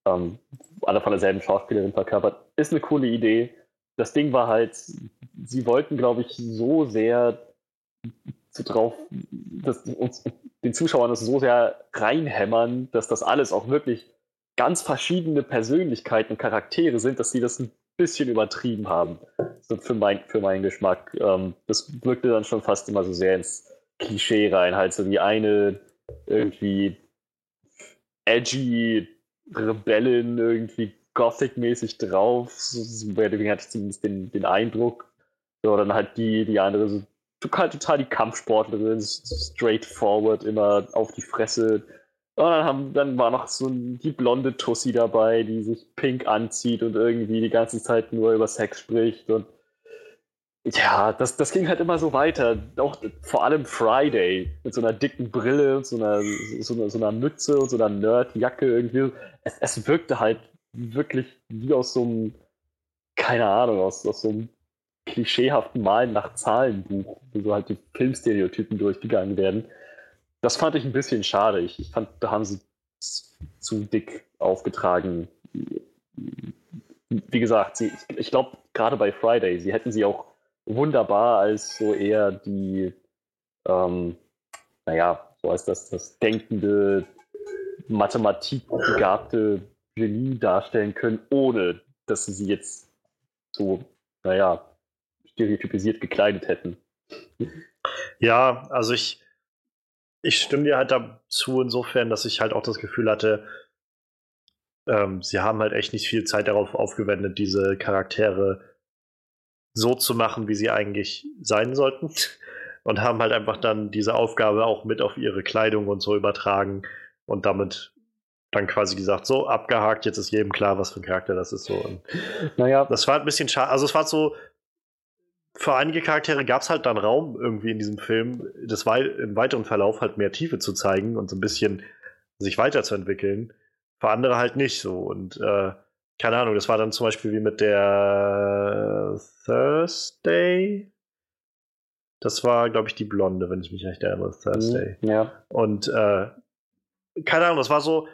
ähm, alle von derselben Schauspielerin verkörpert, ist eine coole Idee. Das Ding war halt, sie wollten, glaube ich, so sehr so drauf, dass uns den Zuschauern das so sehr reinhämmern, dass das alles auch wirklich ganz verschiedene Persönlichkeiten und Charaktere sind, dass sie das ein bisschen übertrieben haben. So für, mein, für meinen Geschmack. Ähm, das wirkte dann schon fast immer so sehr ins Klischee rein. Halt so die eine irgendwie edgy Rebellin, irgendwie Gothic-mäßig drauf. So, deswegen hatte ich zumindest den, den Eindruck. So, dann halt die, die andere so halt total die Kampfsportlerin, straightforward, immer auf die Fresse. Und dann, haben, dann war noch so die blonde Tussi dabei, die sich pink anzieht und irgendwie die ganze Zeit nur über Sex spricht. Und ja, das, das ging halt immer so weiter. Auch vor allem Friday mit so einer dicken Brille und so einer, so so einer Mütze und so einer Nerdjacke irgendwie. Es, es wirkte halt wirklich wie aus so einem, keine Ahnung, aus, aus so einem klischeehaften Malen nach Zahlenbuch, wo so halt die Filmstereotypen durchgegangen werden. Das fand ich ein bisschen schade. Ich, ich fand, da haben sie zu dick aufgetragen. Wie gesagt, sie, ich glaube, gerade bei Friday, sie hätten sie auch wunderbar als so eher die, ähm, naja, so als das, das denkende mathematikbegabte Genie darstellen können, ohne dass sie sie jetzt so, naja, stereotypisiert gekleidet hätten. Ja, also ich, ich stimme dir halt dazu insofern, dass ich halt auch das Gefühl hatte, ähm, sie haben halt echt nicht viel Zeit darauf aufgewendet, diese Charaktere so zu machen, wie sie eigentlich sein sollten. Und haben halt einfach dann diese Aufgabe auch mit auf ihre Kleidung und so übertragen und damit dann quasi gesagt, so abgehakt, jetzt ist jedem klar, was für ein Charakter das ist. So. Und naja, das war ein bisschen schade. Also es war so, für einige Charaktere gab es halt dann Raum irgendwie in diesem Film, das wei im weiteren Verlauf halt mehr Tiefe zu zeigen und so ein bisschen sich weiterzuentwickeln. Für andere halt nicht so. Und äh, keine Ahnung, das war dann zum Beispiel wie mit der Thursday. Das war, glaube ich, die Blonde, wenn ich mich recht erinnere, Thursday. Mhm, ja. Und äh, keine Ahnung, das war so,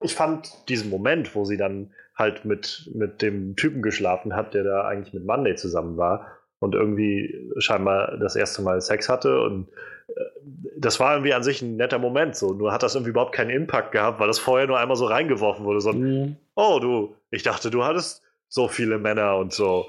ich fand diesen Moment, wo sie dann halt mit, mit dem Typen geschlafen hat, der da eigentlich mit Monday zusammen war, und irgendwie scheinbar das erste Mal Sex hatte und äh, das war irgendwie an sich ein netter Moment so. Nur hat das irgendwie überhaupt keinen Impact gehabt, weil das vorher nur einmal so reingeworfen wurde. So mhm. oh du, ich dachte, du hattest so viele Männer und so.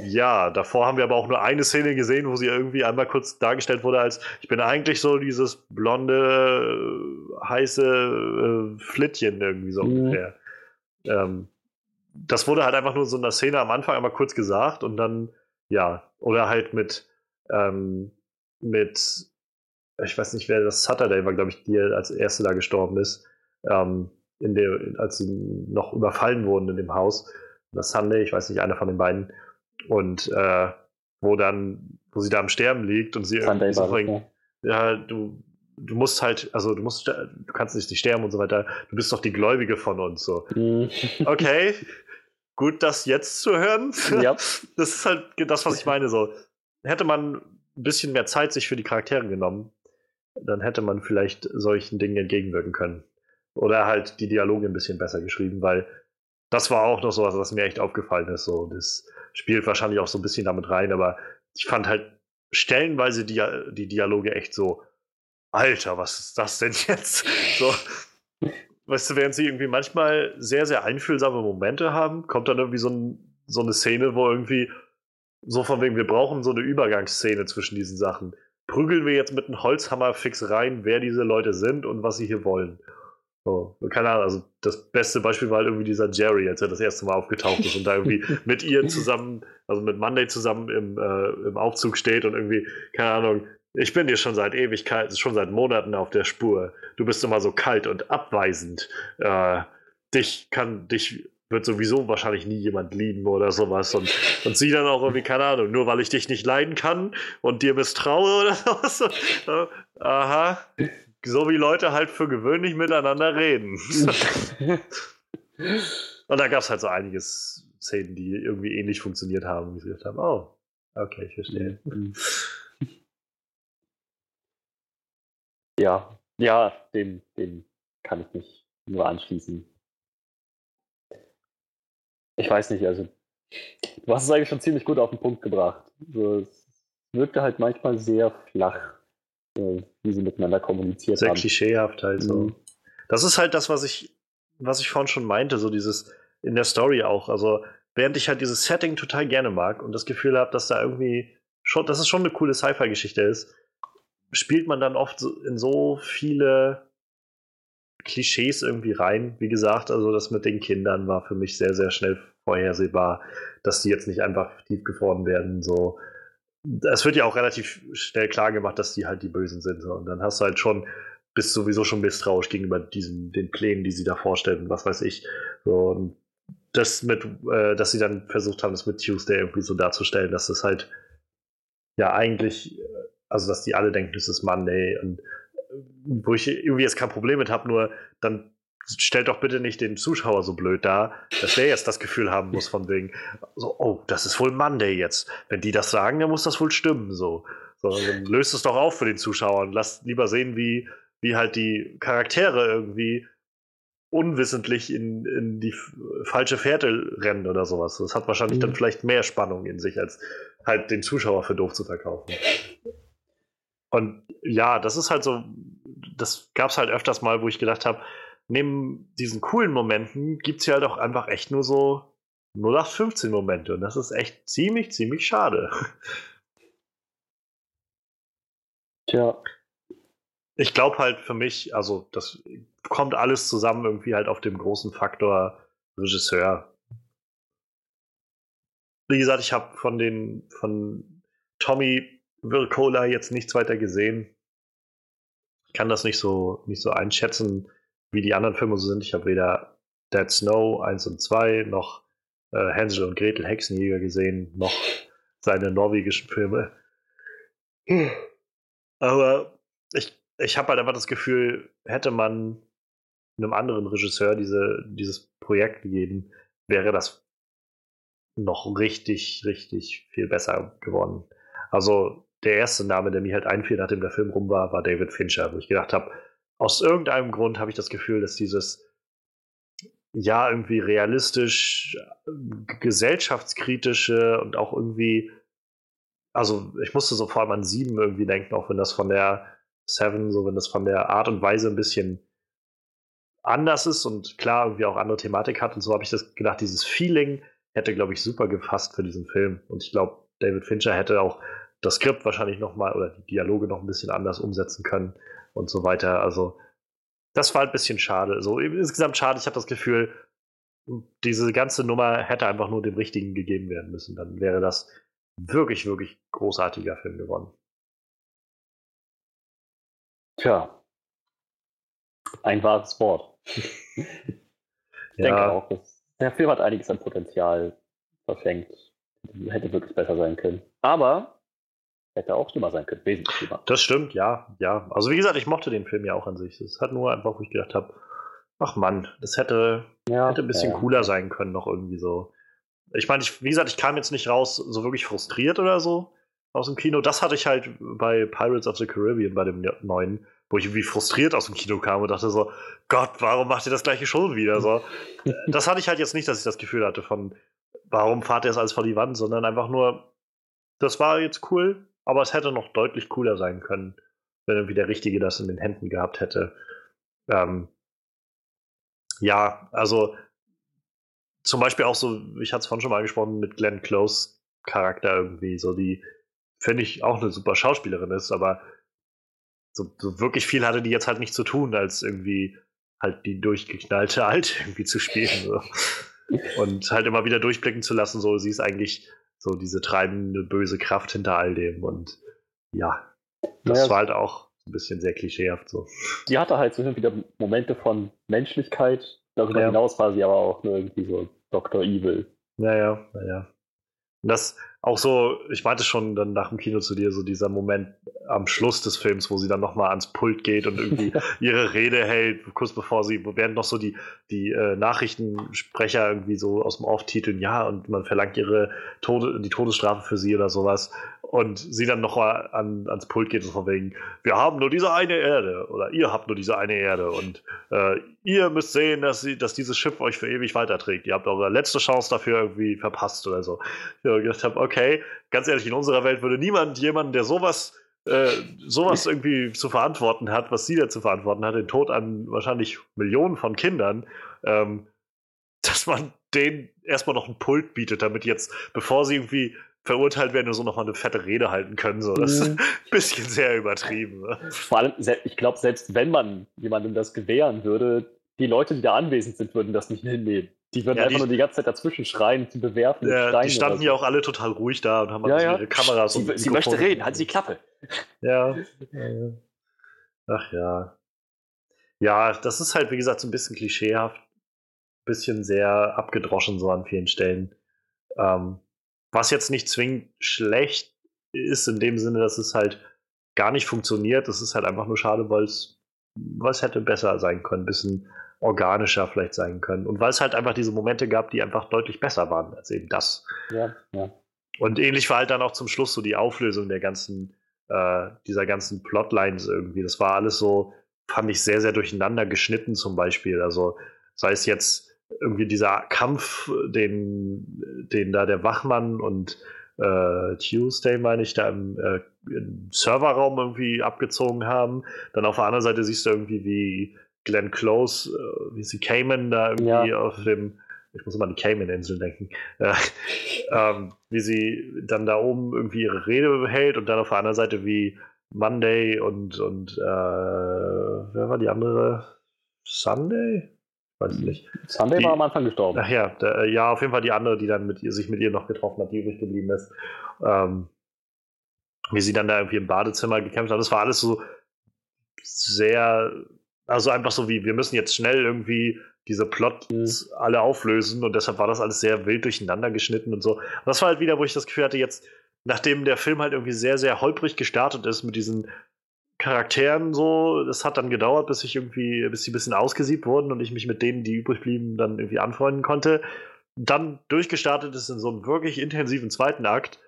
Ja, davor haben wir aber auch nur eine Szene gesehen, wo sie irgendwie einmal kurz dargestellt wurde als, ich bin eigentlich so dieses blonde, heiße äh, Flittchen irgendwie so mhm. ungefähr. Ähm, das wurde halt einfach nur so in der Szene am Anfang einmal kurz gesagt und dann ja, oder halt mit, ähm, mit, ich weiß nicht, wer das Saturday war, glaube ich, die als erste da gestorben ist, ähm, in der, als sie noch überfallen wurden in dem Haus. Das Sunday, ich weiß nicht, einer von den beiden. Und äh, wo dann, wo sie da am Sterben liegt und sie Sunday irgendwie so ja, du, du musst halt, also du musst, du kannst nicht sterben und so weiter. Du bist doch die Gläubige von uns, so. Mhm. Okay, gut, das jetzt zu hören. Ja. Das ist halt das, was ich meine. So, hätte man ein bisschen mehr Zeit sich für die Charaktere genommen, dann hätte man vielleicht solchen Dingen entgegenwirken können. Oder halt die Dialoge ein bisschen besser geschrieben, weil das war auch noch so was, was mir echt aufgefallen ist. So, das spielt wahrscheinlich auch so ein bisschen damit rein, aber ich fand halt stellenweise die, die Dialoge echt so, Alter, was ist das denn jetzt? So, weißt du, während sie irgendwie manchmal sehr, sehr einfühlsame Momente haben, kommt dann irgendwie so, ein, so eine Szene, wo irgendwie so von wegen, wir brauchen so eine Übergangsszene zwischen diesen Sachen. Prügeln wir jetzt mit einem Holzhammer fix rein, wer diese Leute sind und was sie hier wollen. So, keine Ahnung, also das beste Beispiel war halt irgendwie dieser Jerry, als er das erste Mal aufgetaucht ist und da irgendwie mit ihr zusammen, also mit Monday zusammen im, äh, im Aufzug steht und irgendwie, keine Ahnung, ich bin dir schon seit Ewigkeit, schon seit Monaten auf der Spur. Du bist immer so kalt und abweisend. Äh, dich kann, dich wird sowieso wahrscheinlich nie jemand lieben oder sowas. Und, und sie dann auch irgendwie, keine Ahnung, nur weil ich dich nicht leiden kann und dir misstraue oder sowas. Aha. So wie Leute halt für gewöhnlich miteinander reden. und da gab es halt so einiges Szenen, die irgendwie ähnlich funktioniert haben, wie sie gesagt haben, oh, okay, ich verstehe. Mhm. Ja, ja, dem, dem kann ich mich nur anschließen. Ich weiß nicht, also du hast es eigentlich schon ziemlich gut auf den Punkt gebracht. Also, es wirkte halt manchmal sehr flach, äh, wie sie miteinander kommuniziert sehr haben. Sehr klischeehaft halt so. Mhm. Das ist halt das, was ich, was ich vorhin schon meinte, so dieses in der Story auch. Also, während ich halt dieses Setting total gerne mag und das Gefühl habe, dass da irgendwie schon, dass es schon eine coole Sci-Fi-Geschichte ist, spielt man dann oft in so viele Klischees irgendwie rein. Wie gesagt, also das mit den Kindern war für mich sehr, sehr schnell vorhersehbar, dass die jetzt nicht einfach tiefgefroren werden. So, es wird ja auch relativ schnell klar gemacht, dass die halt die Bösen sind. So. Und dann hast du halt schon, bist sowieso schon misstrauisch gegenüber diesen, den Plänen, die sie da vorstellen, was weiß ich. So, und das mit, äh, dass sie dann versucht haben, das mit Tuesday irgendwie so darzustellen, dass das halt ja eigentlich äh, also, dass die alle denken, es ist Monday und äh, wo ich irgendwie jetzt kein Problem mit habe, nur dann stellt doch bitte nicht den Zuschauer so blöd dar, dass der jetzt das Gefühl haben muss von wegen, so, oh, das ist wohl Monday jetzt. Wenn die das sagen, dann muss das wohl stimmen, so. Sondern dann löst es doch auf für den Zuschauer und lasst lieber sehen, wie, wie halt die Charaktere irgendwie unwissentlich in, in die falsche Fährte rennen oder sowas. Das hat wahrscheinlich mhm. dann vielleicht mehr Spannung in sich, als halt den Zuschauer für doof zu verkaufen. Und ja, das ist halt so, das gab es halt öfters mal, wo ich gedacht habe, neben diesen coolen Momenten gibt es ja halt auch einfach echt nur so 0815 Momente und das ist echt ziemlich, ziemlich schade. Tja. Ich glaube halt für mich, also das kommt alles zusammen irgendwie halt auf dem großen Faktor Regisseur. Wie gesagt, ich habe von den von Tommy Vircola jetzt nichts weiter gesehen. Kann das nicht so nicht so einschätzen, wie die anderen Filme so sind. Ich habe weder Dead Snow 1 und 2 noch äh, Hänsel und Gretel Hexenjäger gesehen, noch seine norwegischen Filme. Aber ich, ich habe halt einfach das Gefühl, hätte man einem anderen Regisseur diese, dieses Projekt gegeben, wäre das noch richtig, richtig viel besser geworden. Also der erste Name, der mir halt einfiel, nachdem der Film rum war, war David Fincher, wo ich gedacht habe, aus irgendeinem Grund habe ich das Gefühl, dass dieses ja irgendwie realistisch, gesellschaftskritische und auch irgendwie, also ich musste so vor allem an Sieben irgendwie denken, auch wenn das von der Seven, so wenn das von der Art und Weise ein bisschen anders ist und klar irgendwie auch andere Thematik hat und so habe ich das gedacht, dieses Feeling hätte, glaube ich, super gepasst für diesen Film. Und ich glaube, David Fincher hätte auch das Skript wahrscheinlich nochmal oder die Dialoge noch ein bisschen anders umsetzen können und so weiter. Also das war ein bisschen schade. So insgesamt schade. Ich habe das Gefühl, diese ganze Nummer hätte einfach nur dem Richtigen gegeben werden müssen. Dann wäre das wirklich, wirklich großartiger Film geworden. Tja, ein wahres Wort. ich ja. denke auch, dass der Film hat einiges an Potenzial verfängt. Hätte wirklich besser sein können. Aber Hätte auch schlimmer sein können, wesentlich schlimmer. Das stimmt, ja, ja. Also wie gesagt, ich mochte den Film ja auch an sich. Es hat nur einfach, wo ich gedacht habe, ach Mann, das hätte, ja, hätte ein bisschen ja. cooler sein können, noch irgendwie so. Ich meine, wie gesagt, ich kam jetzt nicht raus so wirklich frustriert oder so aus dem Kino. Das hatte ich halt bei Pirates of the Caribbean, bei dem neuen, wo ich irgendwie frustriert aus dem Kino kam und dachte so, Gott, warum macht ihr das gleiche schon wieder? So, das hatte ich halt jetzt nicht, dass ich das Gefühl hatte von, warum fahrt ihr es alles vor die Wand, sondern einfach nur, das war jetzt cool, aber es hätte noch deutlich cooler sein können, wenn irgendwie der Richtige das in den Händen gehabt hätte. Ähm, ja, also zum Beispiel auch so, ich hatte es vorhin schon mal angesprochen, mit Glenn Close Charakter irgendwie, so die, finde ich, auch eine super Schauspielerin ist, aber so, so, wirklich viel hatte die jetzt halt nicht zu tun, als irgendwie halt die durchgeknallte Alte irgendwie zu spielen. So. Und halt immer wieder durchblicken zu lassen, so sie ist eigentlich so diese treibende böse Kraft hinter all dem. Und ja, das naja, war halt auch ein bisschen sehr klischeehaft so. Die hatte halt so wieder Momente von Menschlichkeit. Darüber ja. hinaus war sie aber auch nur irgendwie so Dr. Evil. Naja, naja. Und das auch so, ich meinte schon dann nach dem Kino zu dir, so dieser Moment am Schluss des Films, wo sie dann nochmal ans Pult geht und irgendwie ihre Rede hält, kurz bevor sie, während noch so die, die äh, Nachrichtensprecher irgendwie so aus dem Off titeln, ja, und man verlangt ihre Tode, die Todesstrafe für sie oder sowas und sie dann noch mal an, ans Pult geht und von wegen, wir haben nur diese eine Erde oder ihr habt nur diese eine Erde und äh, ihr müsst sehen, dass, sie, dass dieses Schiff euch für ewig weiterträgt. Ihr habt eure letzte Chance dafür irgendwie verpasst oder so. Ich habe gedacht, hab, okay, ganz ehrlich, in unserer Welt würde niemand jemanden, der sowas äh, sowas irgendwie zu verantworten hat, was sie da zu verantworten hat, den Tod an wahrscheinlich Millionen von Kindern, ähm, dass man denen erstmal noch ein Pult bietet, damit jetzt, bevor sie irgendwie verurteilt werden und so nochmal eine fette Rede halten können. So. Das ist mhm. ein bisschen sehr übertrieben. Ne? Vor allem, ich glaube, selbst wenn man jemandem das gewähren würde, die Leute, die da anwesend sind, würden das nicht hinnehmen. Die würden ja, einfach die, nur die ganze Zeit dazwischen schreien, zu bewerfen. Ja, die standen ja so. auch alle total ruhig da und haben ja, ja. ihre Kameras Sie, sie möchte reden, halt sie die Klappe. Ja. Ach ja. Ja, das ist halt, wie gesagt, so ein bisschen klischeehaft. Ein bisschen sehr abgedroschen so an vielen Stellen. Ähm, was jetzt nicht zwingend schlecht ist, in dem Sinne, dass es halt gar nicht funktioniert. Das ist halt einfach nur schade, weil es was hätte besser sein können, ein bisschen organischer vielleicht sein können. Und weil es halt einfach diese Momente gab, die einfach deutlich besser waren als eben das. Ja, ja. Und ähnlich war halt dann auch zum Schluss so die Auflösung der ganzen, äh, dieser ganzen Plotlines irgendwie. Das war alles so, fand ich sehr, sehr durcheinander geschnitten zum Beispiel. Also sei es jetzt irgendwie dieser Kampf, den, den da der Wachmann und äh, Tuesday, meine ich, da im, äh, im, Serverraum irgendwie abgezogen haben. Dann auf der anderen Seite siehst du irgendwie, wie Glenn Close, äh, wie sie Cayman da irgendwie ja. auf dem, ich muss immer an die Cayman-Inseln denken, äh, ähm, wie sie dann da oben irgendwie ihre Rede hält und dann auf der anderen Seite wie Monday und, und äh, wer war die andere? Sunday? Weiß ich nicht. Sunday die, war am Anfang gestorben. Ach ja, der, ja, auf jeden Fall die andere, die dann mit ihr, sich mit ihr noch getroffen hat, die übrig geblieben ist. Ähm, wie sie dann da irgendwie im Badezimmer gekämpft hat. Das war alles so sehr, also einfach so wie, wir müssen jetzt schnell irgendwie diese Plots mhm. alle auflösen und deshalb war das alles sehr wild durcheinander geschnitten und so. Und das war halt wieder, wo ich das Gefühl hatte, jetzt, nachdem der Film halt irgendwie sehr, sehr holprig gestartet ist mit diesen Charakteren so, es hat dann gedauert, bis ich irgendwie, bis sie ein bisschen ausgesiebt wurden und ich mich mit denen, die übrig blieben, dann irgendwie anfreunden konnte. Dann durchgestartet ist in so einem wirklich intensiven zweiten Akt,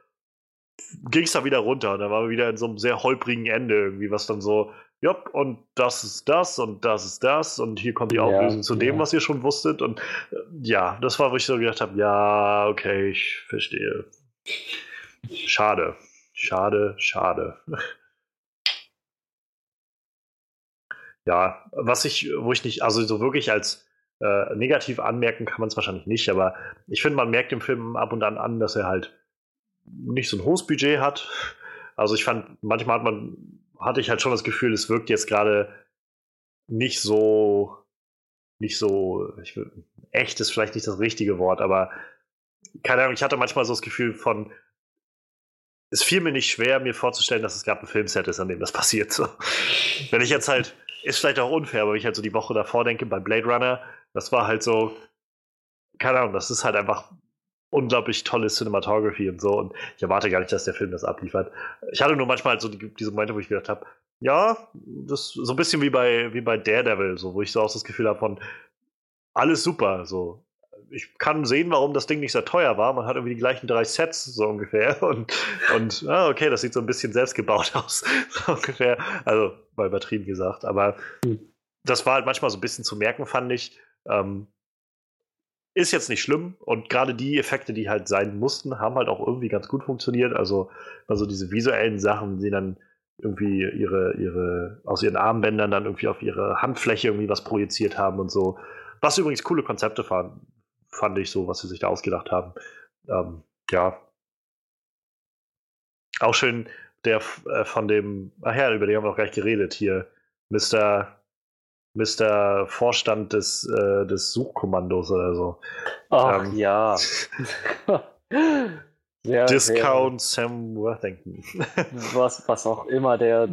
ging es da wieder runter. Da waren wir wieder in so einem sehr holprigen Ende irgendwie, was dann so, ja, und das ist das und das ist das und hier kommt die Auflösung ja, zu dem, ja. was ihr schon wusstet. Und äh, ja, das war, wo ich so gedacht habe, ja, okay, ich verstehe. Schade. Schade, schade. Ja, was ich, wo ich nicht, also so wirklich als äh, negativ anmerken kann man es wahrscheinlich nicht, aber ich finde, man merkt dem Film ab und an an, dass er halt nicht so ein hohes Budget hat. Also ich fand, manchmal hat man, hatte ich halt schon das Gefühl, es wirkt jetzt gerade nicht so, nicht so, ich, echt ist vielleicht nicht das richtige Wort, aber keine Ahnung, ich hatte manchmal so das Gefühl von, es fiel mir nicht schwer, mir vorzustellen, dass es gerade ein Filmset ist, an dem das passiert. So. Wenn ich jetzt halt, ist vielleicht auch unfair, aber wenn ich halt so die Woche davor denke, bei Blade Runner, das war halt so, keine Ahnung, das ist halt einfach unglaublich tolle Cinematography und so. Und ich erwarte gar nicht, dass der Film das abliefert. Ich hatte nur manchmal so die, diese Momente, wo ich gedacht habe, ja, das so ein bisschen wie bei, wie bei Daredevil, so, wo ich so auch das Gefühl habe von alles super. So. Ich kann sehen, warum das Ding nicht sehr teuer war. Man hat irgendwie die gleichen drei Sets, so ungefähr. Und, und ah, okay, das sieht so ein bisschen selbst gebaut aus, so ungefähr. Also, mal übertrieben gesagt. Aber hm. das war halt manchmal so ein bisschen zu merken, fand ich. Ähm, ist jetzt nicht schlimm und gerade die Effekte, die halt sein mussten, haben halt auch irgendwie ganz gut funktioniert. Also, also diese visuellen Sachen, die dann irgendwie ihre, ihre, aus ihren Armbändern dann irgendwie auf ihre Handfläche irgendwie was projiziert haben und so. Was übrigens coole Konzepte waren, fand ich so, was sie sich da ausgedacht haben. Ähm, ja. Auch schön der äh, von dem, ach ja, über den haben wir noch gar nicht geredet hier. Mr. Mr. Vorstand des, äh, des Suchkommandos oder so. Ach ähm, ja. sehr, Discount sehr, Sam Worthington. was, was auch immer, der,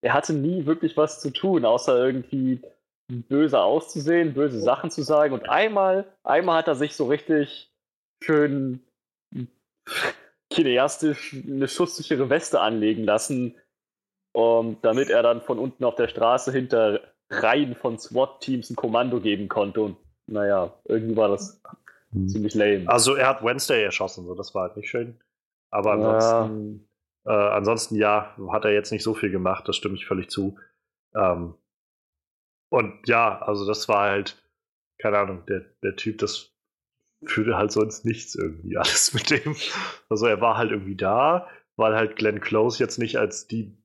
er hatte nie wirklich was zu tun, außer irgendwie böse auszusehen, böse Sachen zu sagen. Und einmal, einmal hat er sich so richtig schön kineastisch eine schusssichere Weste anlegen lassen, um, damit er dann von unten auf der Straße hinter Reihen von SWAT-Teams ein Kommando geben konnte. Und naja, irgendwie war das hm. ziemlich lame. Also er hat Wednesday erschossen, so das war halt nicht schön. Aber ansonsten, ja. Äh, ansonsten ja, hat er jetzt nicht so viel gemacht, das stimme ich völlig zu. Ähm, und ja, also das war halt, keine Ahnung, der, der Typ, das führte halt so ins Nichts irgendwie alles mit dem. Also er war halt irgendwie da, weil halt Glenn Close jetzt nicht als die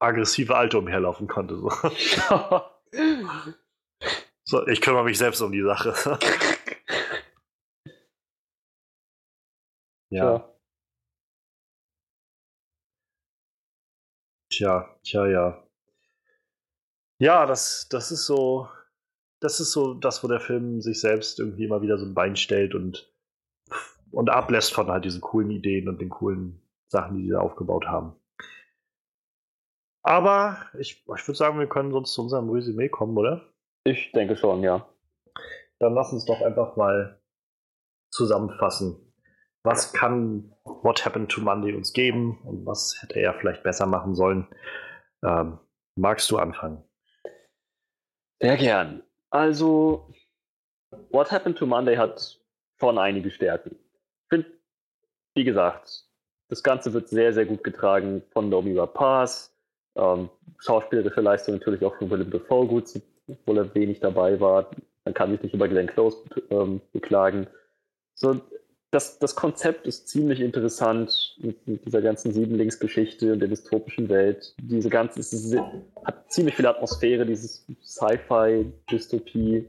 aggressive Alte umherlaufen konnte. So. so, ich kümmere mich selbst um die Sache. ja. Tja, tja, ja. Ja, das, das ist so, das ist so das, wo der Film sich selbst irgendwie immer wieder so ein Bein stellt und, und ablässt von halt diesen coolen Ideen und den coolen Sachen, die sie da aufgebaut haben. Aber ich, ich würde sagen, wir können sonst zu unserem Resümee kommen, oder? Ich denke schon, ja. Dann lass uns doch einfach mal zusammenfassen. Was kann What Happened to Monday uns geben und was hätte er vielleicht besser machen sollen? Ähm, magst du anfangen? Sehr gern. Also, What Happened to Monday hat schon einige Stärken. Ich finde, wie gesagt, das Ganze wird sehr, sehr gut getragen von Naomi Rapaz. Ähm, schauspielerische Leistung natürlich auch von Willem Dafoe gut, obwohl er wenig dabei war. Man kann sich nicht über Glenn Close ähm, beklagen. So, das, das Konzept ist ziemlich interessant mit, mit dieser ganzen Siebenlingsgeschichte und der dystopischen Welt. Diese ganze ist, hat ziemlich viel Atmosphäre, dieses Sci-Fi-Dystopie.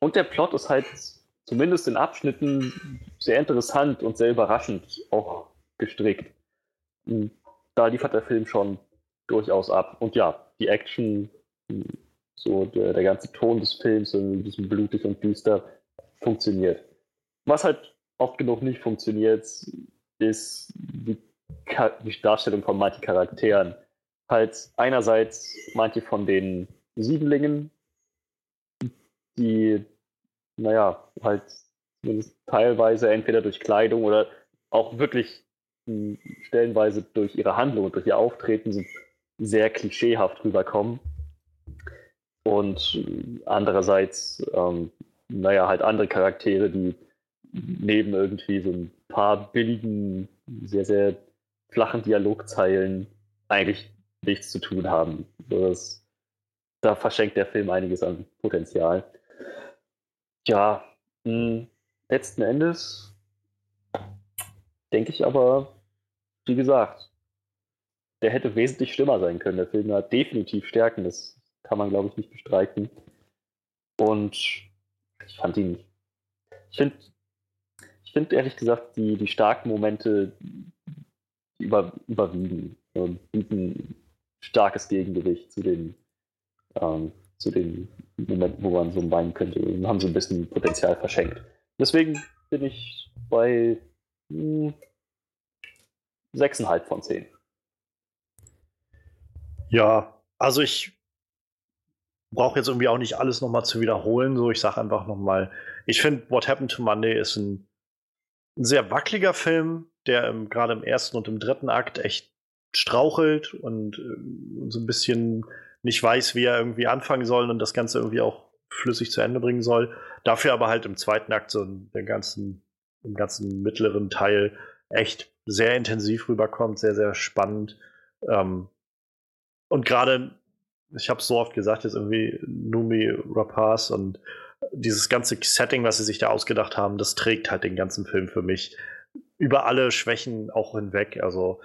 Und der Plot ist halt zumindest in Abschnitten sehr interessant und sehr überraschend auch gestrickt. Da liefert der Film schon durchaus ab. Und ja, die Action, so der, der ganze Ton des Films, ein bisschen blutig und düster, funktioniert. Was halt oft genug nicht funktioniert, ist die, die Darstellung von manchen Charakteren. Halt einerseits manche von den Siebenlingen, die, naja, halt teilweise entweder durch Kleidung oder auch wirklich hm, stellenweise durch ihre Handlung und durch ihr Auftreten sehr klischeehaft rüberkommen. Und andererseits, ähm, naja, halt andere Charaktere, die neben irgendwie so ein paar billigen, sehr, sehr flachen Dialogzeilen eigentlich nichts zu tun haben. Das, da verschenkt der Film einiges an Potenzial. Ja, mh, hm, letzten Endes denke ich aber, wie gesagt, der hätte wesentlich schlimmer sein können. Der Film hat definitiv Stärken, das kann man, glaube ich, nicht bestreiten. Und ich fand ihn. Ich finde finde ehrlich gesagt, die, die starken Momente über, überwiegen und bieten starkes Gegengewicht zu den, ähm, zu den Momenten, wo man so weinen könnte und haben so ein bisschen Potenzial verschenkt. Deswegen bin ich bei hm, 6,5 von 10. Ja, also ich brauche jetzt irgendwie auch nicht alles nochmal zu wiederholen. So, ich sage einfach nochmal, ich finde, What Happened to Monday ist ein ein sehr wackeliger Film, der gerade im ersten und im dritten Akt echt strauchelt und äh, so ein bisschen nicht weiß, wie er irgendwie anfangen soll und das Ganze irgendwie auch flüssig zu Ende bringen soll. Dafür aber halt im zweiten Akt so den ganzen, im ganzen mittleren Teil echt sehr intensiv rüberkommt, sehr, sehr spannend. Ähm, und gerade, ich habe es so oft gesagt, jetzt irgendwie Numi Rapaz und dieses ganze Setting, was sie sich da ausgedacht haben, das trägt halt den ganzen Film für mich über alle Schwächen auch hinweg. Also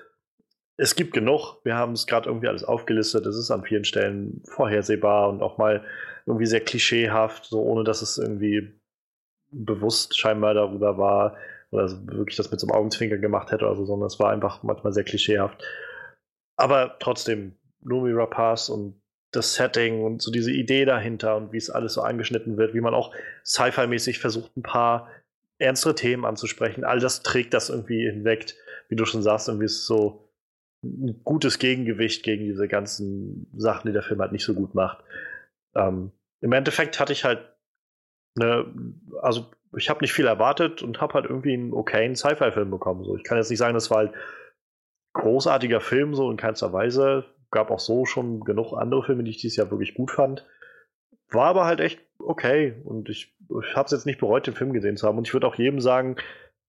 es gibt genug. Wir haben es gerade irgendwie alles aufgelistet. Es ist an vielen Stellen vorhersehbar und auch mal irgendwie sehr klischeehaft, so ohne dass es irgendwie bewusst scheinbar darüber war oder wirklich das mit so einem Augenzwinker gemacht hätte oder so, sondern es war einfach manchmal sehr klischeehaft. Aber trotzdem, Numi Rapaz und das Setting und so diese Idee dahinter und wie es alles so angeschnitten wird, wie man auch Sci-Fi-mäßig versucht, ein paar ernstere Themen anzusprechen. All das trägt das irgendwie hinweg, wie du schon sagst, irgendwie ist es so ein gutes Gegengewicht gegen diese ganzen Sachen, die der Film halt nicht so gut macht. Ähm, Im Endeffekt hatte ich halt eine, also ich habe nicht viel erwartet und habe halt irgendwie einen okayen Sci-Fi-Film bekommen. So, ich kann jetzt nicht sagen, das war halt großartiger Film so in keinster Weise gab auch so schon genug andere Filme, die ich dieses Jahr wirklich gut fand. War aber halt echt okay und ich, ich habe es jetzt nicht bereut, den Film gesehen zu haben. Und ich würde auch jedem sagen,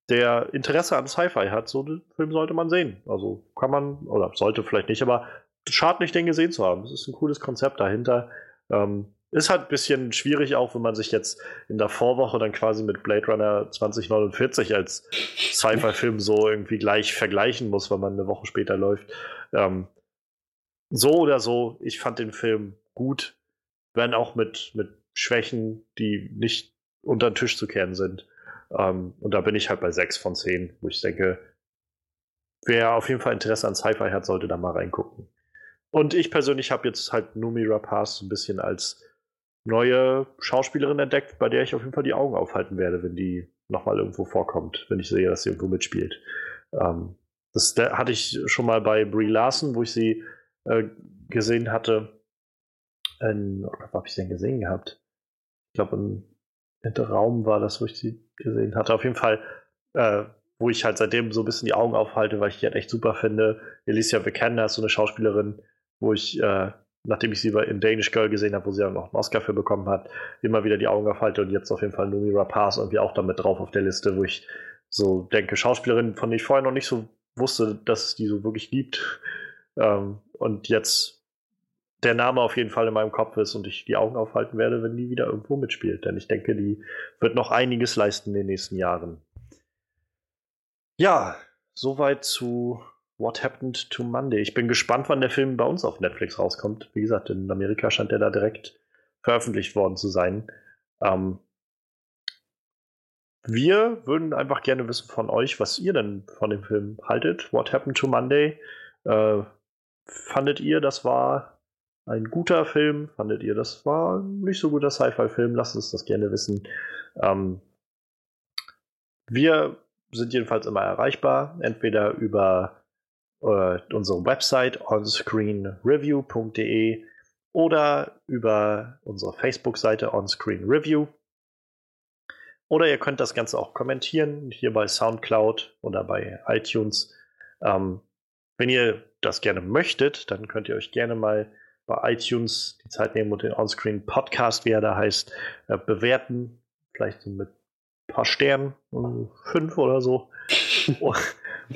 der Interesse an Sci-Fi hat, so den Film sollte man sehen. Also kann man, oder sollte vielleicht nicht, aber schade nicht, den gesehen zu haben. Es ist ein cooles Konzept dahinter. Ähm, ist halt ein bisschen schwierig auch, wenn man sich jetzt in der Vorwoche dann quasi mit Blade Runner 2049 als Sci-Fi-Film so irgendwie gleich vergleichen muss, wenn man eine Woche später läuft. Ähm, so oder so, ich fand den Film gut, wenn auch mit, mit Schwächen, die nicht unter den Tisch zu kehren sind. Ähm, und da bin ich halt bei 6 von 10, wo ich denke, wer auf jeden Fall Interesse an Sci-Fi hat, sollte da mal reingucken. Und ich persönlich habe jetzt halt Numi Rapaz ein bisschen als neue Schauspielerin entdeckt, bei der ich auf jeden Fall die Augen aufhalten werde, wenn die nochmal irgendwo vorkommt, wenn ich sehe, dass sie irgendwo mitspielt. Ähm, das hatte ich schon mal bei Brie Larson, wo ich sie äh, gesehen hatte. In, wo habe ich sie denn gesehen gehabt? Ich glaube, im, im Raum war das, wo ich sie gesehen hatte. Auf jeden Fall, äh, wo ich halt seitdem so ein bisschen die Augen aufhalte, weil ich die halt echt super finde. Alicia Vikander ist so eine Schauspielerin, wo ich, äh, nachdem ich sie in Danish Girl gesehen habe, wo sie auch noch einen Oscar für bekommen hat, immer wieder die Augen aufhalte und jetzt auf jeden Fall Numi Rapaz irgendwie auch damit drauf auf der Liste, wo ich so denke, Schauspielerin, von der ich vorher noch nicht so wusste, dass es die so wirklich gibt. Ähm, und jetzt der Name auf jeden Fall in meinem Kopf ist und ich die Augen aufhalten werde, wenn die wieder irgendwo mitspielt. Denn ich denke, die wird noch einiges leisten in den nächsten Jahren. Ja, soweit zu What Happened to Monday. Ich bin gespannt, wann der Film bei uns auf Netflix rauskommt. Wie gesagt, in Amerika scheint der da direkt veröffentlicht worden zu sein. Ähm, wir würden einfach gerne wissen von euch, was ihr denn von dem Film haltet. What Happened to Monday? Äh, fandet ihr, das war ein guter Film? Fandet ihr, das war nicht so guter Sci-Fi-Film? Lasst uns das gerne wissen. Ähm, wir sind jedenfalls immer erreichbar, entweder über äh, unsere Website onscreenreview.de oder über unsere Facebook-Seite Onscreen Review. Oder ihr könnt das Ganze auch kommentieren, hier bei SoundCloud oder bei iTunes. Ähm, wenn ihr das gerne möchtet, dann könnt ihr euch gerne mal bei iTunes die Zeit nehmen und den Onscreen Podcast, wie er da heißt, äh, bewerten. Vielleicht so mit ein paar Sternen, fünf oder so.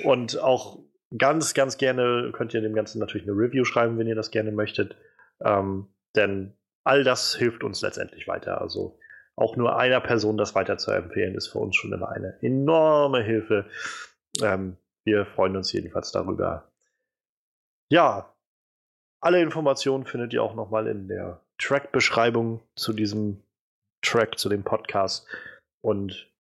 und auch ganz, ganz gerne könnt ihr dem Ganzen natürlich eine Review schreiben, wenn ihr das gerne möchtet. Ähm, denn all das hilft uns letztendlich weiter. Also auch nur einer Person das weiter zu empfehlen, ist für uns schon immer eine enorme Hilfe. Ähm, wir freuen uns jedenfalls darüber. Ja, alle Informationen findet ihr auch nochmal in der Track-Beschreibung zu diesem Track, zu dem Podcast. Und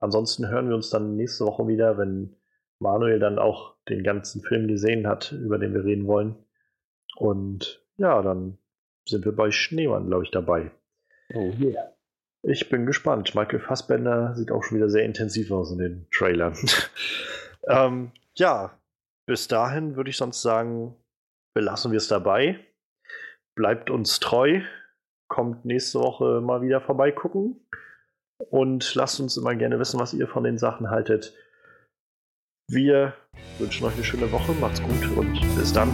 ansonsten hören wir uns dann nächste Woche wieder, wenn Manuel dann auch den ganzen Film gesehen hat, über den wir reden wollen. Und ja, dann sind wir bei Schneemann, glaube ich, dabei. Oh yeah. Ich bin gespannt. Michael Fassbender sieht auch schon wieder sehr intensiv aus in den Trailern. ähm, ja, bis dahin würde ich sonst sagen, belassen wir es dabei. Bleibt uns treu. Kommt nächste Woche mal wieder vorbeigucken. Und lasst uns immer gerne wissen, was ihr von den Sachen haltet. Wir wünschen euch eine schöne Woche. Macht's gut und bis dann.